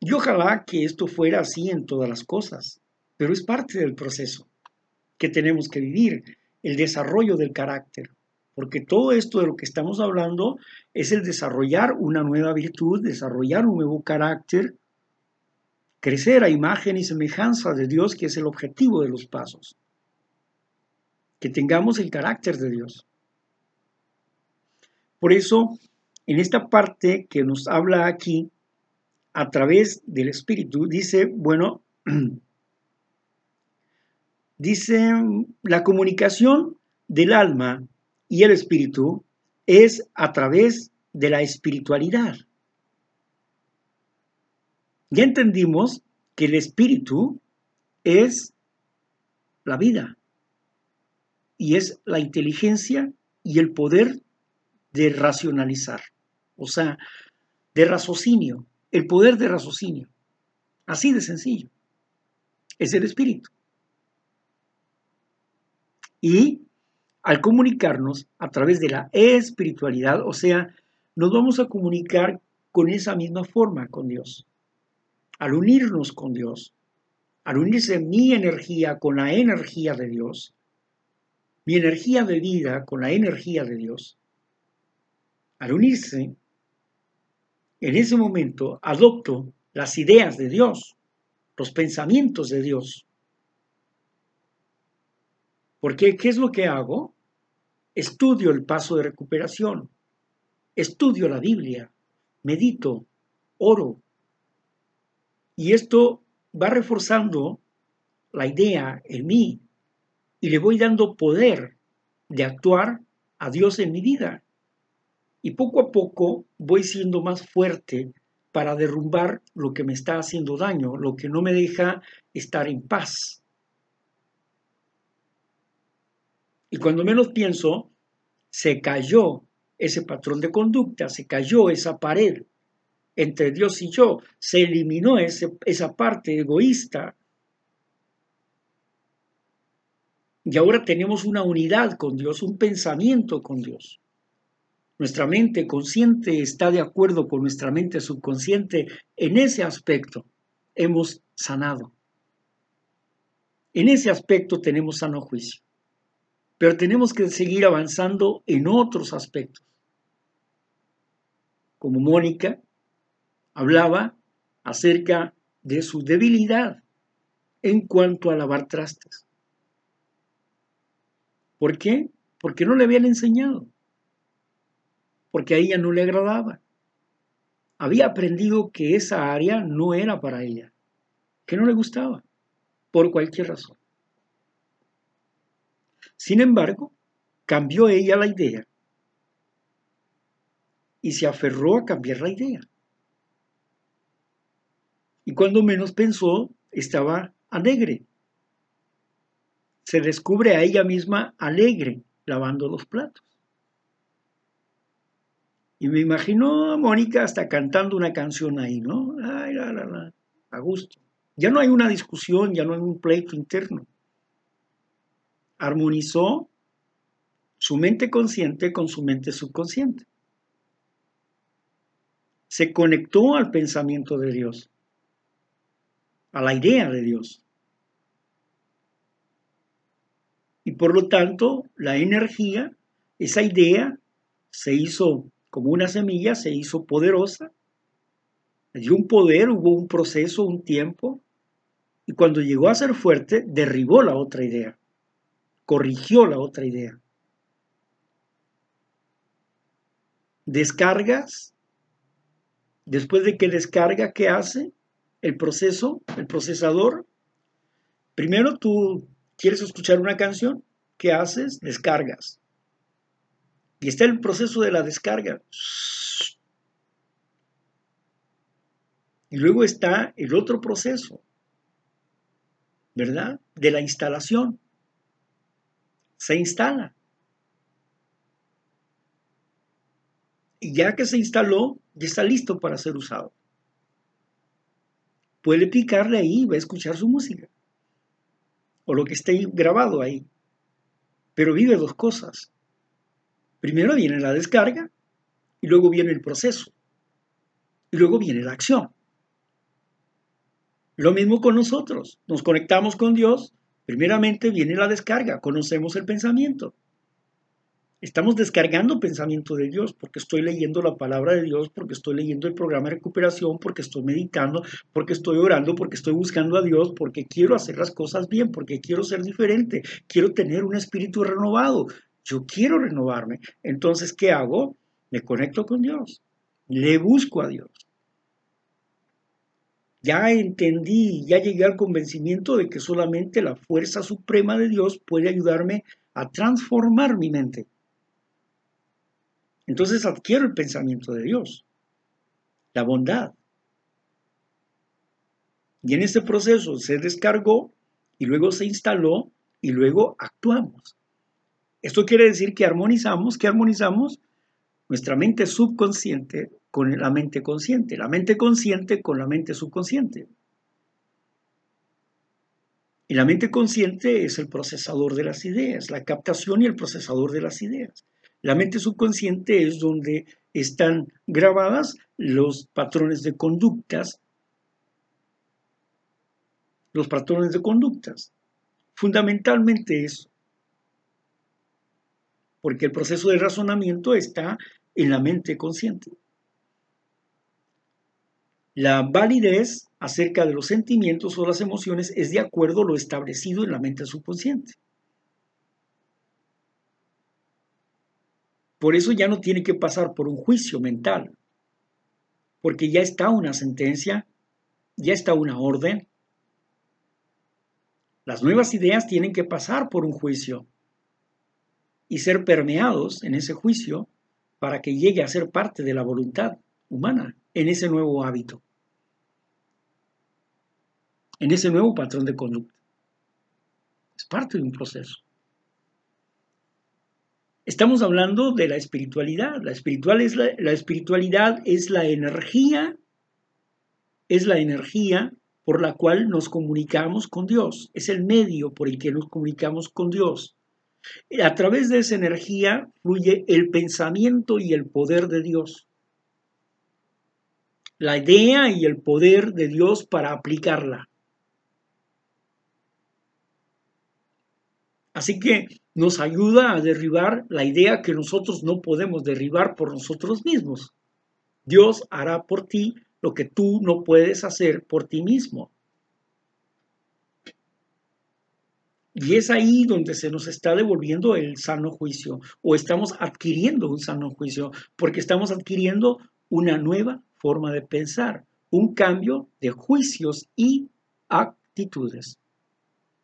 Y ojalá que esto fuera así en todas las cosas, pero es parte del proceso que tenemos que vivir, el desarrollo del carácter, porque todo esto de lo que estamos hablando es el desarrollar una nueva virtud, desarrollar un nuevo carácter, crecer a imagen y semejanza de Dios, que es el objetivo de los pasos. Que tengamos el carácter de Dios. Por eso, en esta parte que nos habla aquí, a través del Espíritu, dice, bueno, *clears throat* dice, la comunicación del alma y el Espíritu es a través de la espiritualidad. Ya entendimos que el Espíritu es la vida y es la inteligencia y el poder de racionalizar, o sea, de raciocinio, el poder de raciocinio. Así de sencillo. Es el espíritu. Y al comunicarnos a través de la espiritualidad, o sea, nos vamos a comunicar con esa misma forma con Dios. Al unirnos con Dios, al unirse mi energía con la energía de Dios, mi energía de vida con la energía de Dios, al unirse, en ese momento adopto las ideas de Dios, los pensamientos de Dios. Porque, ¿qué es lo que hago? Estudio el paso de recuperación, estudio la Biblia, medito, oro. Y esto va reforzando la idea en mí y le voy dando poder de actuar a Dios en mi vida. Y poco a poco voy siendo más fuerte para derrumbar lo que me está haciendo daño, lo que no me deja estar en paz. Y cuando menos pienso, se cayó ese patrón de conducta, se cayó esa pared entre Dios y yo, se eliminó esa parte egoísta. Y ahora tenemos una unidad con Dios, un pensamiento con Dios. Nuestra mente consciente está de acuerdo con nuestra mente subconsciente en ese aspecto. Hemos sanado. En ese aspecto tenemos sano juicio. Pero tenemos que seguir avanzando en otros aspectos. Como Mónica hablaba acerca de su debilidad en cuanto a lavar trastes. ¿Por qué? Porque no le habían enseñado porque a ella no le agradaba. Había aprendido que esa área no era para ella, que no le gustaba, por cualquier razón. Sin embargo, cambió ella la idea y se aferró a cambiar la idea. Y cuando menos pensó, estaba alegre. Se descubre a ella misma alegre lavando los platos. Y me imagino a Mónica hasta cantando una canción ahí, ¿no? Ay, la, la, la, a gusto. Ya no hay una discusión, ya no hay un pleito interno. Armonizó su mente consciente con su mente subconsciente. Se conectó al pensamiento de Dios, a la idea de Dios. Y por lo tanto, la energía, esa idea, se hizo como una semilla, se hizo poderosa, dio un poder, hubo un proceso, un tiempo, y cuando llegó a ser fuerte, derribó la otra idea, corrigió la otra idea. Descargas, después de que descarga, ¿qué hace? El proceso, el procesador. Primero tú quieres escuchar una canción, ¿qué haces? Descargas. Y está el proceso de la descarga. Y luego está el otro proceso, ¿verdad? De la instalación. Se instala. Y ya que se instaló, ya está listo para ser usado. Puede picarle ahí y va a escuchar su música o lo que esté grabado ahí. Pero vive dos cosas. Primero viene la descarga y luego viene el proceso y luego viene la acción. Lo mismo con nosotros. Nos conectamos con Dios. Primeramente viene la descarga, conocemos el pensamiento. Estamos descargando pensamiento de Dios porque estoy leyendo la palabra de Dios, porque estoy leyendo el programa de recuperación, porque estoy meditando, porque estoy orando, porque estoy buscando a Dios, porque quiero hacer las cosas bien, porque quiero ser diferente, quiero tener un espíritu renovado. Yo quiero renovarme. Entonces, ¿qué hago? Me conecto con Dios. Le busco a Dios. Ya entendí, ya llegué al convencimiento de que solamente la fuerza suprema de Dios puede ayudarme a transformar mi mente. Entonces adquiero el pensamiento de Dios, la bondad. Y en este proceso se descargó y luego se instaló y luego actuamos. Esto quiere decir que armonizamos, que armonizamos nuestra mente subconsciente con la mente consciente, la mente consciente con la mente subconsciente. Y la mente consciente es el procesador de las ideas, la captación y el procesador de las ideas. La mente subconsciente es donde están grabadas los patrones de conductas, los patrones de conductas. Fundamentalmente eso. Porque el proceso de razonamiento está en la mente consciente. La validez acerca de los sentimientos o las emociones es de acuerdo a lo establecido en la mente subconsciente. Por eso ya no tiene que pasar por un juicio mental, porque ya está una sentencia, ya está una orden. Las nuevas ideas tienen que pasar por un juicio y ser permeados en ese juicio para que llegue a ser parte de la voluntad humana en ese nuevo hábito, en ese nuevo patrón de conducta. Es parte de un proceso. Estamos hablando de la espiritualidad. La, espiritual es la, la espiritualidad es la energía, es la energía por la cual nos comunicamos con Dios. Es el medio por el que nos comunicamos con Dios. A través de esa energía fluye el pensamiento y el poder de Dios. La idea y el poder de Dios para aplicarla. Así que nos ayuda a derribar la idea que nosotros no podemos derribar por nosotros mismos. Dios hará por ti lo que tú no puedes hacer por ti mismo. Y es ahí donde se nos está devolviendo el sano juicio o estamos adquiriendo un sano juicio porque estamos adquiriendo una nueva forma de pensar, un cambio de juicios y actitudes.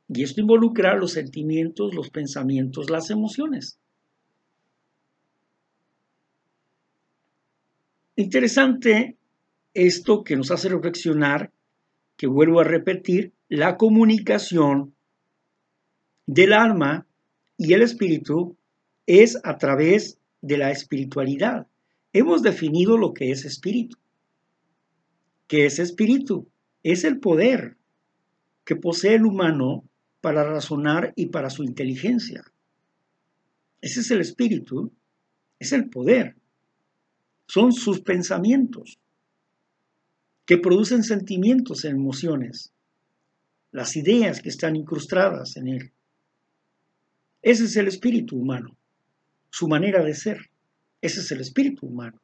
Y esto involucra los sentimientos, los pensamientos, las emociones. Interesante esto que nos hace reflexionar, que vuelvo a repetir, la comunicación del alma y el espíritu es a través de la espiritualidad. Hemos definido lo que es espíritu. ¿Qué es espíritu? Es el poder que posee el humano para razonar y para su inteligencia. Ese es el espíritu, es el poder. Son sus pensamientos que producen sentimientos e emociones, las ideas que están incrustadas en él. Ese es el espíritu humano, su manera de ser. Ese es el espíritu humano.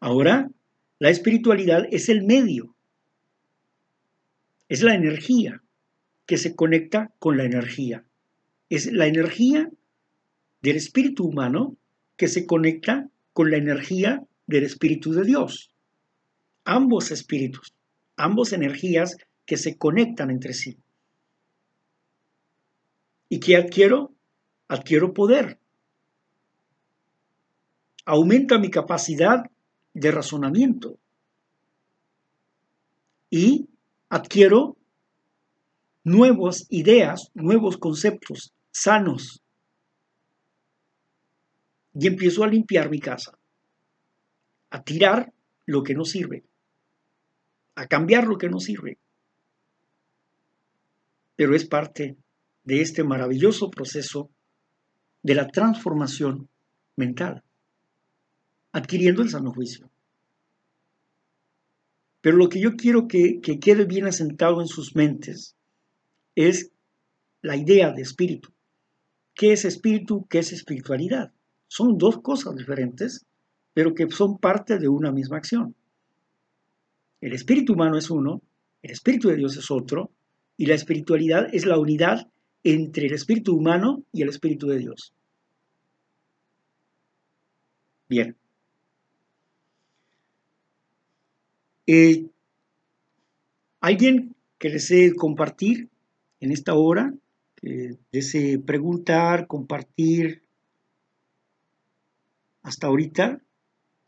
Ahora, la espiritualidad es el medio es la energía que se conecta con la energía. Es la energía del espíritu humano que se conecta con la energía del espíritu de Dios. Ambos espíritus, ambos energías que se conectan entre sí. ¿Y qué adquiero? Adquiero poder. Aumenta mi capacidad de razonamiento. Y adquiero nuevas ideas, nuevos conceptos sanos. y empiezo a limpiar mi casa, a tirar lo que no sirve, a cambiar lo que no sirve. Pero es parte de este maravilloso proceso de la transformación mental, adquiriendo el sano juicio. Pero lo que yo quiero que, que quede bien asentado en sus mentes es la idea de espíritu. ¿Qué es espíritu? ¿Qué es espiritualidad? Son dos cosas diferentes, pero que son parte de una misma acción. El espíritu humano es uno, el espíritu de Dios es otro, y la espiritualidad es la unidad entre el espíritu humano y el espíritu de Dios. Bien. Eh, ¿Alguien que desee compartir en esta hora? Que desee preguntar, compartir hasta ahorita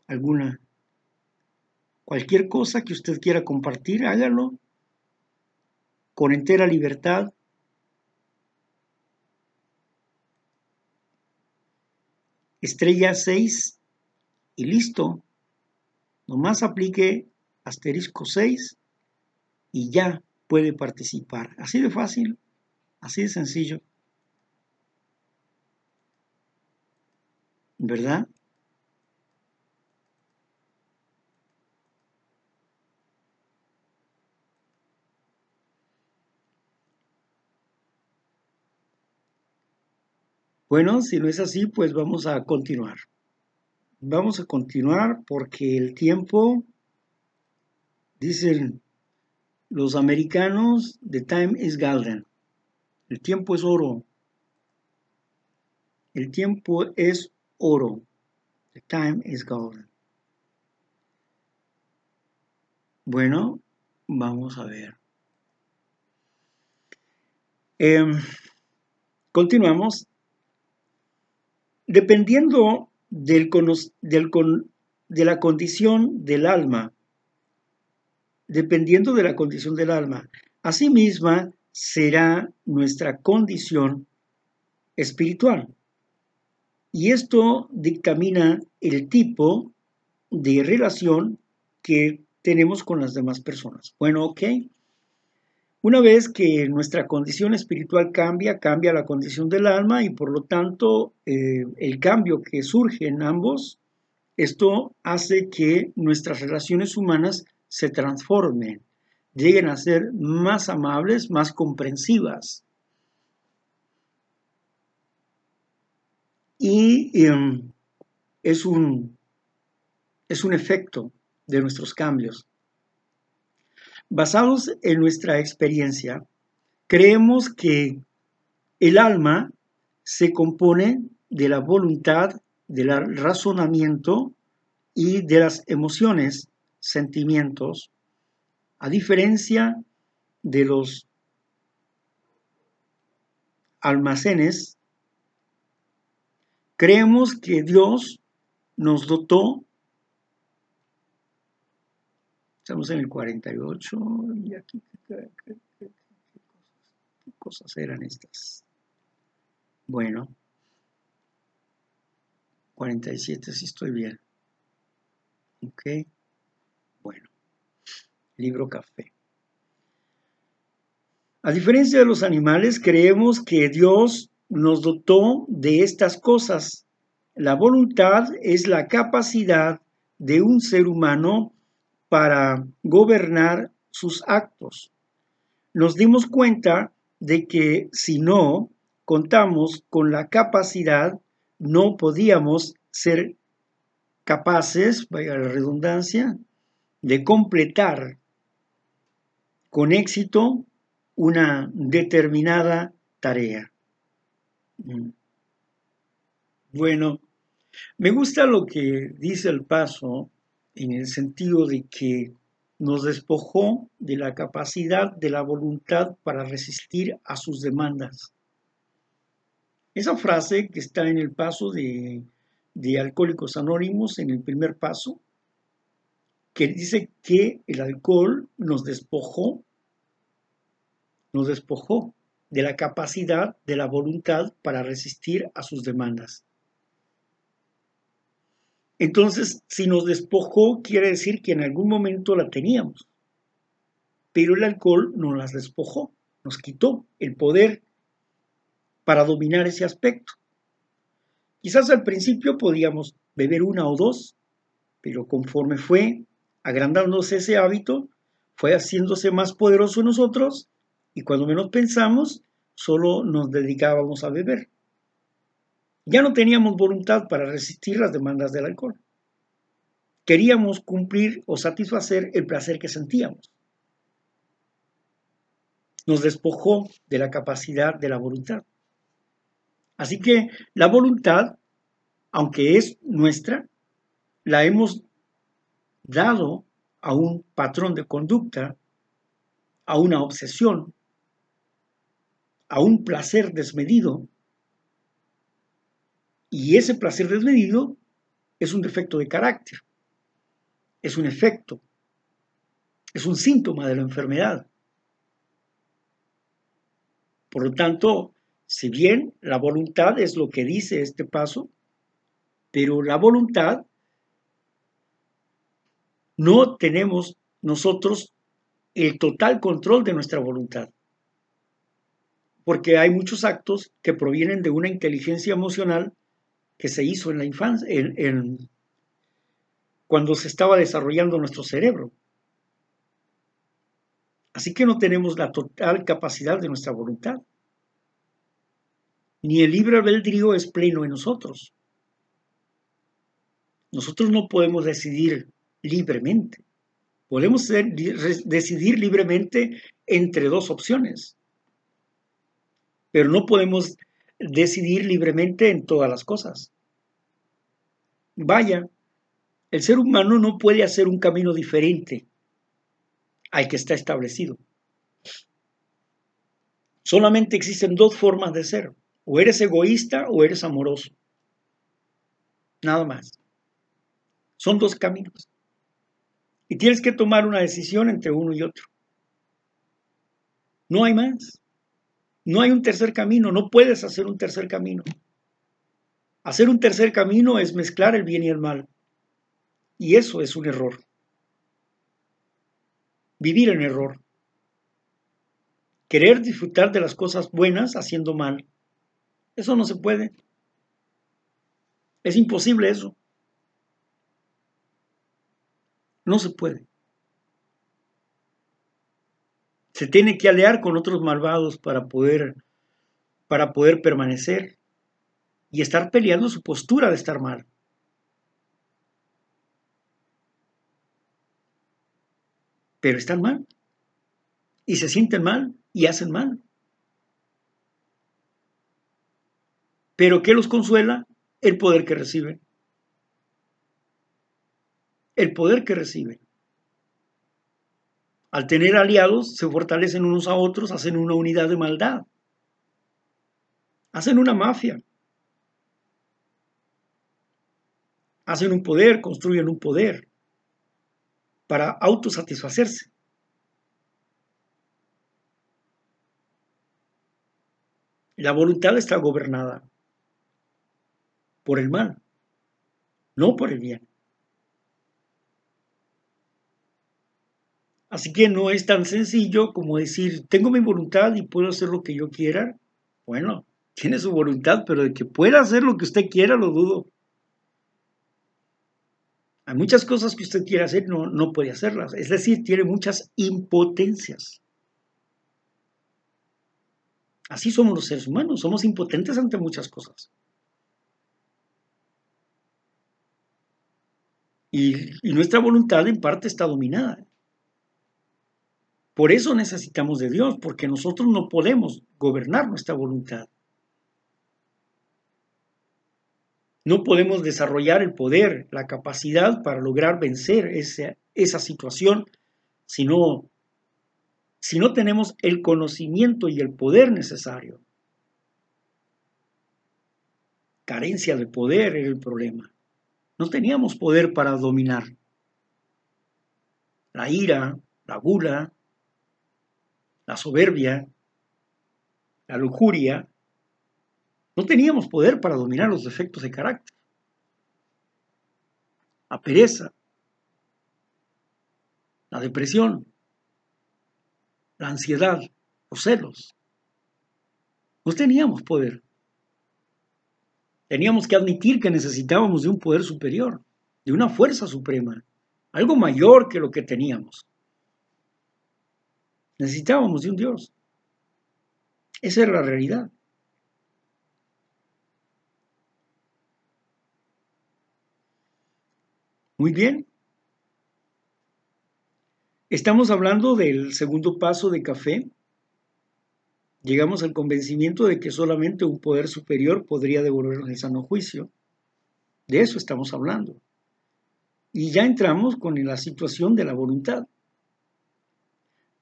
alguna, cualquier cosa que usted quiera compartir, hágalo con entera libertad. Estrella 6 y listo. Nomás aplique asterisco 6 y ya puede participar. Así de fácil, así de sencillo. ¿Verdad? Bueno, si no es así, pues vamos a continuar. Vamos a continuar porque el tiempo, dicen los americanos, the time is golden. El tiempo es oro. El tiempo es oro. The time is golden. Bueno, vamos a ver. Em, continuamos dependiendo del, de la condición del alma, dependiendo de la condición del alma, asimisma será nuestra condición espiritual. Y esto dictamina el tipo de relación que tenemos con las demás personas. Bueno, ok. Una vez que nuestra condición espiritual cambia, cambia la condición del alma y por lo tanto eh, el cambio que surge en ambos, esto hace que nuestras relaciones humanas se transformen, lleguen a ser más amables, más comprensivas. Y em, es, un, es un efecto de nuestros cambios. Basados en nuestra experiencia, creemos que el alma se compone de la voluntad, del razonamiento y de las emociones, sentimientos, a diferencia de los almacenes, creemos que Dios nos dotó Estamos en el 48 y aquí, ¿qué, cosas eran estas? Bueno, 47 si estoy bien. Ok, bueno, libro café. A diferencia de los animales, creemos que Dios nos dotó de estas cosas. La voluntad es la capacidad de un ser humano para gobernar sus actos. Nos dimos cuenta de que si no contamos con la capacidad, no podíamos ser capaces, vaya la redundancia, de completar con éxito una determinada tarea. Mm. Bueno, me gusta lo que dice el paso en el sentido de que nos despojó de la capacidad de la voluntad para resistir a sus demandas. Esa frase que está en el paso de, de Alcohólicos Anónimos, en el primer paso, que dice que el alcohol nos despojó, nos despojó de la capacidad de la voluntad para resistir a sus demandas. Entonces, si nos despojó, quiere decir que en algún momento la teníamos. Pero el alcohol nos las despojó, nos quitó el poder para dominar ese aspecto. Quizás al principio podíamos beber una o dos, pero conforme fue agrandándose ese hábito, fue haciéndose más poderoso en nosotros y cuando menos pensamos, solo nos dedicábamos a beber. Ya no teníamos voluntad para resistir las demandas del alcohol. Queríamos cumplir o satisfacer el placer que sentíamos. Nos despojó de la capacidad de la voluntad. Así que la voluntad, aunque es nuestra, la hemos dado a un patrón de conducta, a una obsesión, a un placer desmedido. Y ese placer desmedido es un defecto de carácter, es un efecto, es un síntoma de la enfermedad. Por lo tanto, si bien la voluntad es lo que dice este paso, pero la voluntad no tenemos nosotros el total control de nuestra voluntad. Porque hay muchos actos que provienen de una inteligencia emocional que se hizo en la infancia, cuando se estaba desarrollando nuestro cerebro. Así que no tenemos la total capacidad de nuestra voluntad. Ni el libre albedrío es pleno en nosotros. Nosotros no podemos decidir libremente. Podemos decidir libremente entre dos opciones, pero no podemos decidir libremente en todas las cosas. Vaya, el ser humano no puede hacer un camino diferente al que está establecido. Solamente existen dos formas de ser. O eres egoísta o eres amoroso. Nada más. Son dos caminos. Y tienes que tomar una decisión entre uno y otro. No hay más. No hay un tercer camino. No puedes hacer un tercer camino. Hacer un tercer camino es mezclar el bien y el mal. Y eso es un error. Vivir en error. Querer disfrutar de las cosas buenas haciendo mal. Eso no se puede. Es imposible eso. No se puede. Se tiene que aliar con otros malvados para poder, para poder permanecer y estar peleando su postura de estar mal. Pero están mal. Y se sienten mal y hacen mal. Pero ¿qué los consuela? El poder que reciben el poder que reciben. Al tener aliados, se fortalecen unos a otros, hacen una unidad de maldad. Hacen una mafia. Hacen un poder, construyen un poder para autosatisfacerse. La voluntad está gobernada por el mal, no por el bien. Así que no es tan sencillo como decir, tengo mi voluntad y puedo hacer lo que yo quiera. Bueno, tiene su voluntad, pero de que pueda hacer lo que usted quiera, lo dudo. Hay muchas cosas que usted quiere hacer, no, no puede hacerlas. Es decir, tiene muchas impotencias. Así somos los seres humanos, somos impotentes ante muchas cosas. Y, y nuestra voluntad en parte está dominada. Por eso necesitamos de Dios, porque nosotros no podemos gobernar nuestra voluntad. No podemos desarrollar el poder, la capacidad para lograr vencer esa, situación si no, si no tenemos el conocimiento y el poder necesario. Carencia de poder era el problema. No teníamos poder para dominar. La ira, la gula, la soberbia, la lujuria, no teníamos poder para dominar los defectos de carácter. la pereza, la depresión, la ansiedad, los celos. No teníamos poder. Teníamos que admitir que necesitábamos de un poder superior, de una fuerza suprema, algo mayor que lo que teníamos. Necesitábamos de un Dios. Esa era la realidad. Muy bien. Estamos hablando del segundo paso de café. Llegamos al convencimiento de que solamente un poder superior podría devolvernos el sano juicio. De eso estamos hablando. Y ya entramos con la situación de la voluntad.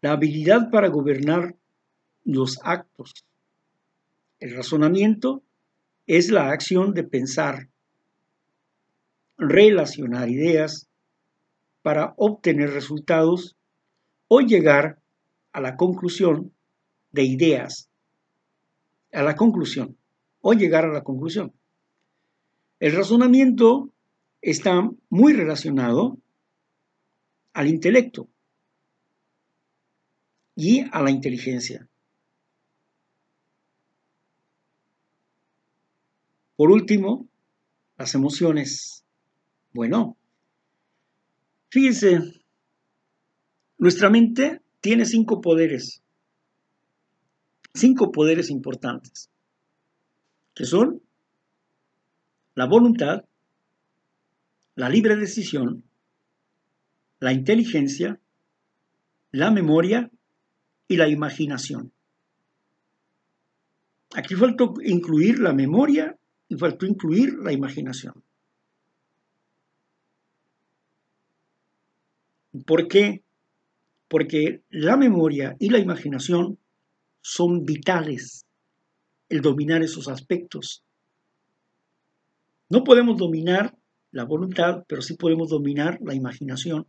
La habilidad para gobernar los actos. El razonamiento es la acción de pensar, relacionar ideas para obtener resultados o llegar a la conclusión de ideas, a la conclusión, o llegar a la conclusión. El razonamiento está muy relacionado al intelecto y a la inteligencia. Por último, las emociones. Bueno, fíjense, nuestra mente tiene cinco poderes, cinco poderes importantes, que son la voluntad, la libre decisión, la inteligencia, la memoria y la imaginación. Aquí faltó incluir la memoria y faltó incluir la imaginación. ¿Por qué? Porque la memoria y la imaginación son vitales, el dominar esos aspectos. No podemos dominar la voluntad, pero sí podemos dominar la imaginación.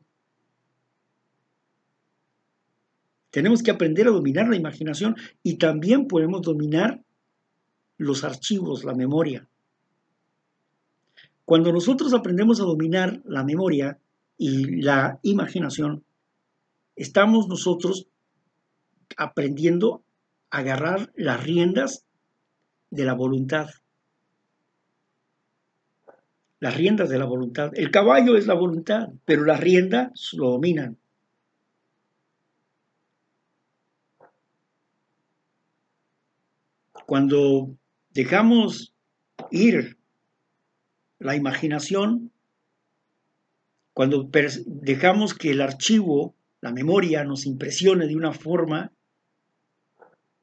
Tenemos que aprender a dominar la imaginación y también podemos dominar los archivos, la memoria. Cuando nosotros aprendemos a dominar la memoria y la imaginación, estamos nosotros aprendiendo a agarrar las riendas de la voluntad. Las riendas de la voluntad. El caballo es la voluntad, pero las riendas lo dominan. Cuando dejamos ir la imaginación, cuando dejamos que el archivo, la memoria, nos impresione de una forma,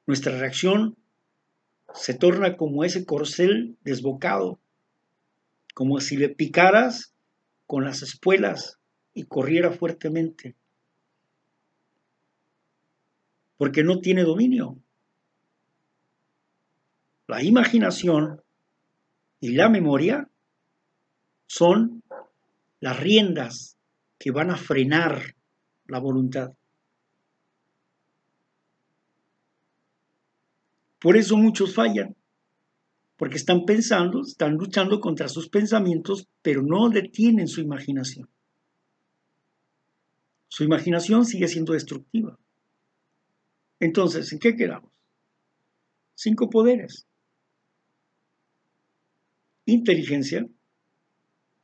nuestra reacción se torna como ese corcel desbocado, como si le picaras con las espuelas y corriera fuertemente, porque no tiene dominio. La imaginación y la memoria son las riendas que van a frenar la voluntad. Por eso muchos fallan, porque están pensando, están luchando contra sus pensamientos, pero no detienen su imaginación. Su imaginación sigue siendo destructiva. Entonces, ¿en qué quedamos? Cinco poderes. Inteligencia,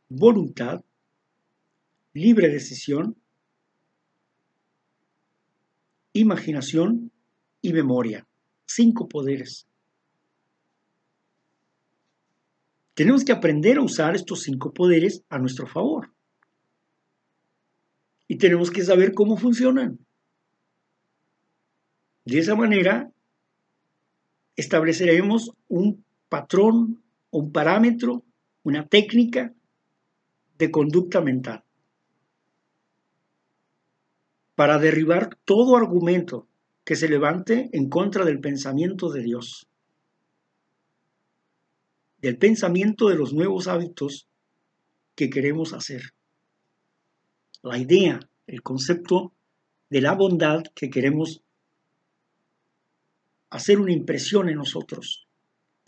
voluntad, libre decisión, imaginación y memoria. Cinco poderes. Tenemos que aprender a usar estos cinco poderes a nuestro favor. Y tenemos que saber cómo funcionan. De esa manera, estableceremos un patrón, un parámetro, una técnica de conducta mental para derribar todo argumento que se levante en contra del pensamiento de Dios, del pensamiento de los nuevos hábitos que queremos hacer. La idea, el concepto de la bondad que queremos hacer una impresión en nosotros,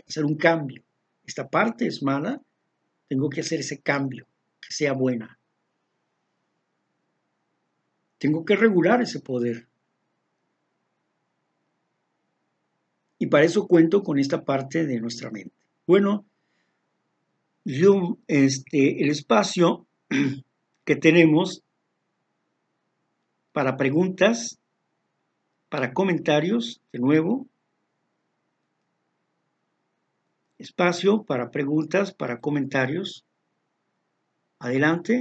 hacer un cambio. Esta parte es mala, tengo que hacer ese cambio que sea buena. Tengo que regular ese poder. Y para eso cuento con esta parte de nuestra mente. Bueno, yo, este, el espacio *clears throat* que tenemos para preguntas, para comentarios, de nuevo. Espacio para preguntas, para comentarios. Adelante.